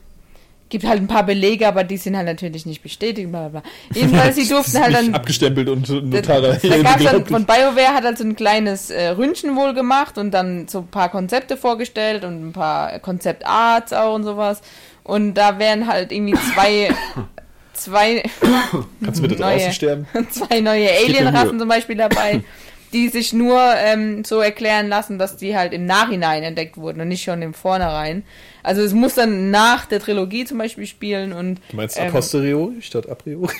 gibt halt ein paar Belege, aber die sind halt natürlich nicht bestätigt, bla bla bla. Jedenfalls, die durften halt dann abgestempelt und da, notariell da gab's dann von BioWare hat halt so ein kleines äh, Ründchen wohl gemacht und dann so ein paar Konzepte vorgestellt und ein paar Konzeptarts auch und sowas. Und da wären halt irgendwie zwei, zwei, Kannst du bitte neue- draußen sterben? zwei neue Alienrassen zum Beispiel dabei, die sich nur ähm, so erklären lassen, dass die halt im Nachhinein entdeckt wurden und nicht schon im Vornherein. Also es muss dann nach der Trilogie zum Beispiel spielen und Du meinst ähm, a posteriori statt a priori?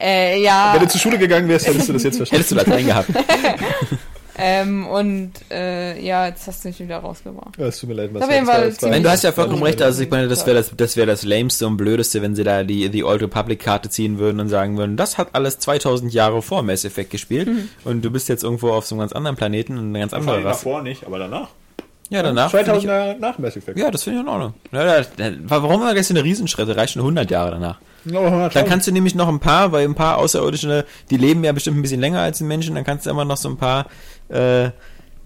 äh, ja Wenn du zur Schule gegangen wärst, hättest du das jetzt verstanden. Hättest du Latein gehabt. Ähm, und äh, ja, jetzt hast du mich wieder rausgebracht. Ja, es tut mir leid, was das war- Nein, du hast ja vollkommen recht. Also ich meine, das wäre das, das wäre das lämste und blödeste, wenn sie da die die Old Republic Karte ziehen würden und sagen würden, das hat alles 2000 Jahre vor Mass Effect gespielt Mhm. und du bist jetzt irgendwo auf so einem ganz anderen Planeten und eine ganz andere Rasse. davor nicht, aber danach. Ja, danach. find 2000 ich, Jahre nach Mass Effect. ja, das finde ich in Ordnung. Ja, da, da, warum gleich so eine Riesenschritte? Reicht schon 100 Jahre danach. Dann kannst du nämlich noch ein paar, weil ein paar Außerirdische, die leben ja bestimmt ein bisschen länger als die Menschen, dann kannst du immer noch so ein paar äh,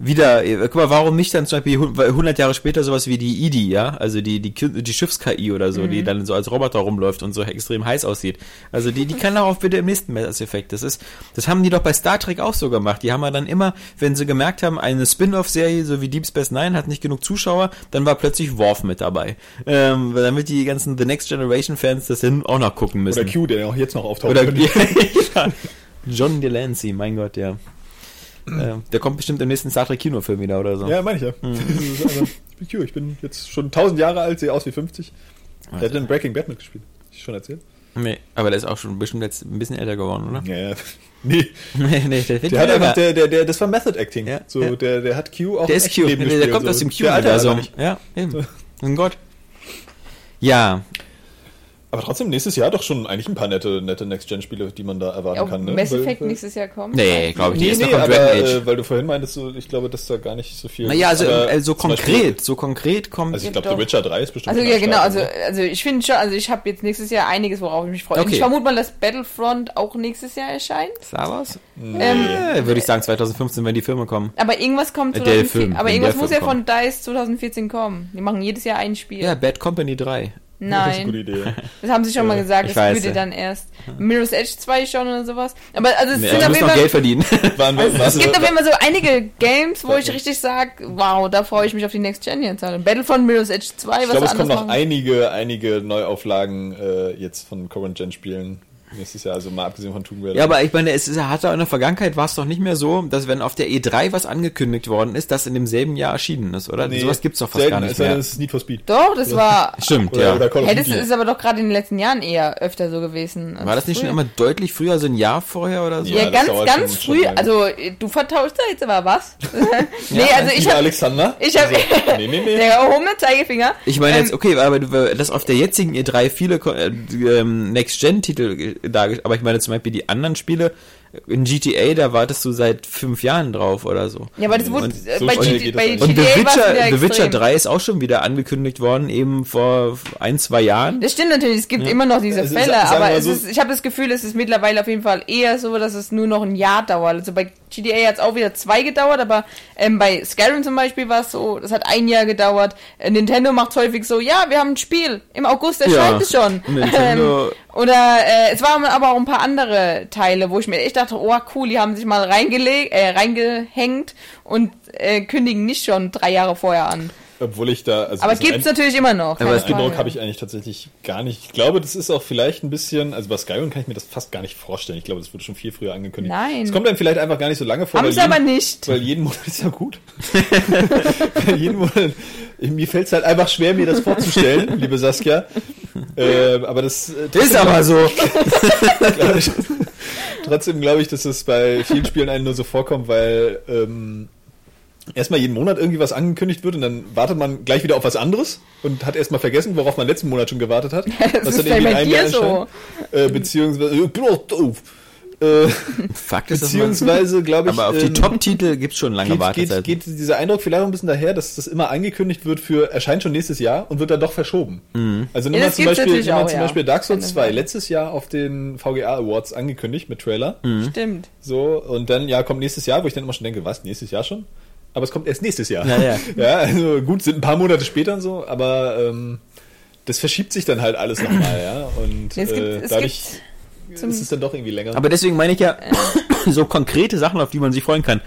wieder, äh, guck mal, warum nicht dann zum Beispiel hu- 100 Jahre später sowas wie die ID, ja, also die, die, die Schiffs-KI oder so, die dann so als Roboter rumläuft und so extrem heiß aussieht. Also die, die kann auch bitte im nächsten Mass Effect. Das ist, das haben die doch bei Star Trek auch so gemacht. Die haben ja dann immer, wenn sie gemerkt haben, eine Spin-off-Serie, so wie Deep Space Nine, hat nicht genug Zuschauer, dann war plötzlich Worf mit dabei. Ähm, damit die ganzen The Next Generation Fans das hin auch noch gucken müssen. Oder Q, der auch jetzt noch auftaucht. Oder ja, John Delancey, mein Gott, ja. Der kommt bestimmt im nächsten Star Trek Kinofilm wieder oder so. Ja, meine ich ja. Ist einfach- ich bin Q, ich bin jetzt schon 1000 Jahre alt, sehe aus wie 50. Der hat in Breaking Bad mitgespielt. Ich schon erzählt? Nee, aber der ist auch schon bestimmt jetzt ein bisschen älter geworden, oder? Ja, ja. Nee, nee, nee, der, der hat einfach, der, der, der, das war Method Acting. Ja, so, ja. Der, der hat Q auch der ist Q, der, der kommt so. aus dem Q-Universum. Ja, eben. Mein Gott. Ja, Aber trotzdem nächstes Jahr doch schon eigentlich ein paar nette, nette Next-Gen-Spiele, die man da erwarten Ob kann. Ne? Mass Effect weil- nächstes Jahr kommt? nee, glaube ich, die Nee, ist nee, aber Dragon Age. äh, weil du vorhin meintest, so, ich glaube, dass da gar nicht so viel. naja, also, aber äh, so konkret, Beispiel- so konkret kommt. Also ich Ja, glaube, The. Witcher 3 ist bestimmt. Also ja genau, Start, also, ne? also ich finde schon, also ich habe jetzt nächstes Jahr einiges, worauf ich mich freue. Okay. Ich vermute mal, dass Battlefront auch nächstes Jahr erscheint. Star Wars? Nee. Ähm, Äh, würde ich sagen 2015, wenn die Filme kommen. Aber irgendwas kommt Äh, der 2014. Film, aber irgendwas muss Film ja von DICE 2014 kommen. Die machen jedes Jahr ein Spiel. Ja, Bad Company 3. Das ist eine gute Nein, Idee. das haben sie schon mal gesagt, ich das würde dann erst Mirror's Edge 2 schon oder sowas. Aber also es Nee, sind ich auf jeden Fall Geld verdienen. Waren, Es gibt auf jeden Fall so einige Games, wo ich richtig sage, wow, da freue ich mich auf die Next Gen jetzt. Also Battlefront, Mirror's Edge 2, ich was glaube, es kommen noch machen. einige, einige Neuauflagen äh, jetzt von Current Gen Spielen. Nächstes Jahr, also mal abgesehen von Tomb Raider. Ja, aber ich meine, es ist, hat auch in der Vergangenheit war es doch nicht mehr so, dass wenn auf der E3 was angekündigt worden ist, das in demselben Jahr erschienen ist, oder? Nee, Sowas gibt's doch fast selten, gar nicht es mehr. es ist Need for Speed. Doch, das war. Stimmt, Oder, ja. oder Hey, das ist aber doch gerade in den letzten Jahren eher öfter so gewesen. War das nicht schon früher. immer deutlich früher, so ein Jahr vorher oder so? Ja, Ja, das ganz, ganz schon- schon früh. lange. also, äh, du vertauschst da jetzt aber was? nee, Ja, also ich Lieber hab. Alexander. Ich hab. Also, nee, nee, nee. Der erhobene Zeigefinger. Ich meine jetzt, Ähm, okay, aber du- dass auf der jetzigen E3 viele äh, ähm, Next-Gen-Titel dargestellt, aber ich meine zum Beispiel die anderen Spiele, in GTA, da wartest du seit fünf Jahren drauf oder so. Ja, aber das wurde Und so bei, G bei GTA Und The Witcher, The Witcher extrem. 3 ist auch schon wieder angekündigt worden, eben vor ein, zwei Jahren. Das stimmt natürlich, es gibt immer noch diese Also, Fälle, sa- sagen wir aber es so- ist, ich habe das Gefühl, es ist mittlerweile auf jeden Fall eher so, dass es nur noch ein Jahr dauert. Also bei GTA hat es auch wieder zwei gedauert, aber ähm, bei Skyrim zum Beispiel war es so, das hat ein Jahr gedauert. Äh, Nintendo macht häufig so, ja, wir haben ein Spiel, im August erscheint Ja, es schon. Nintendo- Ähm, oder äh, es waren aber auch ein paar andere Teile, wo ich mir echt dachte, oh cool, die haben sich mal reingelegt, äh, reingehängt und äh, kündigen nicht schon drei Jahre vorher an. Obwohl ich da. Also Aber das gibt's ein- natürlich immer noch. Aber es gibt Frage. Eindruck habe ich eigentlich tatsächlich gar nicht. Ich glaube, das ist auch vielleicht ein bisschen, also bei Skyrim kann ich mir das fast gar nicht vorstellen. Ich glaube, das wurde schon viel früher angekündigt. Nein. Es kommt einem vielleicht einfach gar nicht so lange vor. Haben sie aber nicht. Weil jeden Monat ist ja gut. weil jeden Monat, mir fällt es halt einfach schwer, mir das vorzustellen, liebe Saskia. Ähm, aber das äh, Ist aber so. trotzdem glaube ich, dass es bei vielen Spielen einem nur so vorkommt, weil ähm, erstmal jeden Monat irgendwie was angekündigt wird und dann wartet man gleich wieder auf was anderes und hat erstmal vergessen, worauf man letzten Monat schon gewartet hat. Das ist ja bei dir so. Äh, beziehungsweise, äh, auch doof. Äh, Fakt ist, beziehungsweise, glaube ich, aber auf die ähm, Top-Titel gibt's schon lange geht, geht, Wartezeit. geht dieser Eindruck vielleicht auch ein bisschen daher, dass das immer angekündigt wird für erscheint schon nächstes Jahr und wird dann doch verschoben. Also nimm Ja, mal zum Beispiel, natürlich nimm mal auch, zum ja. Beispiel Dark Souls Keine 2 Frage. letztes Jahr auf den VGA Awards angekündigt mit Trailer. Stimmt. So, und dann, ja, kommt nächstes Jahr, wo ich dann immer schon denke, was, nächstes Jahr schon? Aber es kommt erst nächstes Jahr. Ja, ja. ja, also gut, sind ein paar Monate später und so, aber ähm, das verschiebt sich dann halt alles nochmal, ja. Und Es gibt, äh, es dadurch gibt ist es dann doch irgendwie länger. Aber deswegen meine ich ja, so konkrete Sachen, auf die man sich freuen kann.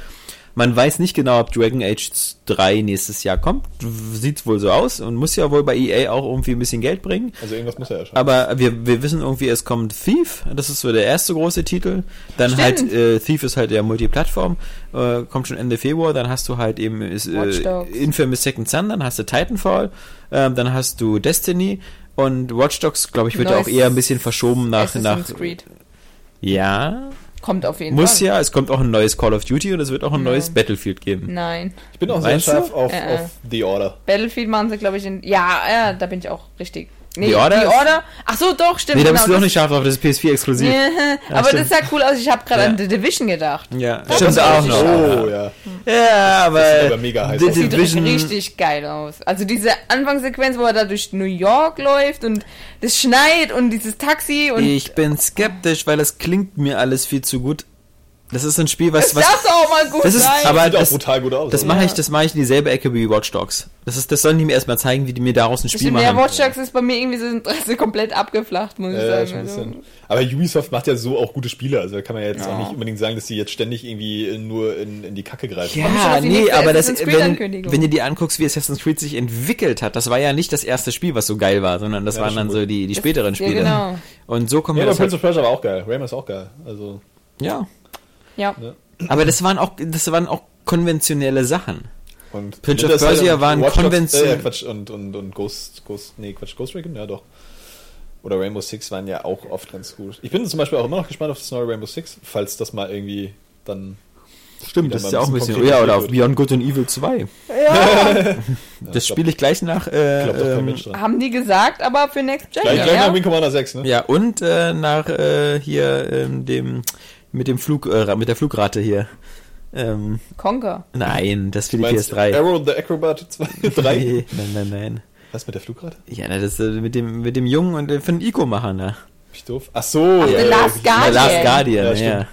Man weiß nicht genau, ob Dragon Age 3 nächstes Jahr kommt. Sieht's wohl so aus und muss ja wohl bei EA auch irgendwie ein bisschen Geld bringen. also irgendwas muss er ja schon. Aber wir, wir wissen irgendwie, es kommt Thief. Das ist so der erste große Titel. Dann Stimmt. halt, äh, Thief ist halt der Multiplattform. Äh, kommt schon Ende Februar. Dann hast du halt eben ist, äh. Infamous Second Son. Dann hast du Titanfall. Ähm, dann hast du Destiny. Und Watch Dogs, glaube ich, wird ja auch eher ein bisschen verschoben nach, Assassin's nach, Creed. ja, Kommt auf jeden muss Fall. ja. Es kommt auch ein neues Call of Duty und es wird auch ein Ja. neues Battlefield geben. Nein. ich bin auch sehr Meinst scharf auf, Äh, äh. auf The Order. Battlefield machen sie, glaube ich, in. Ja, ja, da bin ich auch richtig. Nee, The Order Die Order. Ach so, doch, stimmt. Nee, da genau, bist du doch das- nicht scharf drauf, das ist PS4 exklusiv. Ja, aber stimmt. das sah cool aus. Ich habe gerade Ja. an The Division gedacht. Ja, Das stimmt auch noch. Oh, ja. Ja, aber, Das sieht aber mega heiß The aus. Sieht Division, richtig geil aus. Also diese Anfangssequenz, wo er da durch New York läuft und es schneit und dieses Taxi und ich bin skeptisch, weil das klingt mir alles viel zu gut. Das ist ein Spiel, was, was, darf doch auch mal gut das ist, sein. aber Sieht auch das, brutal gut aus. das oder? mache ich, das mache ich in dieselbe Ecke wie Watch Dogs. Das ist, das sollen die mir erstmal zeigen, wie die mir daraus ein Spiel Stimmt, ja, machen. Watch Dogs ist bei mir irgendwie so Interesse komplett abgeflacht, muss ich Ja, sagen. schon ein Also, bisschen. Aber Ubisoft macht ja so auch gute Spiele, also da kann man ja jetzt Ja. auch nicht unbedingt sagen, dass sie jetzt ständig irgendwie nur in, in die Kacke greifen. Ja, die nee, aber das, wenn, wenn du dir anguckst, wie Assassin's Creed sich entwickelt hat, das war ja nicht das erste Spiel, was so geil war, sondern das Ja, waren dann so die, die späteren ja, Spiele. genau. Und so kommen Ja, wir aber das halt, Prince of Persia war auch geil. Rayman ist auch geil. Also, ja. Ja. ne? Aber das waren auch, das waren auch konventionelle Sachen. Und Prince of Persia und war ein Watch Dogs- Konvention- Äh, Quatsch, und, und, und Ghost, Ghost, nee, Quatsch, Ghost Recon? Ja, doch. Oder Rainbow Six waren ja auch oft ganz gut. Ich bin zum Beispiel auch immer noch gespannt auf das neue Rainbow Six, falls das mal irgendwie dann. Stimmt, das ist ja auch ein bisschen. Ja, oder auf wird. Beyond Good and Evil 2. Ja, Das spiele ich gleich nach. Äh, kein ähm, haben die gesagt, aber für Next Gen. Gleich, ja. gleich nach Wing Commander 6, ne? ja, und äh, nach äh, hier ähm, dem mit dem Flug äh, mit der Flugrate hier. Ähm, Conker. nein, das für die Meinst PS3. Arrow the Acrobat 2, 3? Nee, nein, nein, nein. Was mit der Flugrate? Ja, na, das äh, mit dem mit dem Jungen und äh, für den Ico machen, ne? Bin ich doof? Ach so. The Last Ja, Guardian. Last Guardian, Ja, ja.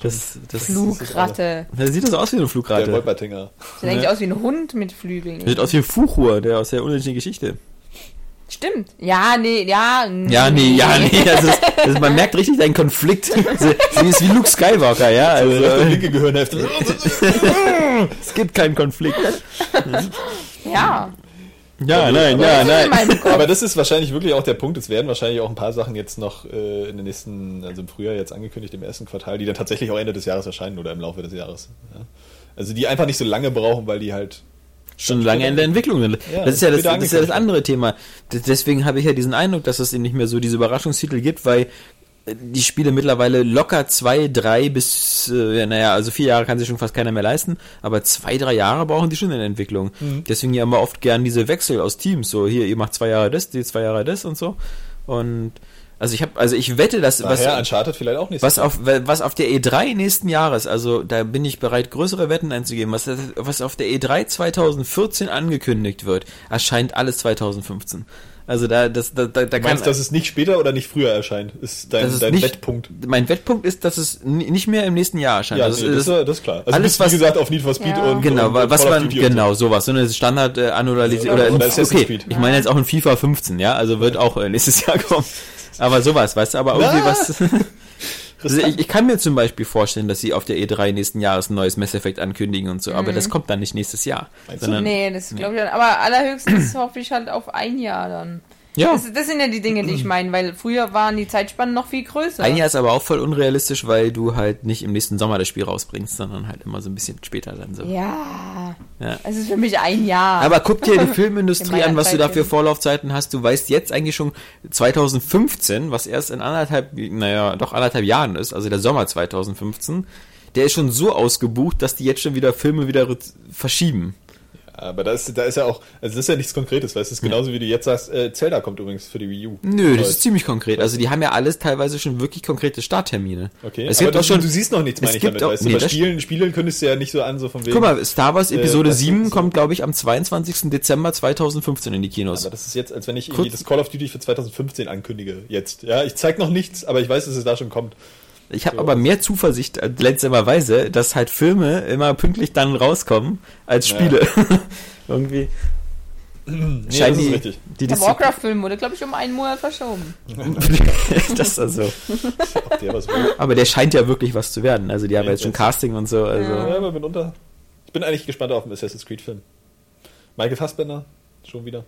Das, das, Flugratte. das sieht das aus wie eine Der Flugrate. Wolpertinger. Sieht eigentlich aus wie ein Hund mit Flügeln. Sieht aus wie ein Fuchur, der aus der unendlichen Geschichte. Stimmt. Ja, nee, ja. Ja, nee, ja, nee. Das ist, das ist, man merkt richtig deinen Konflikt. Sie, sie ist wie Luke Skywalker, ja. Also, Also, linke Gehirnhälfte. es gibt keinen Konflikt. Ja. Ja, nein, ja, nein. Aber das ist wahrscheinlich wirklich auch der Punkt. Es werden wahrscheinlich auch ein paar Sachen jetzt noch äh, in den nächsten, also im Frühjahr jetzt angekündigt, im ersten Quartal, die dann tatsächlich auch Ende des Jahres erscheinen oder im Laufe des Jahres. Ja. Also die einfach nicht so lange brauchen, weil die halt. Schon lange in der Entwicklung sind. Ja, das ist ja das, das ist ja das andere Thema. Deswegen habe ich ja diesen Eindruck, dass es eben nicht mehr so diese Überraschungstitel gibt, weil äh, die Spiele mittlerweile locker zwei, drei bis, äh, ja, naja, also vier Jahre kann sich schon fast keiner mehr leisten, aber zwei, drei Jahre brauchen die schon in der Entwicklung. Mhm. Deswegen ja immer oft gern diese Wechsel aus Teams, so hier, ihr macht zwei Jahre das, die zwei Jahre das und so. Und also ich habe, also ich wette, dass was, Daher Uncharted vielleicht auch nicht. was auf, was auf der E3 nächsten Jahres, also da bin ich bereit, größere Wetten einzugeben, was, was auf der E E3 2014 angekündigt wird, erscheint alles 2015. Also da, das, da, da, da Du kann, meinst, dass es nicht später oder nicht früher erscheint? Ist dein, dein nicht, Wettpunkt. Mein Wettpunkt ist, dass es nicht mehr im nächsten Jahr erscheint. Ja, das, nee, ist, das, ist, das ist klar. Also alles, alles, wie was- gesagt, auf Need for Speed Ja. und Genau, und, und was man, und genau, sowas, so eine Standard äh, Annualität Ja, oder, oder in, Assassin's okay, Creed. ich meine jetzt auch in FIFA 15, ja, also wird auch äh, nächstes Jahr kommen. Aber sowas, weißt du, aber irgendwie Na, was. Also ich, ich kann mir zum Beispiel vorstellen, dass sie auf der E3 nächsten Jahres ein neues Mass Effect ankündigen und so, aber das kommt dann nicht nächstes Jahr. Sondern, Nee, das glaube ich dann. Aber allerhöchstens hoffe ich halt auf ein Jahr dann. Ja, Das, das sind ja die Dinge, die ich meine, weil früher waren die Zeitspannen noch viel größer. ein Jahr ist aber auch voll unrealistisch, weil du halt nicht im nächsten Sommer das Spiel rausbringst, sondern halt immer so ein bisschen später dann so. Ja. Ja. Es ist für mich ein Jahr. Aber guck dir die In Filmindustrie an, was du Zeit da für. Vorlaufzeiten hast. Du weißt jetzt eigentlich schon 2015, was erst in anderthalb, naja, doch anderthalb Jahren ist, also der Sommer 2015, der ist schon so ausgebucht, dass die jetzt schon wieder Filme wieder verschieben. Aber da ist, da ist ja auch, also das ist ja nichts Konkretes, weil es ist genauso wie du jetzt sagst, äh, Zelda kommt übrigens für die Wii U. Nö, das ist ziemlich konkret. Also die haben ja alles teilweise schon wirklich konkrete Starttermine. Okay, es aber gibt du, auch schon, du siehst noch nichts, meine ich damit, auch- weißt du, nee, bei das- Spielen, Spielen kündigst du ja nicht so an, so von wegen. Guck mal, Star Wars Äh, Episode du, 7 so- kommt, glaube ich, am 22. Dezember 2015 in die Kinos. aber das ist jetzt, als wenn ich Kurz- das Call of Duty für 2015 ankündige, jetzt. Ja, ich zeig noch nichts, aber ich weiß, dass es da schon kommt. Ich habe aber mehr Zuversicht äh, letzterweise, dass halt Filme immer pünktlich dann rauskommen als Ja. Spiele. Irgendwie Nee, scheinen das ist die, richtig. die der Diszi- Warcraft-Film wurde, glaube ich, um einen Monat verschoben. das ist also. Der. Aber der scheint ja wirklich was zu werden. Also die haben Ja, jetzt schon Casting und so. Also. Ja, aber mitunter. Ich bin eigentlich gespannt auf den Assassin's Creed Film. Michael Fassbender, schon wieder.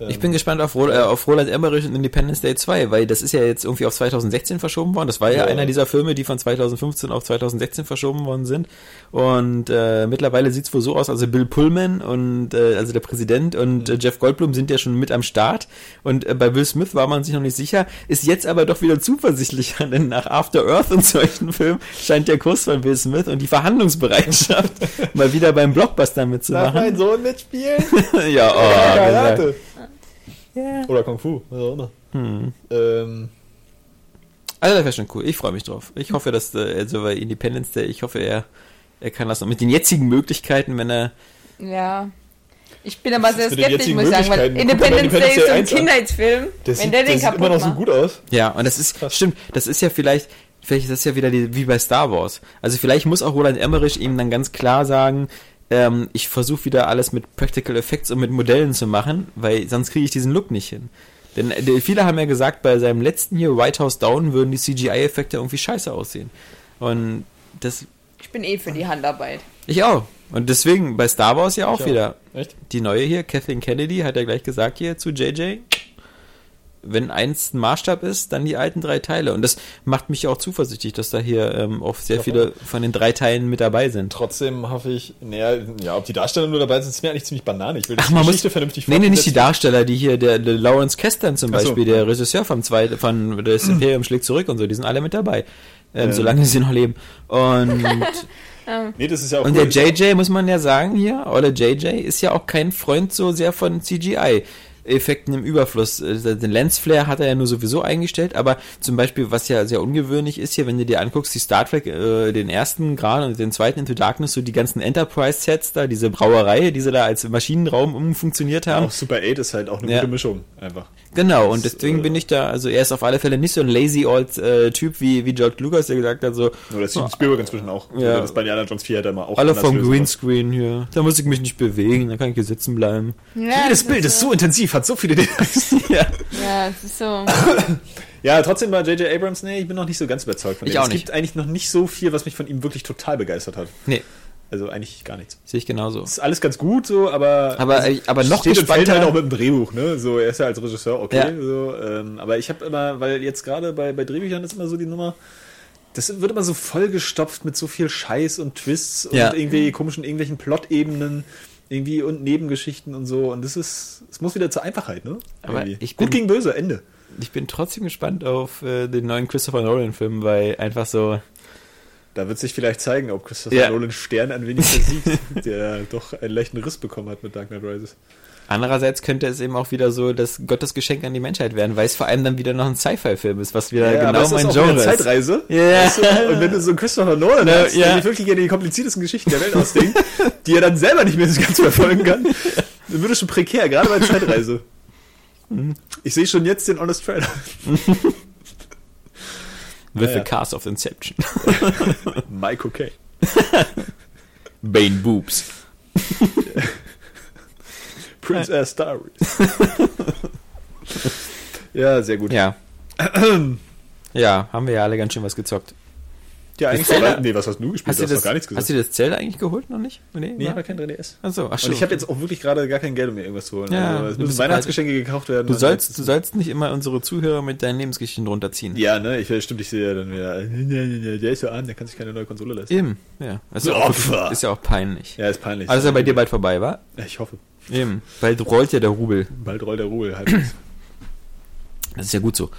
Ähm, Ich bin gespannt auf, Ro äh, auf Roland Emmerich und Independence Day 2, weil das ist ja jetzt irgendwie auf 2016 verschoben worden. Das war ja, Ja. einer dieser Filme, die von 2015 auf 2016 verschoben worden sind. Und äh, mittlerweile sieht's wohl so aus, also Bill Pullman und äh, also der Präsident und äh, Jeff Goldblum sind ja schon mit am Start. Und äh, bei Will Smith war man sich noch nicht sicher, ist jetzt aber doch wieder zuversichtlicher, denn nach After Earth und solchen Filmen scheint der Kurs von Will Smith und die Verhandlungsbereitschaft mal wieder beim Blockbuster Darf mein mitzumachen. Sohn mitspielen? ja, oh, gesagt. Ja. Oder Kung Fu, was auch immer. Hm. Ähm, Also das wäre schon cool. Ich freue mich drauf. Ich hoffe, dass äh, also bei Independence Day, ich hoffe, er, er kann das noch mit den jetzigen Möglichkeiten, wenn er Ja. Ich bin aber sehr skeptisch, muss ich sagen, weil Independence Day ist so ein Independence Day 1 an. Kindheitsfilm. der Wenn sieht, der den sieht immer kaputt noch so gut aus. ja, und das ist Krass. stimmt, das ist ja vielleicht vielleicht ist das ja wieder die, wie bei Star Wars. Also vielleicht muss auch Roland Emmerich ihm dann ganz klar sagen, ähm, ich versuche wieder alles mit Practical Effects und mit Modellen zu machen, weil sonst kriege ich diesen Look nicht hin. Denn äh, viele haben ja gesagt, bei seinem letzten hier White House Down würden die CGI-Effekte irgendwie scheiße aussehen. Und das Ich bin eh für die Handarbeit. ich auch. Und deswegen bei Star Wars ja auch auch. wieder. Echt? die neue hier, Kathleen Kennedy, hat ja gleich gesagt hier zu JJ, wenn eins ein Maßstab ist, dann die alten drei Teile. Und das macht mich auch zuversichtlich, dass da hier ähm, auch sehr Ja, viele von den drei Teilen mit dabei sind. Trotzdem hoffe ich, naja, ja, ob die Darsteller nur dabei sind, ist mir eigentlich ziemlich banane. Ich will Ach, die man muss, Geschichte vernünftig nee, nee, nicht die. Darsteller, die hier, der, der Lawrence Kasdan zum Ach so. Beispiel, der Regisseur vom zweiten, von das Imperium schlägt zurück und so, die sind alle mit dabei. Ähm, Ähm. solange sie noch leben. Und, Nee, das ist ja auch und cool. der JJ, muss man ja sagen hier, oder JJ, ist ja auch kein Freund so sehr von CGI. Effekten im Überfluss. Äh, Den Lensflare hat er ja nur sowieso eingestellt, aber zum Beispiel, was ja sehr ungewöhnlich ist hier, wenn du dir anguckst, die Star Trek, äh, den ersten gerade und den zweiten Into Darkness, so die ganzen Enterprise-Sets da, diese Brauerei, die sie da als Maschinenraum umfunktioniert haben. Auch Super 8 ist halt auch eine Ja. gute Mischung, einfach. Genau, und Das, deswegen äh, bin ich da, also er ist auf alle Fälle nicht so ein lazy old äh, Typ wie, wie George Lucas, der gesagt hat, so, Oder Steven Spielberg inzwischen auch. Ja. Ja. Das bei Indiana Jones 4 hätte er mal auch alle vom Greenscreen hier, da muss ich mich nicht bewegen, da kann ich hier sitzen bleiben. Ja, Jedes das Bild ist so intensiv, hat so viele Details. ja. Ja, es ist so. Ja, trotzdem bei J.J. Abrams, nee, ich bin noch nicht so ganz überzeugt von Ich dem. auch es nicht. gibt eigentlich noch nicht so viel, was mich von ihm wirklich total begeistert hat. Nee. Also eigentlich gar nichts. Sehe ich genauso. Ist alles ganz gut so, aber Aber, also, äh, aber noch steht und fällt gespannter- halt auch mit dem Drehbuch, ne? So, er ist ja als Regisseur okay, Ja. so, ähm, aber ich habe immer, weil jetzt gerade bei, bei Drehbüchern ist immer so die Nummer, das wird immer so vollgestopft mit so viel Scheiß und Twists Ja. und irgendwie komischen irgendwelchen Plot-Ebenen irgendwie und Nebengeschichten und so und das ist, es muss wieder zur Einfachheit, ne? Aber ich gut bin- gegen böse, Ende. Ich bin trotzdem gespannt auf äh, den neuen Christopher Nolan-Film, weil einfach so. Da wird sich vielleicht zeigen, ob Christopher Ja. Nolan Stern ein wenig versiegt, der doch einen leichten Riss bekommen hat mit Dark Knight Rises. Andererseits könnte es eben auch wieder so das Gottesgeschenk an die Menschheit werden, weil es vor allem dann wieder noch ein Sci-Fi-Film ist, was wieder aber genau ist mein wieder Genre ist. Zeitreise. Ja. Weißt du? Und wenn du so einen Christopher Nolan Ja, hast, ja. der sich wirklich gerne die kompliziertesten Geschichten der Welt ausdenkt, die er dann selber nicht mehr so ganz verfolgen kann, dann wird es schon prekär, gerade bei Zeitreise. Mhm. Ich sehe schon jetzt den Honest Trailer. With Ja, the cast of Inception. Mike okay. Bane Boobs. Princess Stories. ja, sehr gut. Ja. ja, haben wir ja alle ganz schön was gezockt. Ja, eigentlich Zelda- nee, was hast du gespielt? Hast du, hast das, doch gar nichts hast gesagt. du das Zelda eigentlich geholt noch nicht? Nee, Nee, ich war- habe kein 3DS. Achso, ach Und ich habe jetzt auch wirklich gerade gar kein Geld, um mir irgendwas zu holen. Ja, also, es du müssen Weihnachtsgeschenke gekauft werden. Du sollst, du sollst nicht immer unsere Zuhörer mit deinen Lebensgeschichten runterziehen. Ja, ne, ich stimmt, ich sehe ja dann wieder, nee, nee, nee, der ist so an, der kann sich keine neue Konsole leisten. Eben, ja. Ist ja, auch, Opfer. ist ja auch peinlich. Ja, ist peinlich. Also ist ja bei dir bald vorbei, wa? Ja, ich hoffe. Eben. Bald rollt ja der Rubel. Bald rollt der Ruhe halbwegs. Das ist ja gut so.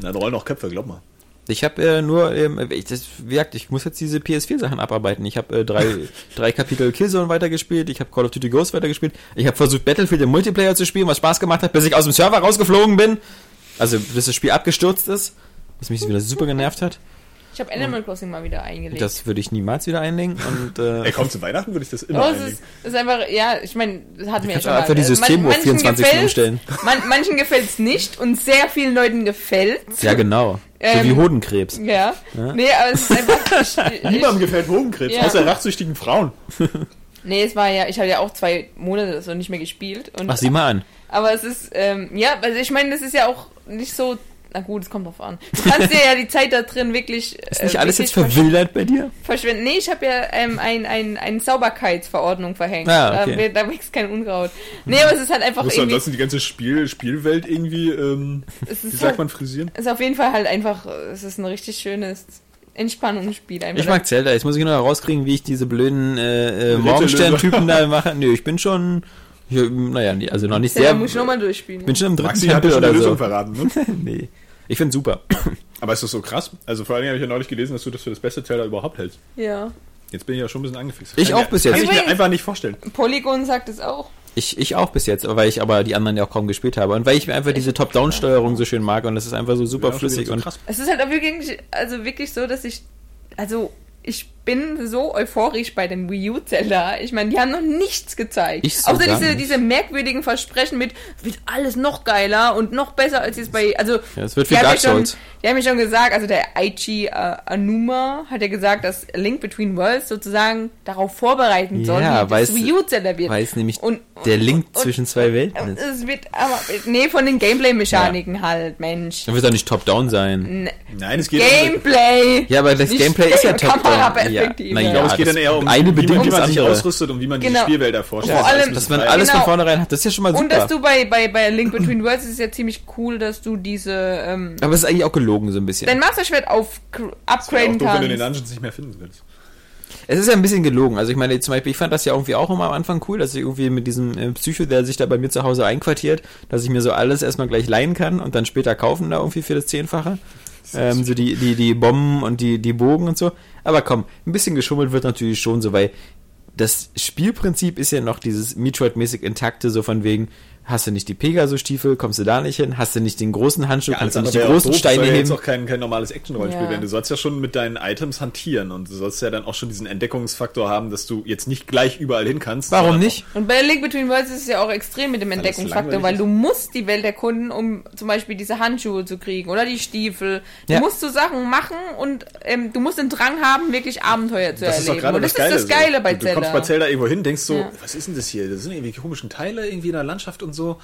Dann rollen auch Köpfe, glaub mal. Ich habe äh, nur, ähm, ich, das, gesagt, ich muss jetzt diese PS4-Sachen abarbeiten. Ich habe äh, drei, drei Kapitel Killzone weitergespielt, ich habe Call of Duty Ghost weitergespielt, ich habe versucht Battlefield im Multiplayer zu spielen, was Spaß gemacht hat, bis ich aus dem Server rausgeflogen bin. Also bis das Spiel abgestürzt ist, was mich wieder super genervt hat. Ich habe Animal Crossing mal wieder eingelegt. Das würde ich niemals wieder einlegen. Und äh, Ey, komm, zu Weihnachten würde ich das immer Oh, es einlegen. ist, es ist einfach, ja, ich meine, das hatten wir ja schon mal. einfach die Also, Systemuhr manchen 24 gefällt's, umstellen. Man, manchen gefällt es nicht und sehr vielen Leuten gefällt ja, genau. so Ähm, wie Hodenkrebs. Ja. Nee, aber es ist einfach. Ich, Niemandem gefällt Hodenkrebs, Ja. außer rachsüchtigen Frauen. nee, es war ja, ich habe ja auch zwei Monate so nicht mehr gespielt. Und, Ach, sieh mal an. Aber es ist, ähm, ja, also ich meine, das ist ja auch nicht so. Na gut, es kommt drauf an. Du kannst dir ja die Zeit da drin wirklich. Ist nicht äh, alles jetzt verwildert bei dir? verschwenden. Nee, ich habe ja ähm, ein, ein, eine Sauberkeitsverordnung verhängt. Ah, okay. da, da wächst kein Unkraut. Nee, aber es ist halt einfach Musst du irgendwie. ansonsten die ganze Spiel, Spielwelt irgendwie, ähm, Es wie sagt so, man, frisieren? ist auf jeden Fall halt einfach. Es ist ein richtig schönes Entspannungsspiel. Einfach. Ich mag Zelda. Jetzt muss ich nur rauskriegen, wie ich diese blöden äh, äh, Morgenstern-Typen da mache. Nö, ich bin schon, ja, naja, nee, also noch nicht Zelda sehr. muss ich nochmal durchspielen. Ich bin schon im dritten Maxi hat dir Tempel schon eine oder Lösung so. verraten, ne? nee. Ich finde super. Aber ist das so krass? Also vor allen Dingen habe ich ja neulich gelesen, dass du das für das beste Zelda überhaupt hältst. ja. Jetzt bin ich ja schon ein bisschen angefixt. Ich auch bis jetzt. Kann ich mir Übrigens- einfach nicht vorstellen. Polygon sagt es auch. Ich, ich auch bis jetzt, weil ich aber die anderen ja auch kaum gespielt habe. Und weil ich mir einfach diese Top-Down-Steuerung so schön mag und das ist einfach so super Ja, schon wieder flüssig so und krass. Es ist halt auch wirklich, also wirklich so, dass ich, also ich bin so euphorisch bei dem Wii U Zelda. Ich meine, die haben noch nichts gezeigt. Ich so Außer diese, nicht. diese merkwürdigen Versprechen mit, wird alles noch geiler und noch besser als jetzt bei, also. Ja, es wird wie Dark ja schon, Souls. Die haben ja schon gesagt, also der Aichi äh, Anuma hat ja gesagt, dass Link Between Worlds sozusagen darauf vorbereiten soll, Ja, wie weil das es- Wii U Zelda wird. weil es nämlich Und- der Link und- zwischen zwei Welten ist. Es wird aber, nee, von den Gameplay-Mechaniken halt, Mensch. Dann wird doch nicht Top-Down sein. N- Nein, es geht Gameplay! Ja, aber das Gameplay ist ja Top-Down. Ja, Kameraperspektive. na Ich ja, glaube, es geht dann eher um, eine man, wie man sich ausrüstet und wie man Genau. diese Spielwelt erforscht. Vor allem- Dass man alles Genau. von vornherein hat, das ist ja schon mal super. Und dass du bei, bei, bei Link Between Worlds ist es ja ziemlich cool, dass du diese ähm, aber es ist eigentlich auch gelogen so ein bisschen. dein Master Schwert auf upgraden doof, wenn du den kannst. Dungeons nicht mehr finden willst. Es ist ja ein bisschen gelogen. Also ich meine, zum Beispiel, ich fand das ja irgendwie auch immer am Anfang cool, dass ich irgendwie mit diesem äh, Psycho, der sich da bei mir zu Hause einquartiert, dass ich mir so alles erstmal gleich leihen kann und dann später kaufen da irgendwie für das Zehnfache. Ähm, so die, die, die Bomben und die, die Bogen und so. Aber komm, ein bisschen geschummelt wird natürlich schon so, weil das Spielprinzip ist ja noch dieses Metroid-mäßig intakte, so von wegen, hast du nicht die Pegasus-Stiefel, kommst du da nicht hin, hast du nicht den großen Handschuh, kannst du nicht die auch großen doof. Steine Das soll ja heben. auch kein, kein normales Action-Rollenspiel Ja. werden. Du sollst ja schon mit deinen Items hantieren und du sollst ja dann auch schon diesen Entdeckungsfaktor haben, dass du jetzt nicht gleich überall hin kannst. Warum nicht? Und bei Link Between Worlds ist es ja auch extrem mit dem Entdeckungsfaktor, weil ist. du musst die Welt erkunden, um zum Beispiel diese Handschuhe zu kriegen oder die Stiefel. Du Ja. musst so Sachen machen und ähm, du musst den Drang haben, wirklich Abenteuer zu Das ist erleben. gerade und das das Geile. ist das Geile so. bei du, du Zelda. kommst bei Zelda irgendwo hin, denkst so, Ja. was ist denn das hier? Das sind irgendwie komischen Teile irgendwie in der Landschaft und so.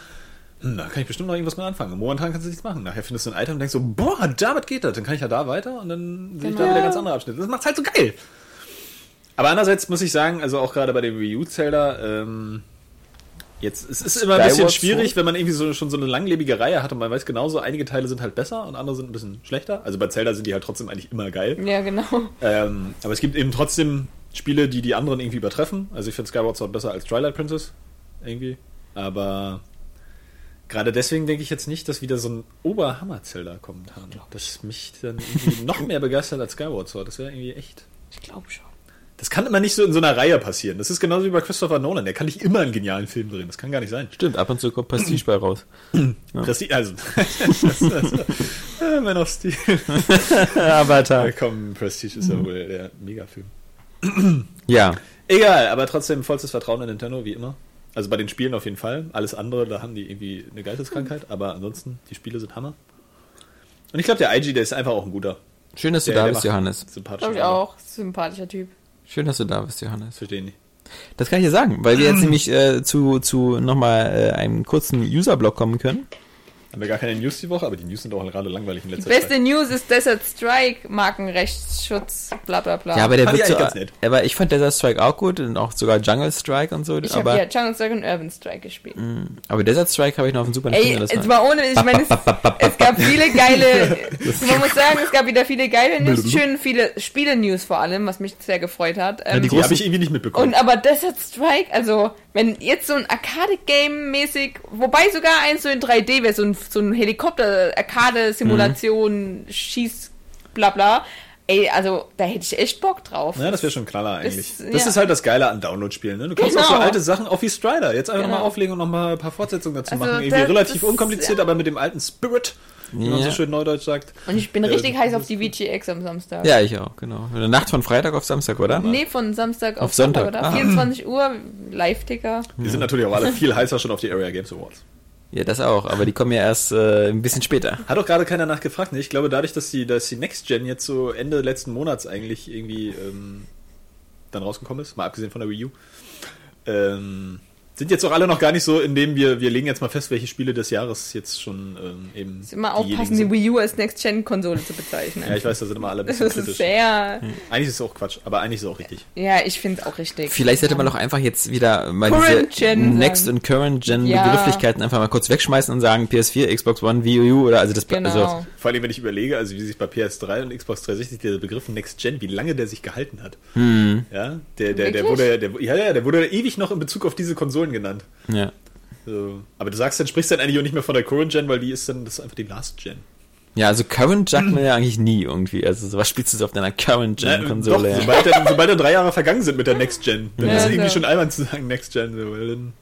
Hm, da kann ich bestimmt noch irgendwas mit anfangen. Momentan kannst du nichts machen. Nachher findest du ein Item und denkst so, boah, damit geht das. Dann kann ich ja da weiter und dann sehe ich da Genau. wieder ganz andere Abschnitte. Das macht's halt so geil. Aber andererseits muss ich sagen, also auch gerade bei dem Wii U Zelda, ähm, jetzt es ist immer ein bisschen schwierig, wenn man irgendwie so, schon so eine langlebige Reihe hat und man weiß genauso, einige Teile sind halt besser und andere sind ein bisschen schlechter. Also bei Zelda sind die halt trotzdem eigentlich immer geil. Ja, genau. Ähm, aber es gibt eben trotzdem Spiele, die die anderen irgendwie übertreffen. Also ich finde Skyward Sword besser als Twilight Princess. Irgendwie. Aber gerade deswegen denke ich jetzt nicht, dass wieder so ein Oberhammer-Zelda kommen kann. Das mich dann irgendwie noch mehr begeistert als Skyward Sword. Das wäre irgendwie echt. Ich glaube schon. Das kann immer nicht so in so einer Reihe passieren. Das ist genauso wie bei Christopher Nolan. Der kann nicht immer einen genialen Film drehen. Das kann gar nicht sein. Stimmt, ab und zu kommt Prestige bei raus. Presti also, das, das, äh, Man of Steel. Avatar. Ja, komm, Prestige ist ja wohl der Megafilm. Ja, Egal, aber trotzdem vollstes Vertrauen in Nintendo, wie immer. Also bei den Spielen auf jeden Fall. Alles andere, da haben die irgendwie eine Geisteskrankheit. Aber ansonsten, die Spiele sind Hammer. Und ich glaube, der IG, der ist einfach auch ein guter. schön, dass du Der- da der bist, Johannes. sympathische Glaube ich auch. Sympathischer Typ. Schön, dass du da bist, Johannes. Verstehe ich nicht. Das kann ich dir sagen, weil wir jetzt nämlich äh, zu, zu nochmal äh, einem kurzen User-Blog kommen können. Haben wir gar keine News die Woche, aber die News sind auch gerade langweilig in Die letzter beste Zeit. News ist Desert Strike, Markenrechtsschutz, bla bla bla. Ja, aber der wird ich so, eigentlich ganz nett. aber ich fand Desert Strike auch gut und auch sogar Jungle Strike und so. ich habe ja Jungle Strike und Urban Strike gespielt. aber Desert Strike habe ich noch auf dem Super Ey, Nintendo. jetzt mal ohne, ich meine, es, es gab viele geile, man muss sagen, es gab wieder viele geile News, schön viele Spiele-News vor allem, was mich sehr gefreut hat. Ähm, die Die habe ich irgendwie nicht mitbekommen. und aber Desert Strike, also wenn jetzt so ein Arcade-Game-mäßig, wobei sogar eins so in 3D wäre, so ein, so ein Helikopter-Arcade-Simulation, Schieß, bla bla. Ey, also da hätte ich echt Bock drauf. Ja, das wäre schon ein Knaller eigentlich. Das- Das, ja. ist halt das Geile an Download-Spielen. Ne? Du kannst auch so Genau. alte Sachen, auch wie Strider, jetzt einfach Genau. nochmal auflegen und nochmal ein paar Fortsetzungen dazu Also machen. Irgendwie das- relativ das- unkompliziert, ja. aber mit dem alten Spirit, wie man Ja. so schön neudeutsch sagt. Und ich bin Ja, richtig heiß auf die VGX am Samstag. Ja, ich auch, genau. Eine Nacht von Freitag auf Samstag, oder? Nee, von Samstag auf, Auf Sonntag. Sonntag, oder? Ah. 24 Uhr, Live-Ticker. Wir sind natürlich auch alle viel heißer schon auf die Area Games Awards. Ja, das auch, aber die kommen ja erst äh, ein bisschen später. Hat auch gerade keiner nachgefragt. Ne? Ich glaube, dadurch, dass die, dass die Next Gen jetzt so Ende letzten Monats eigentlich irgendwie ähm, dann rausgekommen ist, mal abgesehen von der Wii U, ähm, sind jetzt auch alle noch gar nicht so, indem wir, wir legen jetzt mal fest, welche Spiele des Jahres jetzt schon ähm, eben. Ist immer aufpassen, die. Wii U als Next-Gen-Konsole zu bezeichnen. Ja, ich weiß, da sind immer alle ein das bisschen ist kritisch. sehr. Eigentlich ist es auch Quatsch, aber eigentlich ist es auch richtig. Ja, ich finde es auch richtig. Vielleicht sollte man doch einfach jetzt wieder mal Current diese Gen Next und Current Gen Ja. Begrifflichkeiten einfach mal kurz wegschmeißen und sagen PS4, Xbox One, Wii U oder also das Genau. also Vor allem, wenn ich überlege, also wie sich bei PS3 und Xbox 360 der Begriff Next Gen, wie lange der sich gehalten hat. hm, Ja, der, der, der wurde, der, ja, ja, der wurde ewig noch in Bezug auf diese Konsolen genannt. ja. So. Aber du sagst dann, sprichst dann eigentlich auch nicht mehr von der Current Gen, weil die ist dann, das ist einfach die Last Gen. Ja, also Current sagt man ja eigentlich nie irgendwie. Also sowas spielst du auf deiner Current Gen Ja, Konsole. doch, Ja. sobald, dann, sobald dann drei Jahre vergangen sind mit der Next Gen, dann Ja, ist es irgendwie so. schon albern zu sagen Next Gen. So, weil dann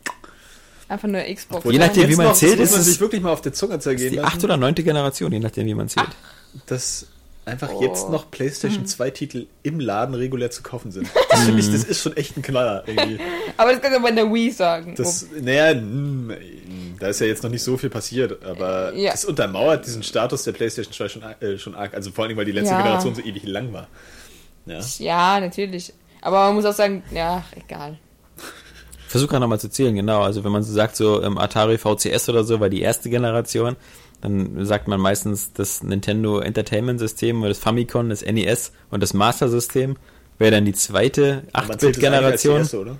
Einfach nur Xbox. Je nachdem, wie man noch, zählt, das muss ist man es- sich wirklich mal auf der Zunge Das zergehen ist die achte oder neunte Generation, je nachdem, wie man zählt. dass einfach Oh. jetzt noch PlayStation 2 Titel im Laden regulär zu kaufen sind. Das finde ich, das ist schon echt ein Knaller irgendwie. Aber das kannst du bei der Wii sagen. Das, naja, mm, da ist ja jetzt noch nicht so viel passiert, aber Ja. das untermauert diesen Status der PlayStation 2 schon, äh, schon arg. Also vor allem, weil die letzte Ja. Generation so ewig lang war. Ja. ja, natürlich. Aber man muss auch sagen, ja, egal. Versuch gerade nochmal zu zählen, genau. Also wenn man so sagt, so ähm, Atari VCS oder so war die erste Generation, dann sagt man meistens das Nintendo Entertainment System oder das Famicom, das NES und das Master System wäre dann die zweite Aber man zählt das eigentlich als die 8-Bit-Generation. erste, oder?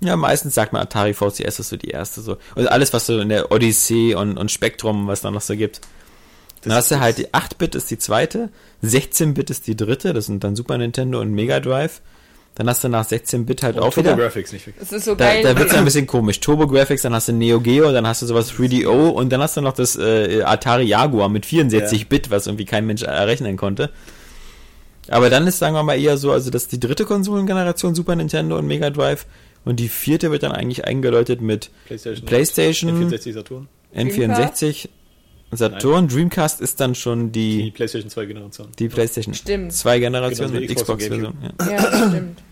Ja, meistens sagt man Atari VCS ist so die erste so. Und alles, was so in der Odyssey und, und Spektrum, was da noch so gibt. Dann hast du halt die 8-Bit ist die zweite, 16-Bit ist die dritte, das sind dann Super Nintendo und Mega Drive. Dann hast du nach 16-Bit halt Und auch wieder. Graphics nicht vergessen. Es ist so Da, geil. da wird's ein bisschen komisch. Turbo Graphics, dann hast du Neo Geo, dann hast du sowas 3DO und dann hast du noch das äh, Atari Jaguar mit 64-Bit, was irgendwie kein Mensch errechnen konnte. Aber dann ist, sagen wir mal, eher so, also das ist die dritte Konsolengeneration Super Nintendo und Mega Drive und die vierte wird dann eigentlich eingeläutet mit PlayStation, PlayStation, N64 Saturn. N64, Saturn, Dreamcast ist dann schon Die die, PlayStation 2 Generation. die PlayStation Stimmt. 2 Generation Genau, mit Xbox und Xbox-Version. Ja. Ja, das stimmt.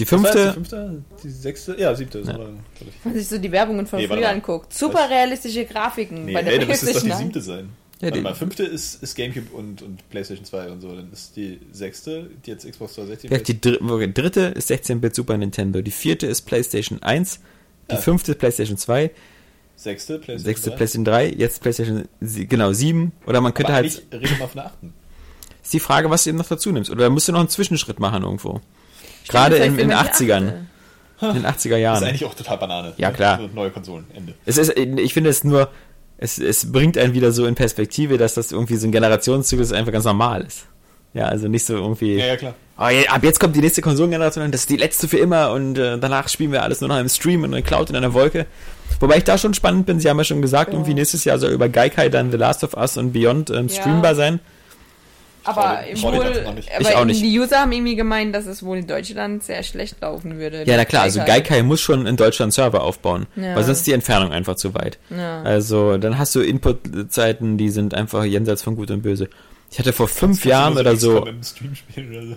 Ist die war das, fünfte, die fünfte? Die sechste? Ja, siebte. Ja. Ja. Wenn man sich so die Werbungen von Nee, früher anguckt. Super realistische Grafiken Nee, bei der ey, dann müsste es doch die siebte sein. Ja, die- mal, fünfte ist, ist Gamecube und, und PlayStation 2 und so. Dann ist die sechste, die jetzt Xbox 360 Ja, die dr okay, dritte ist 16-Bit Super Nintendo, die vierte ist PlayStation 1, die Ja. fünfte ist PlayStation 2, sechste PlayStation sechste 3. PlayStation 3, jetzt PlayStation genau 7 oder man könnte Aber halt reden wir mal von der achten. ist die Frage, was du eben noch dazu nimmst oder musst du noch einen Zwischenschritt machen irgendwo. Gerade das in, in den immer die 80ern. achte. In den 80er Das Jahren. ist eigentlich auch total Banane. Ja, klar. So neue Konsolen, Ende. Es ist, ich finde es nur, es, es bringt einen wieder so in Perspektive, dass das irgendwie so ein Generationszug ist, das einfach ganz normal ist. Ja, also nicht so irgendwie, Ja, ja, klar. oh, ja, ab jetzt kommt die nächste Konsolengeneration und das ist die letzte für immer und äh, danach spielen wir alles nur noch im Stream in einer Cloud in einer Wolke. Wobei ich da schon spannend bin, sie haben ja schon gesagt, Ja. irgendwie nächstes Jahr soll über Gaikai dann The Last of Us und Beyond ähm, Ja. streambar sein. Aber dir wohl, aber Ich auch nicht. die User haben irgendwie gemeint, dass es wohl in Deutschland sehr schlecht laufen würde. Ja, na klar, also Gaikai muss schon in Deutschland Server aufbauen, Ja. weil sonst ist die Entfernung einfach zu weit. Ja. Also dann hast du Inputzeiten, die sind einfach jenseits von Gut und Böse. Ich hatte vor fünf Jahren oder so. Oder so.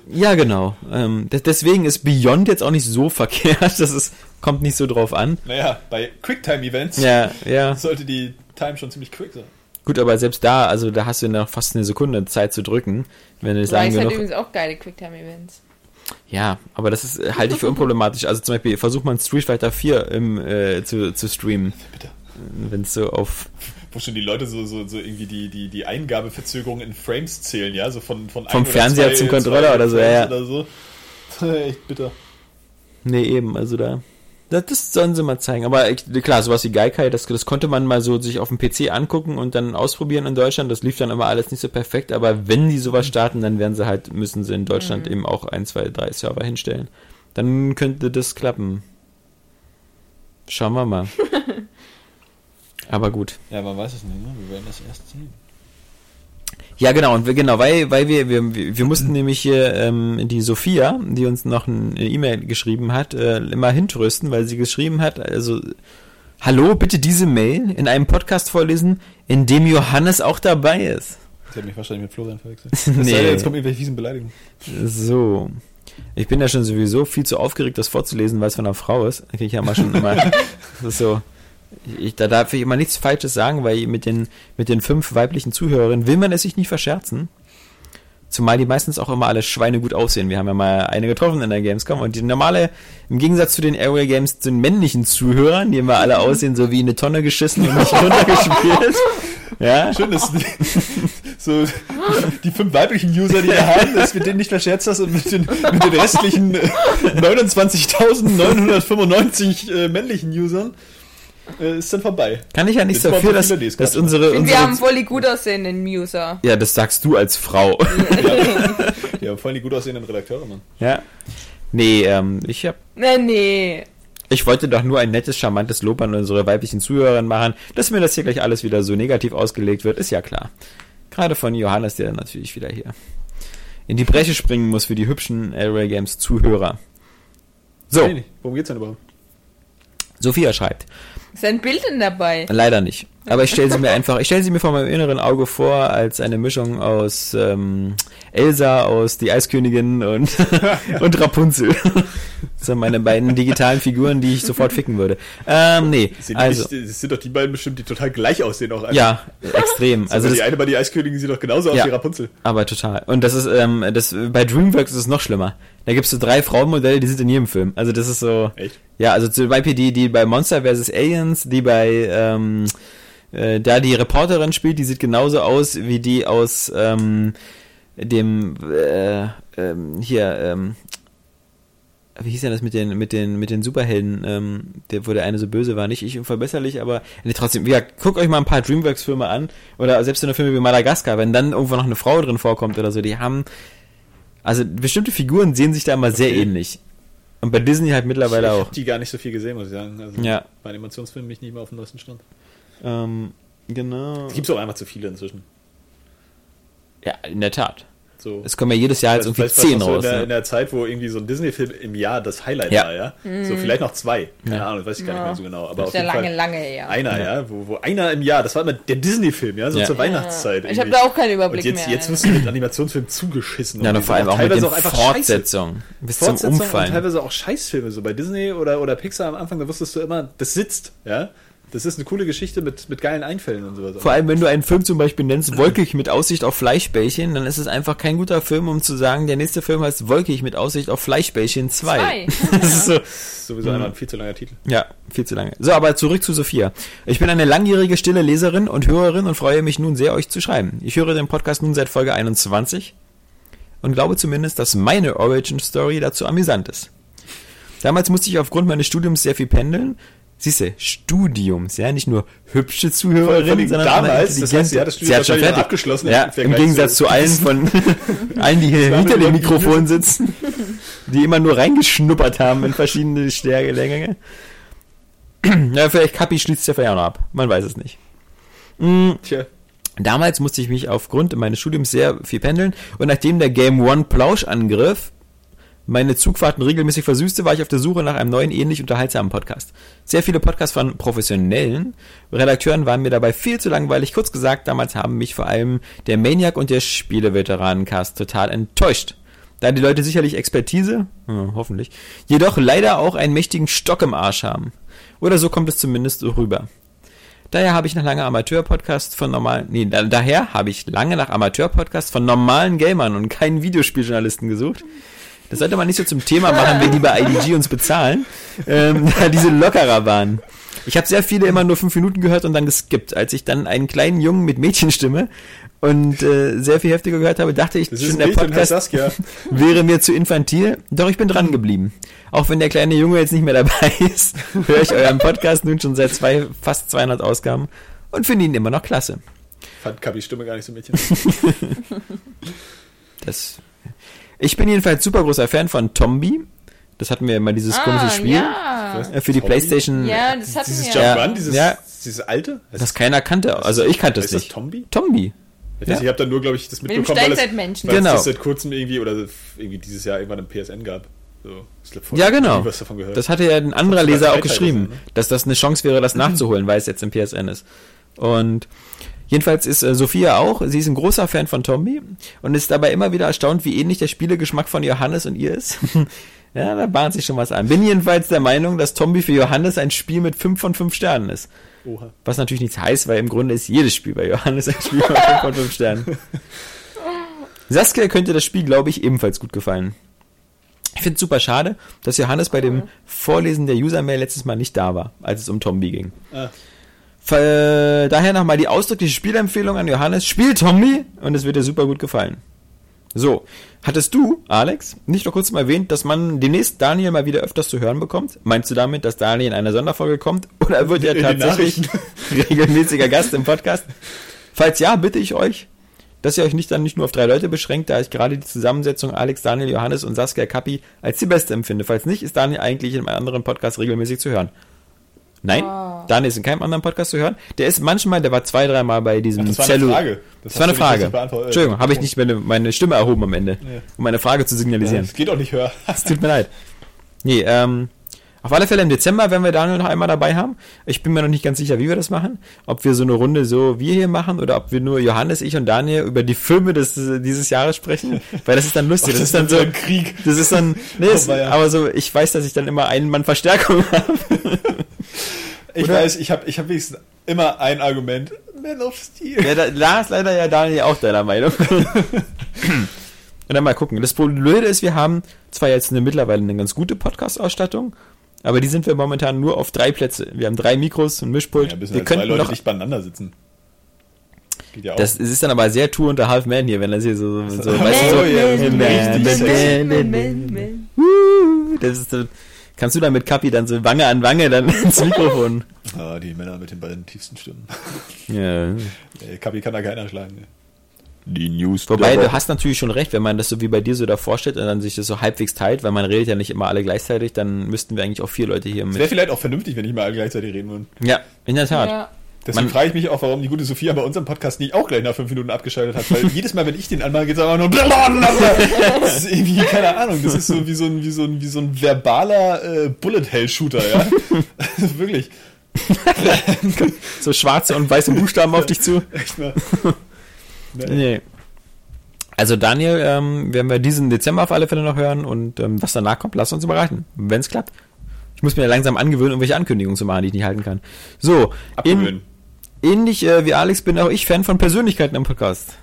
Ja, genau. Ähm, des- deswegen ist Beyond jetzt auch nicht so verkehrt. Das ist, kommt nicht so drauf an. Naja, bei Quicktime-Events Ja, ja. sollte die Time schon ziemlich quick sein. Gut, aber selbst da, also da hast du noch fast eine Sekunde Zeit zu drücken, wenn du es Rise hat genug. übrigens auch geile Quicktime-Events. Ja, aber das ist halte ich für unproblematisch. Also zum Beispiel versucht man Street Fighter 4 im, äh, zu, zu streamen, Bitte. wenn es so auf Wo schon die Leute so, so, so irgendwie die, die, die Eingabeverzögerung in Frames zählen, ja? So von, von Vom Fernseher zwei- zum Controller oder so, ja. Oder so. Echt bitter. Nee, eben, also da. Das, das sollen sie mal zeigen. Aber ich, klar, sowas wie Gaikai, das, das konnte man mal so sich auf dem PC angucken und dann ausprobieren in Deutschland. Das lief dann immer alles nicht so perfekt. Aber wenn die sowas starten, dann werden sie halt, müssen sie in Deutschland eben auch ein, zwei, drei Server hinstellen. Dann könnte das klappen. Schauen wir mal. Aber gut. Ja, man weiß es nicht, ne? Wir werden das erst sehen. Ja, genau, und wir, genau, weil, weil wir, wir, wir mussten nämlich hier ähm, die Sophia, die uns noch ein- eine E-Mail geschrieben hat, äh, immer hintrösten, weil sie geschrieben hat, also, hallo, bitte diese Mail in einem Podcast vorlesen, in dem Johannes auch dabei ist. Sie hat mich wahrscheinlich mit Florian verwechselt. Nee. nee. Jetzt kommen irgendwelche fiesen Beleidigungen. So. Ich bin ja schon sowieso viel zu aufgeregt, das vorzulesen, weil es von einer Frau ist. Da krieg ich ja mal schon immer, das ist so. Ich, da darf ich immer nichts Falsches sagen, weil mit den, mit den fünf weiblichen Zuhörerinnen will man es sich nicht verscherzen. Zumal die meistens auch immer alle Schweine gut aussehen. Wir haben ja mal eine getroffen in der Gamescom und die normale, im Gegensatz zu den Airway Games, zu den männlichen Zuhörern, die immer alle aussehen so wie eine Tonne geschissen und nicht runtergespielt. Ja, Schön, dass so die fünf weiblichen User, die wir haben, dass wir denen nicht verscherzt hast und mit den, mit den restlichen äh, 29.995 äh, männlichen Usern äh, ist dann vorbei. kann ich ja nichts Jetzt mal dafür, dass, dass quatschen. unsere, Und wir unsere haben voll die gut aussehenden User. ja, das sagst du als Frau. Ja, vor allem die gut aussehenden Redakteure, Mann. Ja. Nee, ähm, ich hab, Nee, nee. ich wollte doch nur ein nettes, charmantes Lob an unsere weiblichen Zuhörer machen. Dass mir das hier gleich alles wieder so negativ ausgelegt wird, ist ja klar. Gerade von Johannes, der natürlich wieder hier in die Bresche springen muss für die hübschen Airway Games Zuhörer. So, Nee, worum geht's denn überhaupt? Sophia schreibt. Ist ein Bild denn dabei? Leider nicht. Aber ich stelle sie mir einfach, ich stelle sie mir vor meinem inneren Auge vor als eine Mischung aus ähm, Elsa, aus Die Eiskönigin und, und Rapunzel. Das sind meine beiden digitalen Figuren, die ich sofort ficken würde. Ähm, nee, Sind, die also, nicht, das sind doch die beiden bestimmt, die total gleich aussehen auch. einfach. ja, extrem. Also Also die das, eine bei die Eiskönigin sieht doch genauso aus Ja. wie Rapunzel. aber total. Und das ist, ähm, das, bei DreamWorks ist es noch schlimmer. Da gibt's so drei Frauenmodelle, die sind in jedem Film. Also das ist so, Echt? Ja, also zum Beispiel die, die bei Monster vs. Aliens, die bei ähm, äh, da die Reporterin spielt, die sieht genauso aus wie die aus ähm, dem äh, ähm, hier ähm, wie hieß denn das mit den mit den mit den Superhelden, ähm, der wo der eine so böse war, nicht ich unverbesserlich, aber nee, trotzdem, ja, guckt euch mal ein paar Dreamworks Filme an oder selbst in einer Filme wie Madagaskar, wenn dann irgendwo noch eine Frau drin vorkommt oder so, die haben also bestimmte Figuren sehen sich da immer sehr Okay. ähnlich. Und bei Disney halt mittlerweile ich auch. hab die gar nicht so viel gesehen, muss ich sagen. Also Ja. Bei Animationsfilmen bin ich nicht mehr auf dem neuesten Stand. Ähm, genau. Es gibt auch einfach zu viele inzwischen. Ja, in der Tat. So. Es kommen ja jedes Jahr jetzt irgendwie zehn noch so raus. in der, ne? in der Zeit, wo irgendwie so ein Disney-Film im Jahr das Highlight Ja. war, ja. So vielleicht noch zwei. Keine Ja. Ahnung, weiß ich gar nicht Ja. mehr so genau. Aber Das auf ist ja jeden lange, Fall lange her. einer, Ja. ja, wo, wo einer im Jahr, das war immer der Disney-Film, ja, so Ja. zur Weihnachtszeit. Ich habe irgendwie. da auch keinen Überblick Und jetzt, mehr. jetzt wirst du mit Animationsfilmen zugeschissen. Ja, und vor allem auch mit teilweise den einfach scheiße. Fortsetzungen. Bis zum Fortsetzungen und Umfallen. teilweise auch Scheißfilme, so bei Disney oder, oder Pixar am Anfang, da wusstest du immer, das sitzt, ja. Das ist eine coole Geschichte mit, mit geilen Einfällen und sowas. Vor allem, wenn du einen Film zum Beispiel nennst, Wolkig mit Aussicht auf Fleischbällchen, dann ist es einfach kein guter Film, um zu sagen, der nächste Film heißt Wolkig mit Aussicht auf Fleischbällchen 2. Zwei. Das ist so, sowieso einmal ein viel zu langer Titel. ja, viel zu lange. So, aber zurück zu Sophia. Ich bin eine langjährige stille Leserin und Hörerin und freue mich nun sehr, euch zu schreiben. Ich höre den Podcast nun seit Folge 21 und glaube zumindest, dass meine Origin Story dazu amüsant ist. Damals musste ich aufgrund meines Studiums sehr viel pendeln. Siehste, Studiums, ja, nicht nur hübsche Zuhörerinnen, sondern damals, das heißt, sie hat das Studium hat schon fertig. abgeschlossen. Ja, im Gegensatz zu allen von allen, die hier hinter dem Mikrofon sitzen, die immer nur reingeschnuppert haben in verschiedene Stärkelänge. Ja, vielleicht Kapi schließt ja vielleicht auch noch ab. Man weiß es nicht. Mm, Tja, Damals musste ich mich aufgrund meines Studiums sehr viel pendeln und nachdem der Game One Plauschangriff meine Zugfahrten regelmäßig versüßte, war ich auf der Suche nach einem neuen, ähnlich unterhaltsamen Podcast. Sehr viele Podcasts von professionellen Redakteuren waren mir dabei viel zu langweilig. Kurz gesagt, damals haben mich vor allem der Maniac und der Spieleveteranencast total enttäuscht. Da die Leute sicherlich Expertise, hm, hoffentlich, jedoch leider auch einen mächtigen Stock im Arsch haben. Oder so kommt es zumindest rüber. Daher habe ich nach lange Amateur-Podcast von normalen, nee, da, daher habe ich lange nach Amateur-Podcast von normalen Gamern und keinen Videospieljournalisten gesucht. Das sollte man nicht so zum Thema machen, wenn die bei IDG uns bezahlen, ähm, da diese lockerer waren. Ich habe sehr viele immer nur fünf Minuten gehört und dann geskippt. Als ich dann einen kleinen Jungen mit Mädchenstimme und äh, sehr viel heftiger gehört habe, dachte ich das schon, der Podcast wäre mir zu infantil. Doch ich bin dran geblieben. Auch wenn der kleine Junge jetzt nicht mehr dabei ist, höre ich euren Podcast nun schon seit zwei, fast 200 Ausgaben und finde ihn immer noch klasse. Fand Kabis Stimme gar nicht so Mädchen. Das, ich bin jedenfalls super großer Fan von Tombi. Das hatten wir immer dieses komische Spiel Ah, Ja, äh, für die Tombi? Playstation, ja das hatten Dieses wir. Jump Ja. Run, dieses, Ja. dieses alte? das keiner kannte. Also ich kannte es ist das nicht. Tombi? Tombi. Ich, Ja. ich habe da nur, glaube ich, das Mit mitbekommen, weil es, Steinzeitmenschen. weil es Genau. das seit kurzem irgendwie oder irgendwie dieses Jahr irgendwann im PSN gab. So, Ja, genau. nie was davon gehört. Das hatte ja ein anderer Leser auch geschrieben, sein, ne? dass das eine Chance wäre, das nachzuholen, weil es jetzt im PSN ist. Und jedenfalls ist äh, Sophia auch, sie ist ein großer Fan von Tombi und ist dabei immer wieder erstaunt, wie ähnlich der Spielegeschmack von Johannes und ihr ist. ja, da bahnt sich schon was an. Bin jedenfalls der Meinung, dass Tombi für Johannes ein Spiel mit 5 von 5 Sternen ist. Oha. Was natürlich nichts heißt, weil im Grunde ist jedes Spiel bei Johannes ein Spiel mit 5 von 5 Sternen. Saskia könnte das Spiel, glaube ich, ebenfalls gut gefallen. Ich finde es super schade, dass Johannes bei dem Vorlesen der User-Mail letztes Mal nicht da war, als es um Tombi ging. Ah, Daher nochmal die ausdrückliche Spielempfehlung an Johannes. Spiel Tombi und es wird dir super gut gefallen. So, hattest du, Alex, nicht noch kurz mal erwähnt, dass man demnächst Daniel mal wieder öfters zu hören bekommt? Meinst du damit, dass Daniel in einer Sonderfolge kommt? Oder wird er tatsächlich regelmäßiger Gast im Podcast? Falls ja, bitte ich euch, dass ihr euch nicht dann nicht nur auf drei Leute beschränkt, da ich gerade die Zusammensetzung Alex, Daniel, Johannes und Saskia Kappi als die beste empfinde. Falls nicht, ist Daniel eigentlich in einem anderen Podcast regelmäßig zu hören. Nein, Oh. Daniel ist in keinem anderen Podcast zu hören. Der ist manchmal, der war zwei, dreimal bei diesem Ach, das war eine Frage. Das, Das war eine Frage. Entschuldigung, habe ich nicht meine, meine Stimme erhoben am Ende, Ja. um meine Frage zu signalisieren. das geht auch nicht höher. Es tut mir leid. Nee, ähm, auf alle Fälle im Dezember werden wir Daniel noch einmal dabei haben. Ich bin mir noch nicht ganz sicher, wie wir das machen. Ob wir so eine Runde so wir hier machen oder ob wir nur Johannes, ich und Daniel über die Filme des, dieses Jahres sprechen. Weil das ist dann lustig. Oh, das, ist dann so, ein Krieg. das ist dann, nee, Oh, es, weia. aber so, ich weiß, dass ich dann immer einen Mann Verstärkung habe. Ich Oder? weiß, ich habe ich hab wenigstens immer ein Argument. Man of Steel. Ja, da, da ist leider ja Daniel auch deiner Meinung. Und dann mal gucken. Das Blöde ist, wir haben zwar jetzt eine, mittlerweile eine ganz gute Podcast-Ausstattung, aber die sind wir momentan nur auf drei Plätze. Wir haben drei Mikros, ein Mischpult. Ja, wir halt zwei könnten Leute noch. dicht beieinander sitzen. Geht ja auch. Das ist dann aber sehr Tour unter Half Man hier, wenn das hier so, so, so weißt du, so, ja. Wuh, das ist so, kannst du dann mit Kapi dann so Wange an Wange dann ins Mikrofon. ah, die Männer mit den beiden tiefsten Stimmen. Ja. Kapi kann da keiner schlagen. Ne? Die News. Wobei, du hast natürlich schon recht, wenn man das so wie bei dir so davor stellt und dann sich das so halbwegs teilt, weil man redet ja nicht immer alle gleichzeitig, dann müssten wir eigentlich auch vier Leute hier Es wäre mit. vielleicht auch vernünftig, wenn nicht mal alle gleichzeitig reden würden. Ja, in der Tat. Ja. Deswegen Man- frage ich mich auch, warum die gute Sophia bei unserem Podcast nicht auch gleich nach fünf Minuten abgeschaltet hat, weil jedes Mal, wenn ich den anmache, geht es einfach nur das ist irgendwie, keine Ahnung, das ist so wie so ein, wie so ein, wie so ein verbaler äh, Bullet-Hell-Shooter, ja. Wirklich. So schwarze und weiße Buchstaben auf dich zu. Echt mal. Nee. Nee. Also Daniel, ähm, werden wir diesen Dezember auf alle Fälle noch hören und ähm, was danach kommt, lass uns überraschen, wenn es klappt. Ich muss mir ja langsam angewöhnen, irgendwelche Ankündigungen zu machen, die ich nicht halten kann. So, in, Abgewöhnen. ähnlich äh, wie Alex bin auch ich Fan von Persönlichkeiten im Podcast.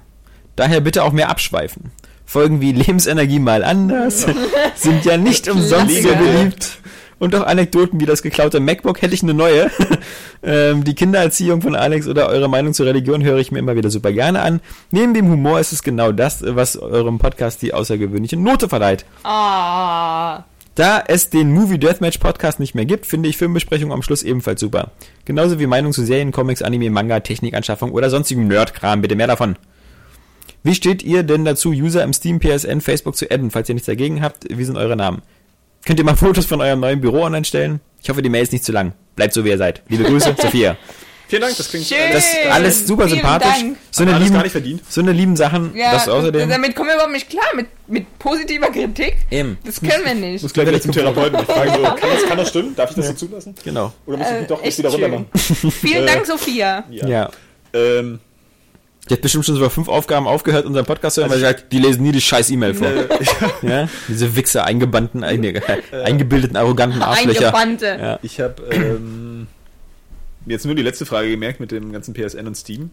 Daher bitte auch mehr abschweifen. Folgen wie Lebensenergie mal anders sind ja nicht umsonst so beliebt. Und auch Anekdoten wie das geklaute MacBook hätte ich eine neue. ähm, die Kindererziehung von Alex oder eure Meinung zur Religion höre ich mir immer wieder super gerne an. Neben dem Humor ist es genau das, was eurem Podcast die außergewöhnliche Note verleiht. Ah. Da es den Movie Deathmatch Podcast nicht mehr gibt, finde ich Filmbesprechungen am Schluss ebenfalls super. Genauso wie Meinung zu Serien, Comics, Anime, Manga, Technikanschaffung oder sonstigem Nerdkram. Bitte mehr davon. Wie steht ihr denn dazu, User im Steam, PSN, Facebook zu adden, falls ihr nichts dagegen habt? Wie sind eure Namen? Könnt ihr mal Fotos von eurem neuen Büro online stellen? Ich hoffe, die Mail ist nicht zu lang. Bleibt so, wie ihr seid. Liebe Grüße, Sophia. Vielen Dank, das klingt Schön. Das ist alles super Vielen sympathisch. Dank. So eine, lieben, gar nicht verdient. so eine lieben Sachen. Ja, das außerdem. damit kommen wir überhaupt nicht klar. Mit, mit positiver Kritik. Eben. Das können wir nicht. Ich muss gleich zum Therapeuten. Ich frage so, kann das, kann das stimmen? Darf ich das so zulassen? Genau. Oder muss ich Äh, mich doch jetzt wieder runter schön. machen? Vielen Äh, Dank, Sophia. Ja. Ähm, Die hat bestimmt schon bei fünf Aufgaben aufgehört, unseren Podcast zu hören, weil sie sagt, die lesen nie die scheiß E-Mail vor. äh, Ja? Diese Wichser, eingebannten, einge eingebildeten, arroganten Arschlöcher. Eingebannte. Ja. ich habe ähm, jetzt nur die letzte Frage gemerkt mit dem ganzen PSN und Steam.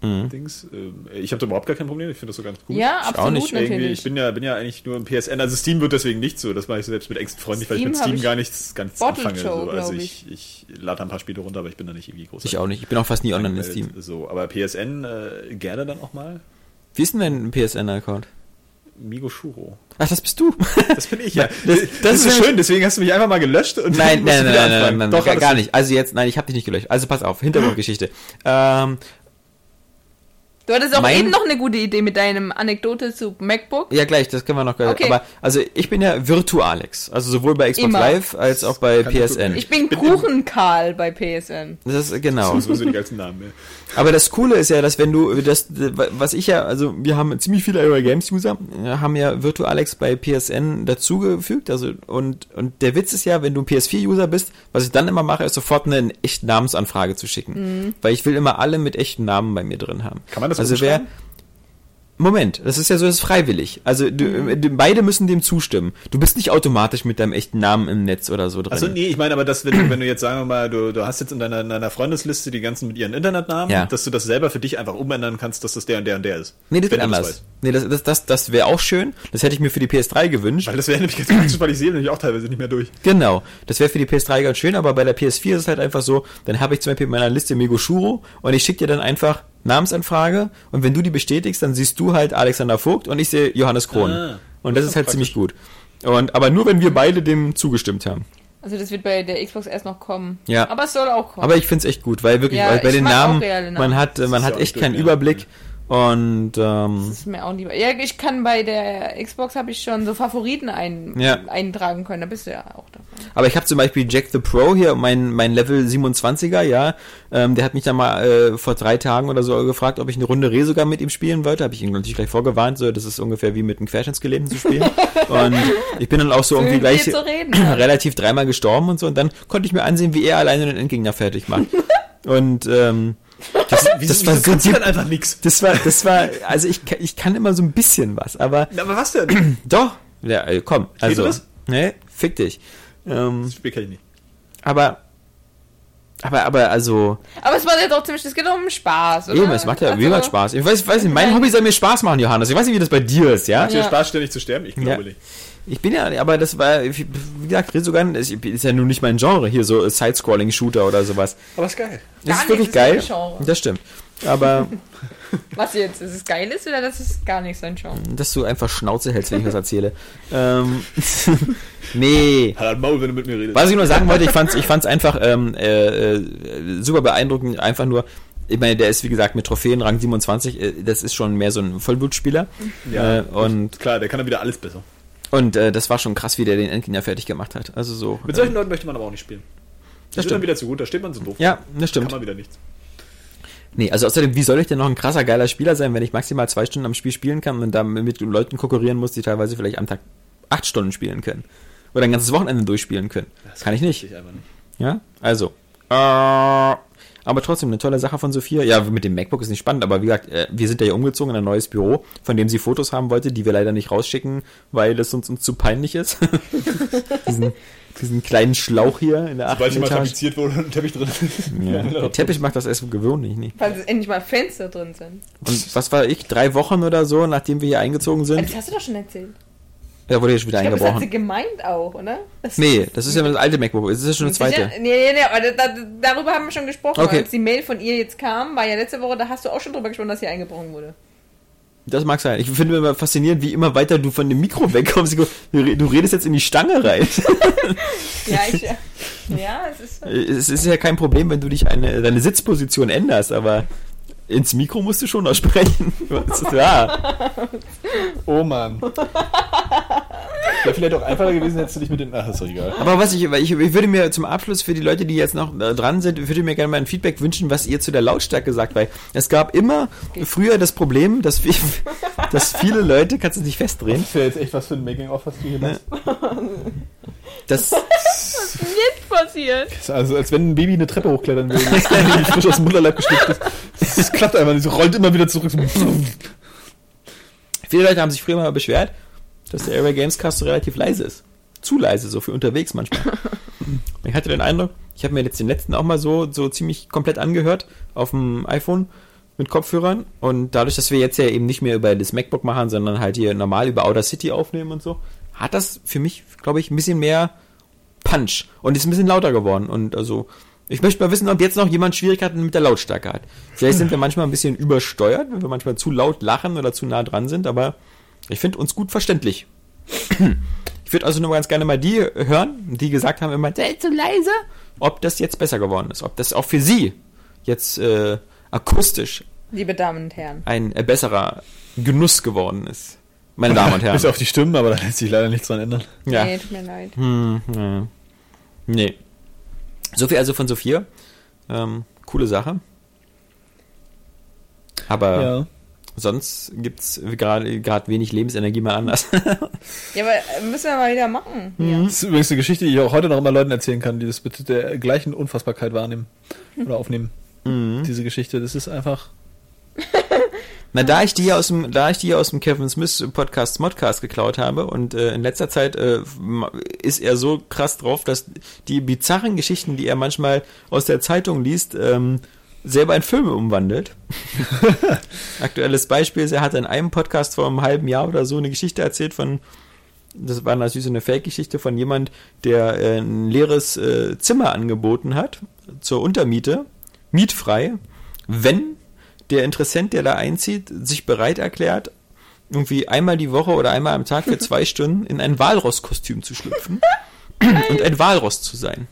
Mhm. Dings. Ähm, Ich habe da überhaupt gar kein Problem. Ich finde das so ganz gut. Ja, Ich auch absolut nicht. Irgendwie, natürlich. ich bin ja, bin ja eigentlich nur im PSN, also Steam wird deswegen nicht so, das mache ich selbst mit engsten Freunden nicht, weil ich mit Steam ich gar nichts, gar nichts Bottle anfange. Joe, So. Also ich, ich lade ein paar Spiele runter, aber ich bin da nicht irgendwie groß. Ich auch nicht. Ich bin auch fast nie online in Steam. So, aber PSN äh, gerne dann auch mal. Wie ist denn dein PSN-Account? Migo Shuro. Ach, das bist du. Das bin ich, ja. Das- Das, das ist so schön, deswegen hast du mich einfach mal gelöscht und Nein, nein, nein, nein, nein, nein, Doch, gar, gar nicht. Also jetzt, nein, ich habe dich nicht gelöscht. Also pass auf, Hintergrundgeschichte. ähm, Du hattest auch Mein- eben noch eine gute Idee mit deinem Anekdote zu MacBook. ja gleich, das können wir noch gleich. Okay. Aber also ich bin ja Virtualex, also sowohl bei Xbox Immer. Live als auch bei PSN. Ich bin bin Kuchenkarl bei PSN. Das ist genau. Das sind sowieso die ganzen Namen. Ja. Aber das Coole ist ja, dass wenn du das, was ich ja, also wir haben ziemlich viele Aero Games User, haben ja Virtualex bei PSN dazugefügt, also und und der Witz ist ja, wenn du ein PS4 User bist, was ich dann immer mache, ist sofort eine echte Namensanfrage zu schicken, weil ich will immer alle mit echten Namen bei mir drin haben. Kann man das also wer? Moment, das ist ja so, das ist freiwillig. Also du, Mhm. äh, beide müssen dem zustimmen. Du bist nicht automatisch mit deinem echten Namen im Netz oder so drin. Also nee, ich meine aber, dass wenn du, wenn du jetzt sagen wir mal, du, du hast jetzt in deiner, in deiner Freundesliste die ganzen mit ihren Internetnamen, Ja. dass du das selber für dich einfach umändern kannst, dass das der und der und der ist. nee, das wird das anders. weißt. Nee, das, das, das, das wäre auch schön. Das hätte ich mir für die PS3 gewünscht. Weil das wäre nämlich ganz praktisch, weil ich sehe nämlich auch teilweise nicht mehr durch. Genau, das wäre für die PS3 ganz schön, aber bei der PS4 ist es halt einfach so, dann habe ich zum Beispiel in meiner Liste Mego Shuro und ich schicke dir dann einfach Namensanfrage und wenn du die bestätigst, dann siehst du halt Alexander Vogt und ich sehe Johannes Krohn. Ah, und das das ist halt ist ziemlich gut. Und, aber nur wenn wir beide dem zugestimmt haben. Also das wird bei der Xbox erst noch kommen. Ja. Aber es soll auch kommen. Aber ich find's echt gut, weil wirklich, Ja, weil bei den Namen, man hat, man hat ja echt keinen ja. Und ähm, Das ist mir auch lieber. Ja, ich kann bei der Xbox habe ich schon so Favoriten ein, Ja. eintragen können. Da bist du ja auch dabei. Aber ich habe zum Beispiel Jack the Pro hier, mein, mein Level 27er, ja, ähm, der hat mich dann mal äh, vor drei Tagen oder so gefragt, ob ich eine Runde Resogar mit ihm spielen wollte. Habe ich ihn natürlich gleich vorgewarnt, so, das ist ungefähr wie mit einem Querschnittsgelähmten zu spielen. und ich bin dann auch so irgendwie gleich relativ dreimal gestorben und so. Und dann konnte ich mir ansehen, wie er alleine den Endgegner fertig macht. und ähm, das, das war so kannst dann einfach nix. das war, das war, also ich, kann- ich kann immer so ein bisschen was, aber Na, aber was denn? doch, ja, komm, also, Tetris? ne, fick dich. Ähm, Das Spiel kenn ich nicht. aber, aber, aber, also, Aber es macht ja trotzdem, es geht doch um Spaß, oder? eben, es macht ja Also, wie macht Spaß. Ich weiß, ich weiß nicht, mein Nein. Hobby soll mir Spaß machen, Johannes. Ich weiß nicht, wie das bei dir ist, ja? Macht dir Ja. Spaß, ständig zu sterben? Ich glaube Ja. nicht. Ich bin ja, aber das war, wie gesagt, Resogun ist, ist ja nun nicht mein Genre, hier so Side-Scrolling-Shooter oder sowas. Aber ist geil. Das Gar ist wirklich geil. Das stimmt. Aber, Was jetzt? Dass es geil ist oder dass es gar nicht sein Genre? dass du einfach Schnauze hältst, wenn ich was erzähle. ähm, nee. Halt Maul, wenn du mit mir redest. Was ich nur sagen wollte, ich fand's, ich fand's einfach ähm, äh, äh, super beeindruckend, einfach nur, ich meine, der ist wie gesagt mit Trophäenrang 27, äh, das ist schon mehr so ein Vollblutspieler. Ja, äh, und Klar, der kann dann wieder alles besser. und äh, das war schon krass, wie der den Endgegner fertig gemacht hat. Also so. Mit äh, solchen Leuten möchte man aber auch nicht spielen. Das, wird stimmt. dann wieder zu gut, da steht man so doof. ja, das Kann stimmt. man wieder nichts. Nee, also außerdem, wie soll ich denn noch ein krasser, geiler Spieler sein, wenn ich maximal zwei Stunden am Spiel spielen kann und dann mit Leuten konkurrieren muss, die teilweise vielleicht am Tag acht Stunden spielen können. Oder ein ganzes Wochenende durchspielen können. Das kann ich nicht. Ich nicht. Ja, also. Äh, aber trotzdem eine tolle Sache von Sophia. Ja, mit dem MacBook ist nicht spannend, aber wie gesagt, äh, wir sind ja hier umgezogen in ein neues Büro, von dem sie Fotos haben wollte, die wir leider nicht rausschicken, weil es uns, uns zu peinlich ist. diesen, diesen kleinen Schlauch hier in der Sobald achten hier mal Etage. tapeziert wurde und ein Teppich drin ist. Ja. Der Teppich macht das erst gewöhnlich nicht. Falls es endlich mal Fenster drin sind. Und was war ich, drei Wochen oder so, nachdem wir hier eingezogen Ja, sind? Das hast du doch schon erzählt. Da wurde jetzt wieder Ich glaube, das hat sie eingebrochen. gemeint auch, oder? Das Nee, das ist ja das alte MacBook. Es ist ja schon eine zweite. Nee, nee, nee, aber da, da, darüber haben wir schon gesprochen. Okay. Als die Mail von ihr jetzt kam, war ja letzte Woche, da hast du auch schon drüber gesprochen, dass hier eingebrochen wurde. Das mag sein. Ich finde immer faszinierend, wie immer weiter du von dem Mikro wegkommst. Du redest jetzt in die Stange rein. Ja, ich, ja, es ist. es ist ja kein Problem, wenn du dich eine, deine Sitzposition änderst, aber ins Mikro musst du schon noch sprechen. Das ist- Ja. Oh Mann. Wäre vielleicht auch einfacher gewesen, hättest du dich mit den. Ach, ist doch egal. Aber was ich, ich, ich würde mir zum Abschluss für die Leute, die jetzt noch äh, dran sind, würde mir gerne mal ein Feedback wünschen, was ihr zu der Lautstärke sagt, weil es gab immer früher das Problem, dass, wir, dass viele Leute, kannst du nicht festdrehen, Das wäre jetzt echt was für ein Making-of, was du hier machst. Dass Jetzt passiert. Ist Also, als wenn ein Baby eine Treppe hochklettern will, frisch aus dem Mutterleib geschlüpft ist. Das klappt einfach nicht, so rollt immer wieder zurück. So viele Leute haben sich früher mal beschwert, dass der Airway Gamescast so relativ leise ist. Zu leise, so für unterwegs manchmal. Ich hatte den Eindruck, ich habe mir jetzt den letzten auch mal so, so ziemlich komplett angehört auf dem iPhone mit Kopfhörern und dadurch, dass wir jetzt ja eben nicht mehr über das MacBook machen, sondern halt hier normal über Outer City aufnehmen und so, hat das für mich, glaube ich, ein bisschen mehr Punch und ist ein bisschen lauter geworden und also ich möchte mal wissen, ob jetzt noch jemand Schwierigkeiten mit der Lautstärke hat. Vielleicht sind wir manchmal ein bisschen übersteuert, wenn wir manchmal zu laut lachen oder zu nah dran sind, aber ich finde uns gut verständlich. Ich würde also nur ganz gerne mal die hören, die gesagt haben immer, der ist so leise, ob das jetzt besser geworden ist, ob das auch für sie jetzt äh, akustisch Liebe Damen und Herren. ein besserer Genuss geworden ist. Meine Damen und Herren. Bis auf die Stimmen, aber da lässt sich leider nichts dran ändern. ja. Nee, tut mir leid. Hm, ja. Nee. So viel also von Sophia. Ähm, coole Sache. Aber Ja. sonst gibt's gerade gerade wenig Lebensenergie mal anders. Ja, aber müssen wir mal wieder machen. Ja. Das ist übrigens eine Geschichte, die ich auch heute noch immer Leuten erzählen kann, die das mit der gleichen Unfassbarkeit wahrnehmen oder aufnehmen. Diese Geschichte, das ist einfach. Na, da ich die ja aus dem, da ich die ja aus dem Kevin Smith Podcast Modcast geklaut habe und äh, in letzter Zeit äh, ist er so krass drauf, dass die bizarren Geschichten, die er manchmal aus der Zeitung liest, ähm, selber in Filme umwandelt. Aktuelles Beispiel ist, er hat in einem Podcast vor einem halben Jahr oder so eine Geschichte erzählt von, das war natürlich so eine Fake-Geschichte von jemand, der äh, ein leeres äh, Zimmer angeboten hat zur Untermiete, mietfrei, wenn der Interessent, der da einzieht, sich bereit erklärt, irgendwie einmal die Woche oder einmal am Tag für zwei Stunden in ein Walross-Kostüm zu schlüpfen und ein Walross zu sein.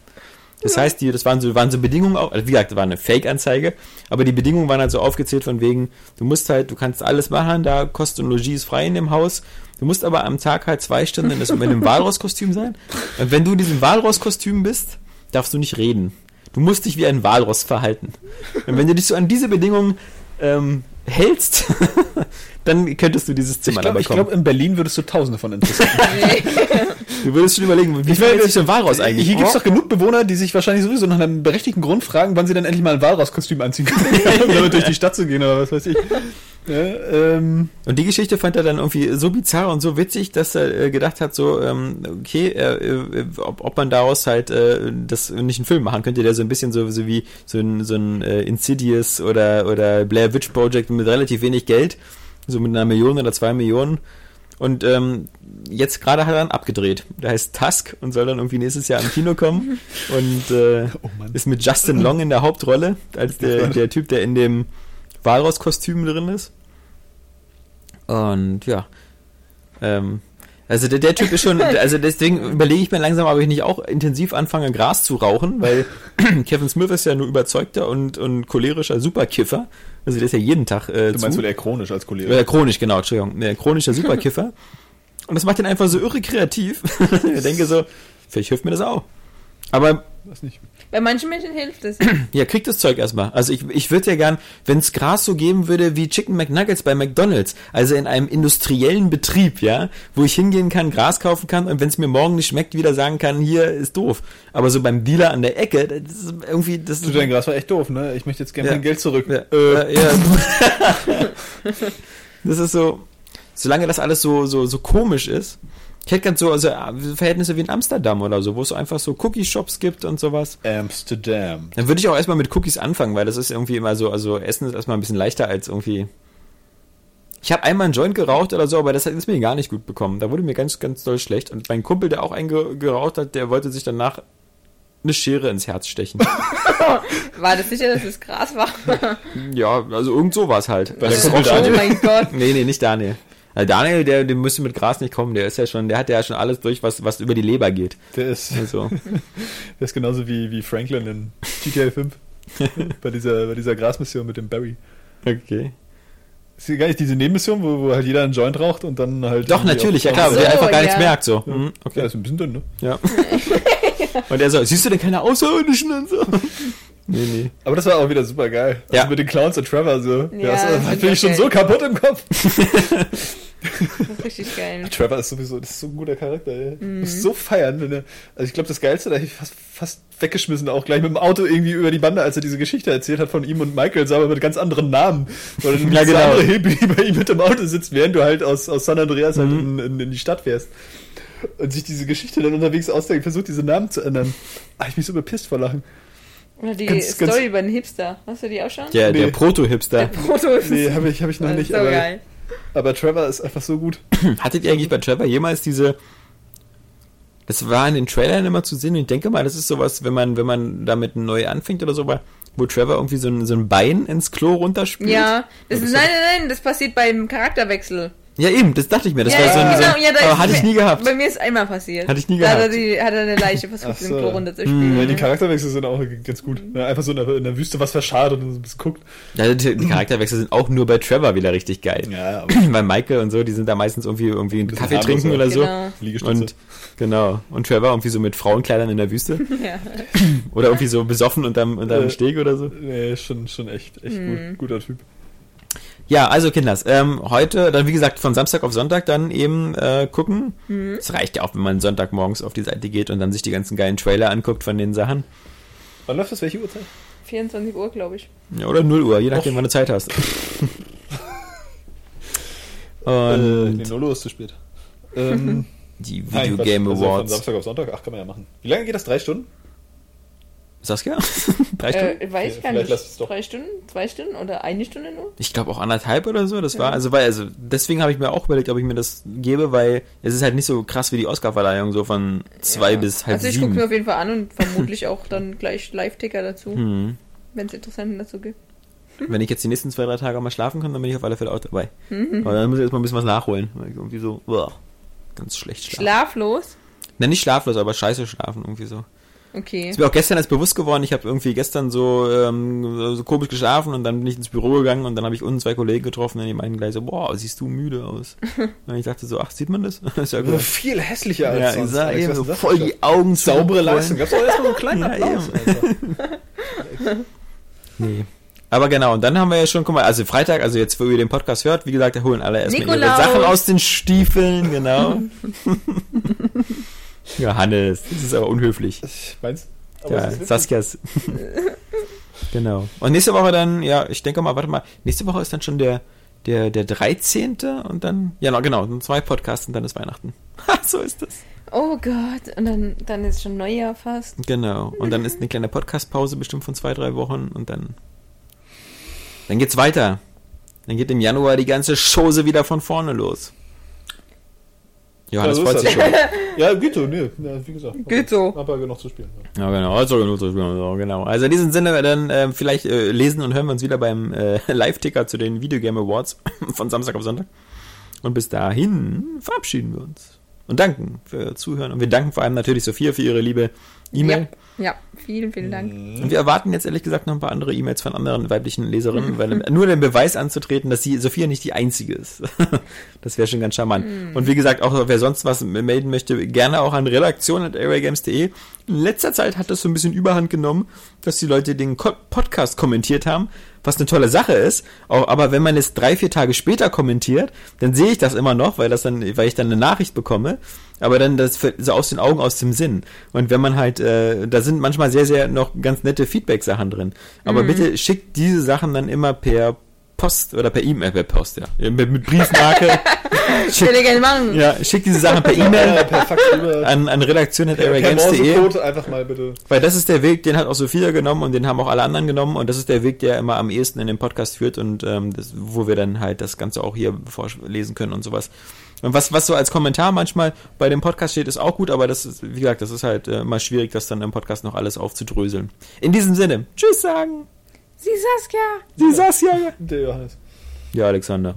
Das heißt, die, das waren so, waren so Bedingungen auch, also wie gesagt, das war eine Fake-Anzeige, aber die Bedingungen waren halt so aufgezählt von wegen, du musst halt, du kannst alles machen, da Kost und Logis ist frei in dem Haus, du musst aber am Tag halt zwei Stunden in, das, in einem Walross-Kostüm sein. Und wenn du in diesem Walross-Kostüm bist, darfst du nicht reden. Du musst dich wie ein Walross verhalten. Und wenn du dich so an diese Bedingungen ähm, hältst, dann könntest du dieses Ich Zimmer glaube, da ich bekommen. glaub, in Berlin würdest du Tausende von interessieren. du würdest schon überlegen, wie Ich sich so ein Walross eigentlich? Hier gibt es doch genug Bewohner, die sich wahrscheinlich sowieso nach einem berechtigten Grund fragen, wann sie dann endlich mal ein Walross-Kostüm anziehen können, um damit durch die Stadt zu gehen oder was weiß ich. Ja, ähm, Und die Geschichte fand er dann irgendwie so bizarr und so witzig, dass er äh, gedacht hat, so, ähm, okay, äh, äh, ob, ob man daraus halt das nicht einen Film machen könnte, der so ein bisschen so, so wie so ein, so ein Insidious oder, oder Blair Witch Project mit relativ wenig Geld, so mit einer Million oder zwei Millionen. Und ähm, jetzt gerade hat er dann abgedreht. Der heißt Tusk und soll dann irgendwie nächstes Jahr im Kino kommen und äh, Oh ist mit Justin Long in der Hauptrolle, als der, der Typ, der in dem Walross-Kostüm drin ist. Und ja. Ähm, also der, der Typ ist schon, also deswegen überlege ich mir langsam, ob ich nicht auch intensiv anfange, Gras zu rauchen, weil Kevin Smith ist ja nur überzeugter und, und cholerischer Superkiffer. Also der ist ja jeden Tag äh, du meinst zu. wohl eher chronisch als Kollege. Äh, chronisch, genau, Entschuldigung. Äh, chronischer Superkiffer. und das macht ihn einfach so irre kreativ. ich denke so, vielleicht hilft mir das auch. Aber Weiß nicht. Bei manchen Menschen hilft es. ja, kriegt das Zeug erstmal. Also ich, ich würde ja gern, wenn es Gras so geben würde wie Chicken McNuggets bei McDonalds, also in einem industriellen Betrieb, ja, wo ich hingehen kann, Gras kaufen kann und wenn es mir morgen nicht schmeckt, wieder sagen kann, hier ist doof. Aber so beim Dealer an der Ecke, das ist irgendwie, das Du, ist dein Gras war echt doof, ne? Ich möchte jetzt gerne Ja. mein Geld zurück. ja, Äh, äh, ja. das ist so, solange das alles so, so, so komisch ist. Ich hätte ganz so also äh, Verhältnisse wie in Amsterdam oder so, wo es so einfach so Cookie-Shops gibt und sowas. Amsterdam. Dann würde ich auch erstmal mit Cookies anfangen, weil das ist irgendwie immer so, also Essen ist erstmal ein bisschen leichter als irgendwie. Ich habe einmal einen Joint geraucht oder so, aber das hat ist mir gar nicht gut bekommen. Da wurde mir ganz, ganz doll schlecht. Und mein Kumpel, der auch einen ge- geraucht hat, der wollte sich danach eine Schere ins Herz stechen. War das sicher, dass es Gras war? ja, also irgend so war es halt. Der Also, Kumpel oh Daniel. mein Gott. nee, nee, nicht Daniel. Also Daniel, der, der müsste mit Gras nicht kommen. Der ist ja schon, der hat ja schon alles durch, was, was über die Leber geht. Der ist, Also, der ist genauso wie, wie Franklin in GTA 5. bei, dieser, bei dieser Grasmission mit dem Barry. okay. Ist hier gar nicht diese Nebenmission, wo, wo halt jeder einen Joint raucht und dann halt. Doch, natürlich, ja klar, So, aber der einfach gar nichts ja. merkt, so. Mhm, Ja, okay. ist ein bisschen dünn, ne? Ja. Und er so, siehst du denn keine Außerirdischen und so? Nee, nee. Aber das war auch wieder super geil. Also Ja. mit den Clowns und Trevor so. Ja, Ja, das, das bin ich schon so kaputt im Kopf. Das ist richtig geil. Trevor ist sowieso, das ist so ein guter Charakter, ey. Mhm. Du musst so feiern, wenn er, also ich glaube, das Geilste, da hab ich fast, fast weggeschmissen, auch gleich mit dem Auto irgendwie über die Bande, als er diese Geschichte erzählt hat von ihm und Michael, aber mit ganz anderen Namen. Weil dann Ja, ja, genau. andere Hillbilly bei ihm mit dem Auto sitzt, während du halt aus, aus San Andreas halt Mhm. in, in, in die Stadt fährst. Und sich diese Geschichte dann unterwegs ausdenkt, versucht diese Namen zu ändern. Ah, ich mich so bepisst vor Lachen. Oder die Ganz- ganz- Story über den Hipster. Hast du die auch schon? Der, der Nee. Proto-Hipster. Proto ist Nee, habe ich, hab ich noch das nicht, ist so aber, geil. Aber Trevor ist einfach so gut. Hattet ihr eigentlich bei Trevor jemals diese. Das war in den Trailern immer zu sehen und ich denke mal, das ist sowas, wenn man, wenn man damit neu anfängt oder so, wo Trevor irgendwie so ein, so ein Bein ins Klo runterspielt. Ja, das ist, nein, nein, nein, das passiert beim Charakterwechsel. Ja, eben, das dachte ich mir. Das ja, war so ein, so ein ja, da aber hatte ich nie gehabt. Bei mir ist einmal passiert. Hatte ich nie da Hat gehabt. er, die, hat er eine Leiche versucht, Ach im so. Klo runterzuspielen. Mhm. Ja, die Charakterwechsel sind auch ganz gut. Ja, einfach so in der, in der Wüste was verscharrt und so ein bisschen guckt. Ja, die, die Charakterwechsel sind auch nur bei Trevor wieder richtig geil. Ja, aber Weil Michael und so, die sind da meistens irgendwie, irgendwie einen Kaffee trinken oder so. Genau. Liegestütze. Und genau. Und Trevor irgendwie so mit Frauenkleidern in der Wüste. Ja. Oder irgendwie so besoffen unterm, unterm Äh, Steg oder so. Nee, schon, schon echt, echt Mhm. gut, guter Typ. Ja, also Kinders, ähm, heute, dann wie gesagt, von Samstag auf Sonntag dann eben äh, gucken. Es reicht ja auch, wenn man Sonntagmorgens auf die Seite geht und dann sich die ganzen geilen Trailer anguckt von den Sachen. Wann läuft das? Welche Uhrzeit? 24 Uhr, glaube ich. Ja, oder 0 Uhr, je nachdem, Och. wann du Zeit hast. äh, und nee, 0 Uhr ist zu spät. ähm, die Video. Game Also von Awards. Samstag auf Sonntag, ach, kann man ja machen. Wie lange geht das? Drei Stunden? Saskia? Drei Stunden? Äh, weiß ich gar lass es nicht. doch. Drei Stunden? Zwei Stunden? Oder eine Stunde nur? Ich glaube auch anderthalb oder so. Das war, Ja. also weil, also deswegen habe ich mir auch überlegt, ob ich mir das gebe, weil es ist halt nicht so krass wie die Oscarverleihung, so von zwei Ja. bis halb Also ich gucke mir auf jeden Fall an und vermutlich auch dann gleich Live-Ticker dazu, Hm. wenn es Interessenten dazu gibt. Wenn ich jetzt die nächsten zwei, drei Tage mal schlafen kann, dann bin ich auf alle Fälle auch dabei. Mhm. Aber dann muss ich erstmal ein bisschen was nachholen. Weil ich irgendwie so, boah, ganz schlecht schlafen. Schlaflos? Nein, nicht schlaflos, aber scheiße schlafen irgendwie so. Okay. Ist mir auch gestern erst bewusst geworden, ich habe irgendwie gestern so, ähm, so komisch geschlafen und dann bin ich ins Büro gegangen und dann habe ich unten zwei Kollegen getroffen und die meinten gleich so, boah, siehst du müde aus. und ich dachte so, ach, sieht man das? ist ja gut. viel hässlicher als Ja, ich sonst. Alex, eben, so das voll die Augen Saubere Leistung. Gab's doch erstmal einen kleinen Ja, Applaus. eben. Alter. Nee. Aber genau, und dann haben wir ja schon, guck mal, also Freitag, also jetzt, wo ihr den Podcast hört, wie gesagt, da holen alle erstmal ihre. Sachen aus den Stiefeln, genau. ja, Hannes, das ist aber unhöflich. Meinst du? Ja, Saskias. genau. Und nächste Woche dann, ja, ich denke mal, warte mal, nächste Woche ist dann schon der, der, der 13. und dann, ja, genau, dann zwei Podcasts und dann ist Weihnachten. So ist das. Oh Gott, und dann, dann ist schon Neujahr fast. Genau. Und dann ist eine kleine Podcast-Pause bestimmt von zwei, drei Wochen und dann, dann geht's weiter. Dann geht im Januar die ganze Chose wieder von vorne los. Johannes Ja, so freut sich schon. Ja, geht so, nee. Ja, wie gesagt. Geht so. Ja genug zu spielen. Ja. Ja, genau. Also, genug, genau, genau. Also in diesem Sinne, dann äh, vielleicht äh, lesen und hören wir uns wieder beim äh, Live-Ticker zu den Videogame Awards von Samstag auf Sonntag. Und bis dahin verabschieden wir uns. Und danken für Zuhören. Und wir danken vor allem natürlich Sophia für ihre liebe E-Mail. Ja, ja, vielen, vielen Dank. Und wir erwarten jetzt ehrlich gesagt noch ein paar andere E-Mails von anderen weiblichen Leserinnen, weil nur den Beweis anzutreten, dass sie Sophia nicht die einzige ist. das wäre schon ganz charmant. Und wie gesagt, auch wer sonst was melden möchte, gerne auch an redaktion.airwaygames.de. In letzter Zeit hat das so ein bisschen überhand genommen, dass die Leute den Podcast kommentiert haben, was eine tolle Sache ist. Auch, aber wenn man es drei, vier Tage später kommentiert, dann sehe ich das immer noch, weil das dann, weil ich dann eine Nachricht bekomme. Aber dann das so aus den Augen, aus dem Sinn. Und wenn man halt, äh, da sind manchmal sehr, sehr noch ganz nette Feedback-Sachen drin. Aber bitte schickt diese Sachen dann immer per Post oder per E-Mail, per Post, ja. Mit, mit Briefmarke Ich würde gerne machen. Ja, schick diese Sachen per E-Mail an, an redaktion.aragames.de. Einfach mal bitte. Weil das ist der Weg, den hat auch Sophia genommen und den haben auch alle anderen genommen und das ist der Weg, der immer am ehesten in den Podcast führt und ähm, das, wo wir dann halt das Ganze auch hier vorlesen können und sowas. Und was, was so als Kommentar manchmal bei dem Podcast steht, ist auch gut, aber das ist, wie gesagt, das ist halt äh, immer schwierig, das dann im Podcast noch alles aufzudröseln. In diesem Sinne, tschüss sagen. Sie Saskia. Sie Saskia. Der Johannes. Ja, Alexander.